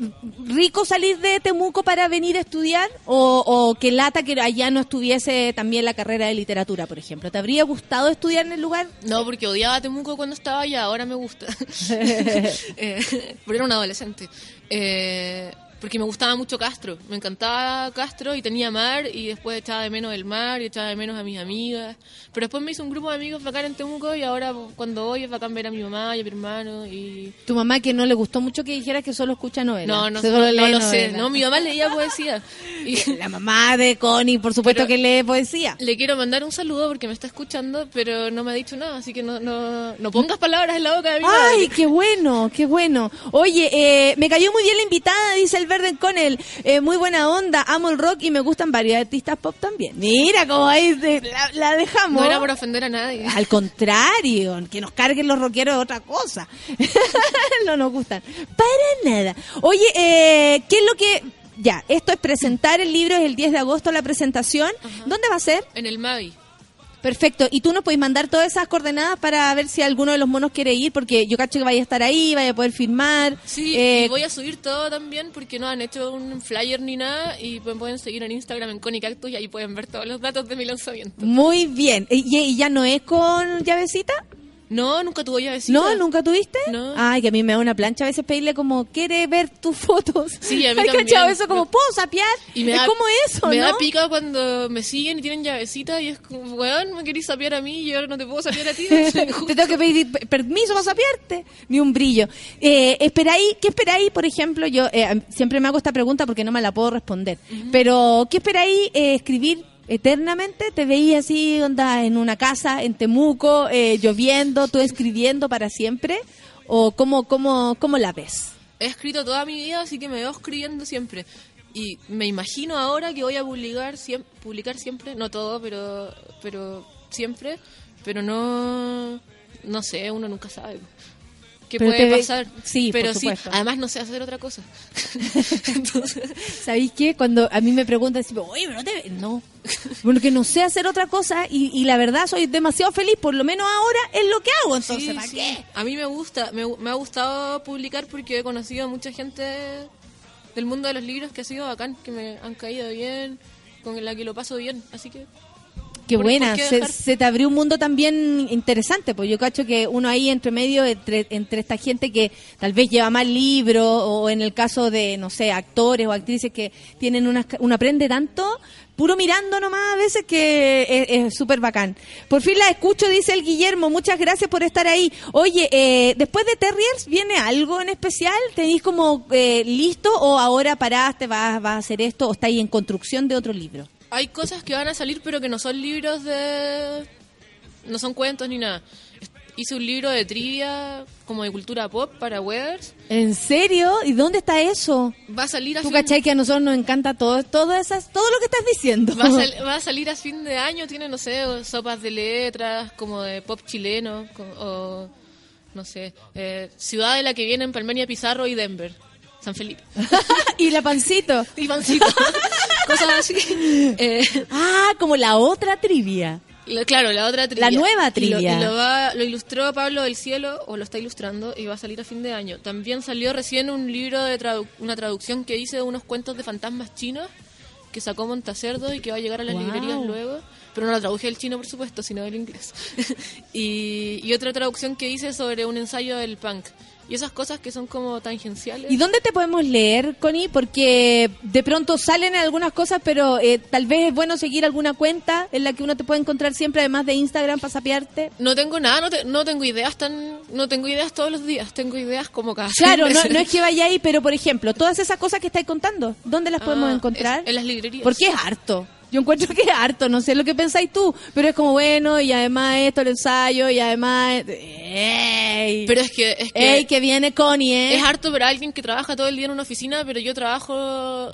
rico salir de Temuco para venir a estudiar? O, ¿O que lata que allá no estuviese también la carrera de literatura, por ejemplo? ¿Te habría gustado estudiar en el lugar? No, porque odiaba Temuco cuando estaba allá, ahora me gusta. Eh, pero era un adolescente. Eh, porque me gustaba mucho Castro. Me encantaba Castro y tenía mar y después echaba de menos el mar y echaba de menos a mis amigas. Pero después me hice un grupo de amigos bacán en Temuco y ahora cuando voy es bacán ver a mi mamá y a mi hermano y... Tu mamá que no le gustó mucho que dijeras que solo escucha novelas. No, no, Solo no, lee lo sé. No, mi mamá leía poesía. Y La mamá de Connie, por supuesto que lee poesía. le quiero mandar un saludo porque me está escuchando, pero no me ha dicho nada, así que no, no, no pongas palabras en la boca de mi madre. Ay, qué bueno, qué bueno. Oye, eh, me cayó muy bien la invitada, dice el Verde Conel. Eh, muy buena onda, amo el rock y me gustan varios artistas pop también. Mira cómo ahí se- la, la dejamos. No era por ofender a nadie. Al contrario, que nos carguen los rockeros es otra cosa. no nos gustan. Para nada. Oye, eh, ¿qué es lo que... Ya, esto es presentar el libro, es el 10 de agosto la presentación. ¿Dónde va a ser? En el Mavi. Perfecto. ¿Y tú nos puedes mandar todas esas coordenadas para ver si alguno de los monos quiere ir? Porque yo cacho que vaya a estar ahí, vaya a poder firmar. Sí, Eh, y voy a subir todo también porque no han hecho un flyer ni nada y me pueden seguir en Instagram en Connie Cactus y ahí pueden ver todos los datos de mi lanzamiento. Muy bien. ¿Y, y ya no es con llavecita? No, nunca tuvo llavecita. ¿No? ¿Nunca tuviste? No. Ay, que a mí me da una plancha a veces pedirle como, ¿quiere ver tus fotos? Sí, a mí ¿Hay también. cachado eso como, ¿puedo sapear? Y me es da, como eso, Me ¿no? da pica cuando me siguen y tienen llavecita y es como, weón, me querís sapear a mí y yo ahora no te puedo sapear a ti. Te tengo que pedir pe- permiso para sapearte. Ni un brillo. Eh, ¿esperáis, ¿Qué esperáis, por ejemplo? Yo eh, siempre me hago esta pregunta porque no me la puedo responder. Pero, ¿qué esperáis eh, escribir eternamente? ¿Te veías así, onda, en una casa, en Temuco, eh, lloviendo, tú escribiendo para siempre? ¿O cómo, cómo, cómo la ves? He escrito toda mi vida, así que me veo escribiendo siempre. Y me imagino ahora que voy a publicar, siem- publicar siempre, no todo, pero, pero siempre, pero no, no sé, uno nunca sabe. ¿Qué Pero puede pasar? sí, pero por sí, además no sé hacer otra cosa. ¿Sabéis qué? Cuando a mí me preguntan, oye, pero no te... No, porque no sé hacer otra cosa y, y la verdad soy demasiado feliz, por lo menos ahora es lo que hago, entonces, Sí, ¿para sí. qué? A mí me gusta, me, me ha gustado publicar porque he conocido a mucha gente del mundo de los libros que ha sido bacán, que me han caído bien, con la que lo paso bien, así que... Qué ¿por- buena, por qué se, te abrió un mundo también interesante, pues yo cacho que uno ahí entre medio, entre, entre esta gente que tal vez lleva más libros, o en el caso de, no sé, actores o actrices que tienen una, uno aprende tanto, puro mirando nomás a veces que es- es súper bacán. Por fin la escucho, dice el Guillermo. Muchas gracias por estar ahí. Oye, eh, después de Terriers, ¿viene algo en especial? ¿Tenéis como eh, listo o ahora paraste, vas, vas a hacer esto o estáis en construcción de otro libro? Hay cosas que van a salir, pero que no son libros de. No son cuentos ni nada. Hice un libro de trivia, como de cultura pop, para Weathers. ¿En serio? ¿Y dónde está eso? Va a salir a Tú fin- cachai que a nosotros nos encanta todo, todo, esas, todo lo que estás diciendo. Va a, sal- va a salir a fin de año, tiene, no sé, sopas de letras, como de pop chileno, o, no sé, eh, ciudad de la que vienen Palmenia Pizarro y Denver, San Felipe. y la pancito. Y pancito. Cosas así. Eh, ah, como la otra trivia. la- claro, la otra trivia. La nueva Y lo- trivia. Y lo, va- lo ilustró Pablo del Cielo, o lo está ilustrando, y va a salir a fin de año. También salió recién un libro de tradu- una traducción que hice de unos cuentos de fantasmas chinos, que sacó Montacerdo y que va a llegar a las librerías luego. Pero no la traduje del chino, por supuesto, sino del inglés. y, y otra traducción que hice sobre un ensayo del punk. Y esas cosas que son como tangenciales. ¿Y dónde te podemos leer, Connie? Porque de pronto salen algunas cosas, pero eh, tal vez es bueno seguir alguna cuenta en la que uno te puede encontrar siempre, además de Instagram, para sapearte. No tengo nada, no, te- no tengo ideas tan, no tengo ideas todos los días, tengo ideas como cada Claro, no, es que vaya ahí, pero por ejemplo, todas esas cosas que estáis contando, ¿dónde las podemos Ah, encontrar? es- en las librerías. Porque es harto. Yo encuentro que es harto, no sé lo que pensáis tú, pero es como bueno, y además esto, el ensayo, y además... ¡Ey! Pero es que, es que ¡Ey, que viene Connie, eh! es harto para alguien que trabaja todo el día en una oficina, pero yo trabajo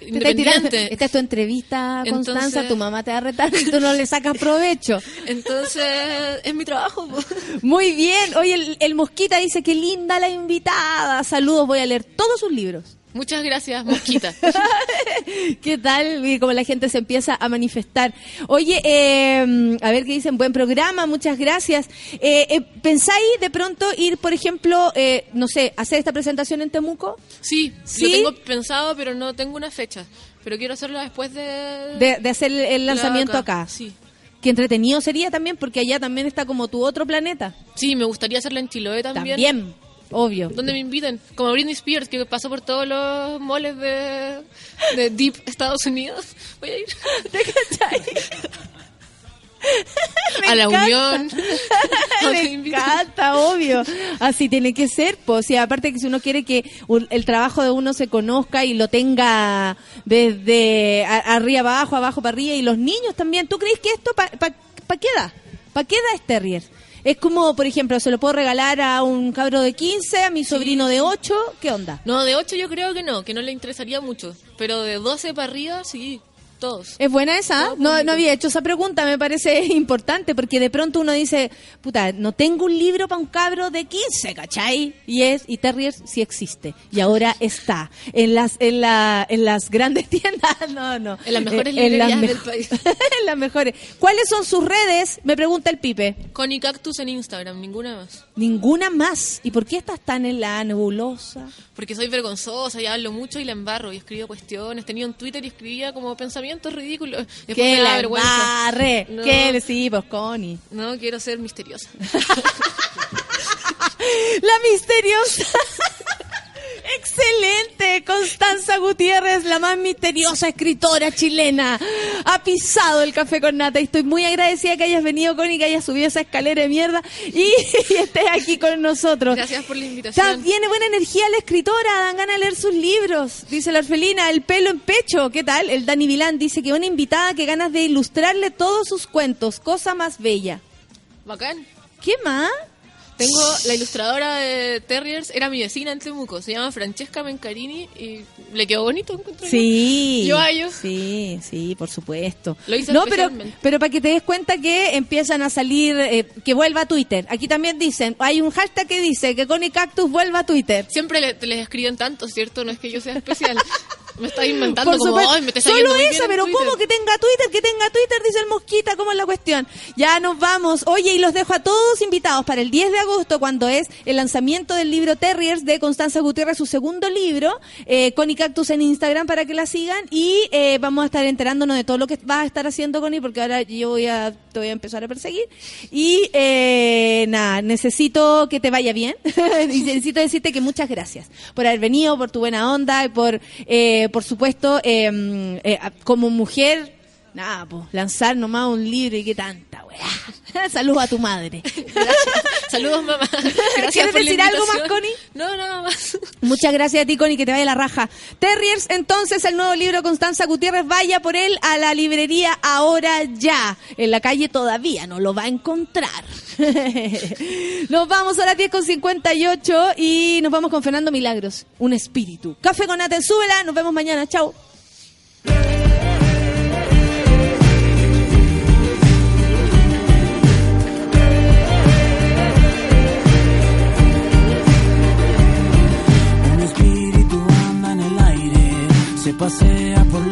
independiente. Esta es tu entrevista, Constanza, Entonces- tu mamá te va a retar si tú no le sacas provecho. Entonces, es mi trabajo. po. Muy bien. Oye, el, el Mosquita dice que linda la invitada. Saludos, voy a leer todos sus libros. Muchas gracias, Mosquita. ¿Qué tal? Y como la gente se empieza a manifestar. Oye, eh, a ver qué dicen. Buen programa, muchas gracias. Eh, eh, ¿Pensáis de pronto ir, por ejemplo, eh, no sé, hacer esta presentación en Temuco? Sí, ¿Sí? lo tengo pensado, pero no tengo una fecha. Pero quiero hacerlo después de... De, de hacer el, el lanzamiento La acá. Sí. Qué entretenido sería también, porque allá también está como tu otro planeta. Sí, me gustaría hacerla en Chiloé también. También, obvio. Donde me inviten, como Britney Spears, que pasó por todos los moles de, de Deep Estados Unidos. Voy a ir. a la encanta. Unión. Me encanta, obvio. Así tiene que ser, pues. Y aparte que si uno quiere que el trabajo de uno se conozca y lo tenga desde arriba abajo, abajo para arriba, y los niños también. ¿Tú crees que esto para pa, pa qué da? ¿Para qué da es Terrier? Es como, por ejemplo, se lo puedo regalar a un cabro de 15, a mi sobrino de 8, ¿qué onda? No, de 8 yo creo que no, que no le interesaría mucho. Pero de 12 para arriba, sí, todos. ¿Es buena esa? No, no había hecho esa pregunta, me parece importante, porque de pronto uno dice, puta, no tengo un libro para un cabro de 15, ¿cachai? Y es, y Terriers sí existe. Y ahora está en las, en la, en las grandes tiendas, no, no. En las mejores Eh, las librerías del país. en las mejores. ¿Cuáles son sus redes? Me pregunta el Pipe. Connie Cactus en Instagram, ninguna más. Ninguna más. ¿Y por qué estás tan en la nebulosa? Porque soy vergonzosa y hablo mucho y la embarro y escribo cuestiones. Tenía un Twitter y escribía como pensamientos ridículos. Después Que me da la vergüenza. embarre. No, Que pues, Connie. no, quiero ser misteriosa. La misteriosa. Excelente, Constanza Gutiérrez, la más misteriosa escritora chilena. Ha pisado el café con nata y estoy muy agradecida que hayas venido con y que hayas subido esa escalera de mierda y, y estés aquí con nosotros. Gracias por la Está, invitación. tiene buena energía la escritora, dan ganas de leer sus libros. Dice la orfelina, el pelo en pecho. ¿Qué tal? El Dani Vilán dice que una invitada que ganas de ilustrarle todos sus cuentos. Cosa más bella. Bacán. ¿Qué más? Tengo la ilustradora de Terriers, era mi vecina en Temuco, se llama Francesca Mencarini y le quedó bonito. encuentro yo. Sí. Yo a ellos. Sí, sí, por supuesto. Lo hice no, pero, pero para que te des cuenta que empiezan a salir, eh, que vuelva a Twitter. Aquí también dicen, hay un hashtag que dice que Connie Cactus vuelva a Twitter. Siempre le- les escriben tanto, ¿cierto? No es que yo sea especial. Me está inventando Por como. "Ay, me está saliendo Solo esa, pero Twitter". ¿cómo que tenga Twitter? Que tenga Twitter, dice el Mosquita, ¿cómo es la cuestión? Ya nos vamos. Oye, y los dejo a todos invitados para el 10 de agosto, cuando es el lanzamiento del libro Terriers de Constanza Gutiérrez, su segundo libro, eh, Connie Cactus en Instagram para que la sigan. Y eh, vamos a estar enterándonos de todo lo que vas a estar haciendo, Connie, porque ahora yo voy a, te voy a empezar a perseguir. Y eh, nada, necesito que te vaya bien. y necesito decirte que muchas gracias por haber venido, por tu buena onda y por, eh, eh, por supuesto, mm, eh, como mujer, nada, pues, lanzar nomás un libro y qué tanta, weá. Saludos a tu madre. Saludos, mamá. Gracias ¿Quieres por la decir algo más. Connie? No, nada más. Muchas gracias a ti, Connie, que te vaya la raja. Terriers, entonces, el nuevo libro de Constanza Gutiérrez, vaya por él a la librería ahora ya. En la calle todavía no lo va a encontrar. nos vamos a las 10 con 58 y nos vamos con Fernando Milagros, un espíritu. Café con Nata Súbela, nos vemos mañana, chao. Pasea por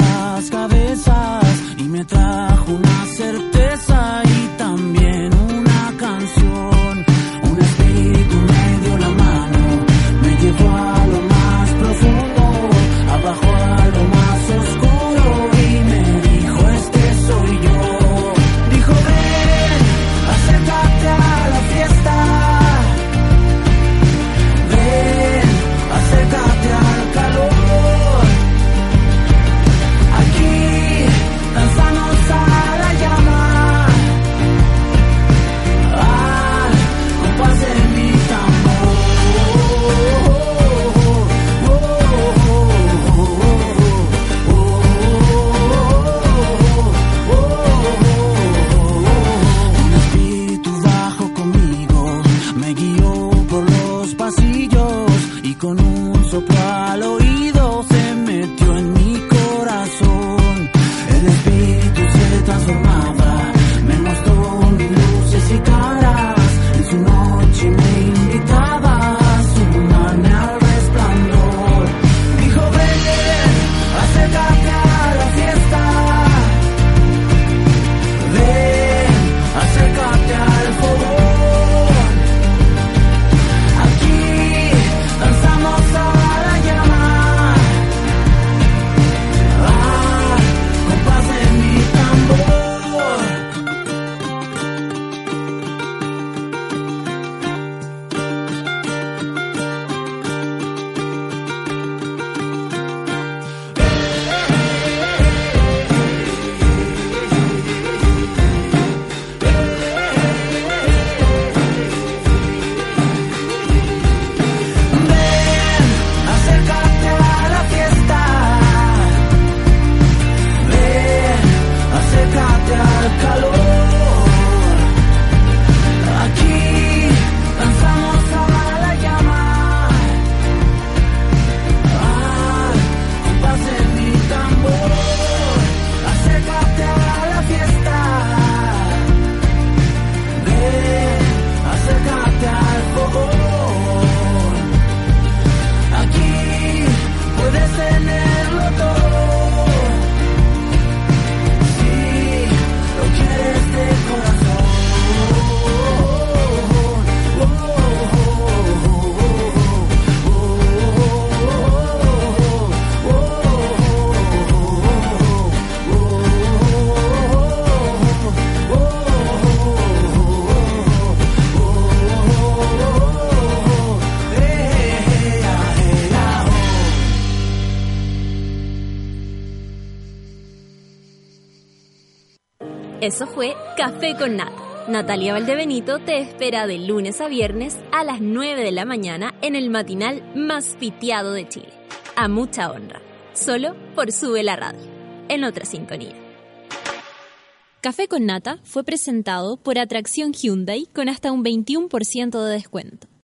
Eso fue Café con Nata. Natalia Valdebenito te espera de lunes a viernes a las 9 de la mañana en el matinal más piteado de Chile. A mucha honra. Solo por Sube la Radio. En otra sintonía. Café con Nata fue presentado por Atracción Hyundai con hasta un 21% de descuento.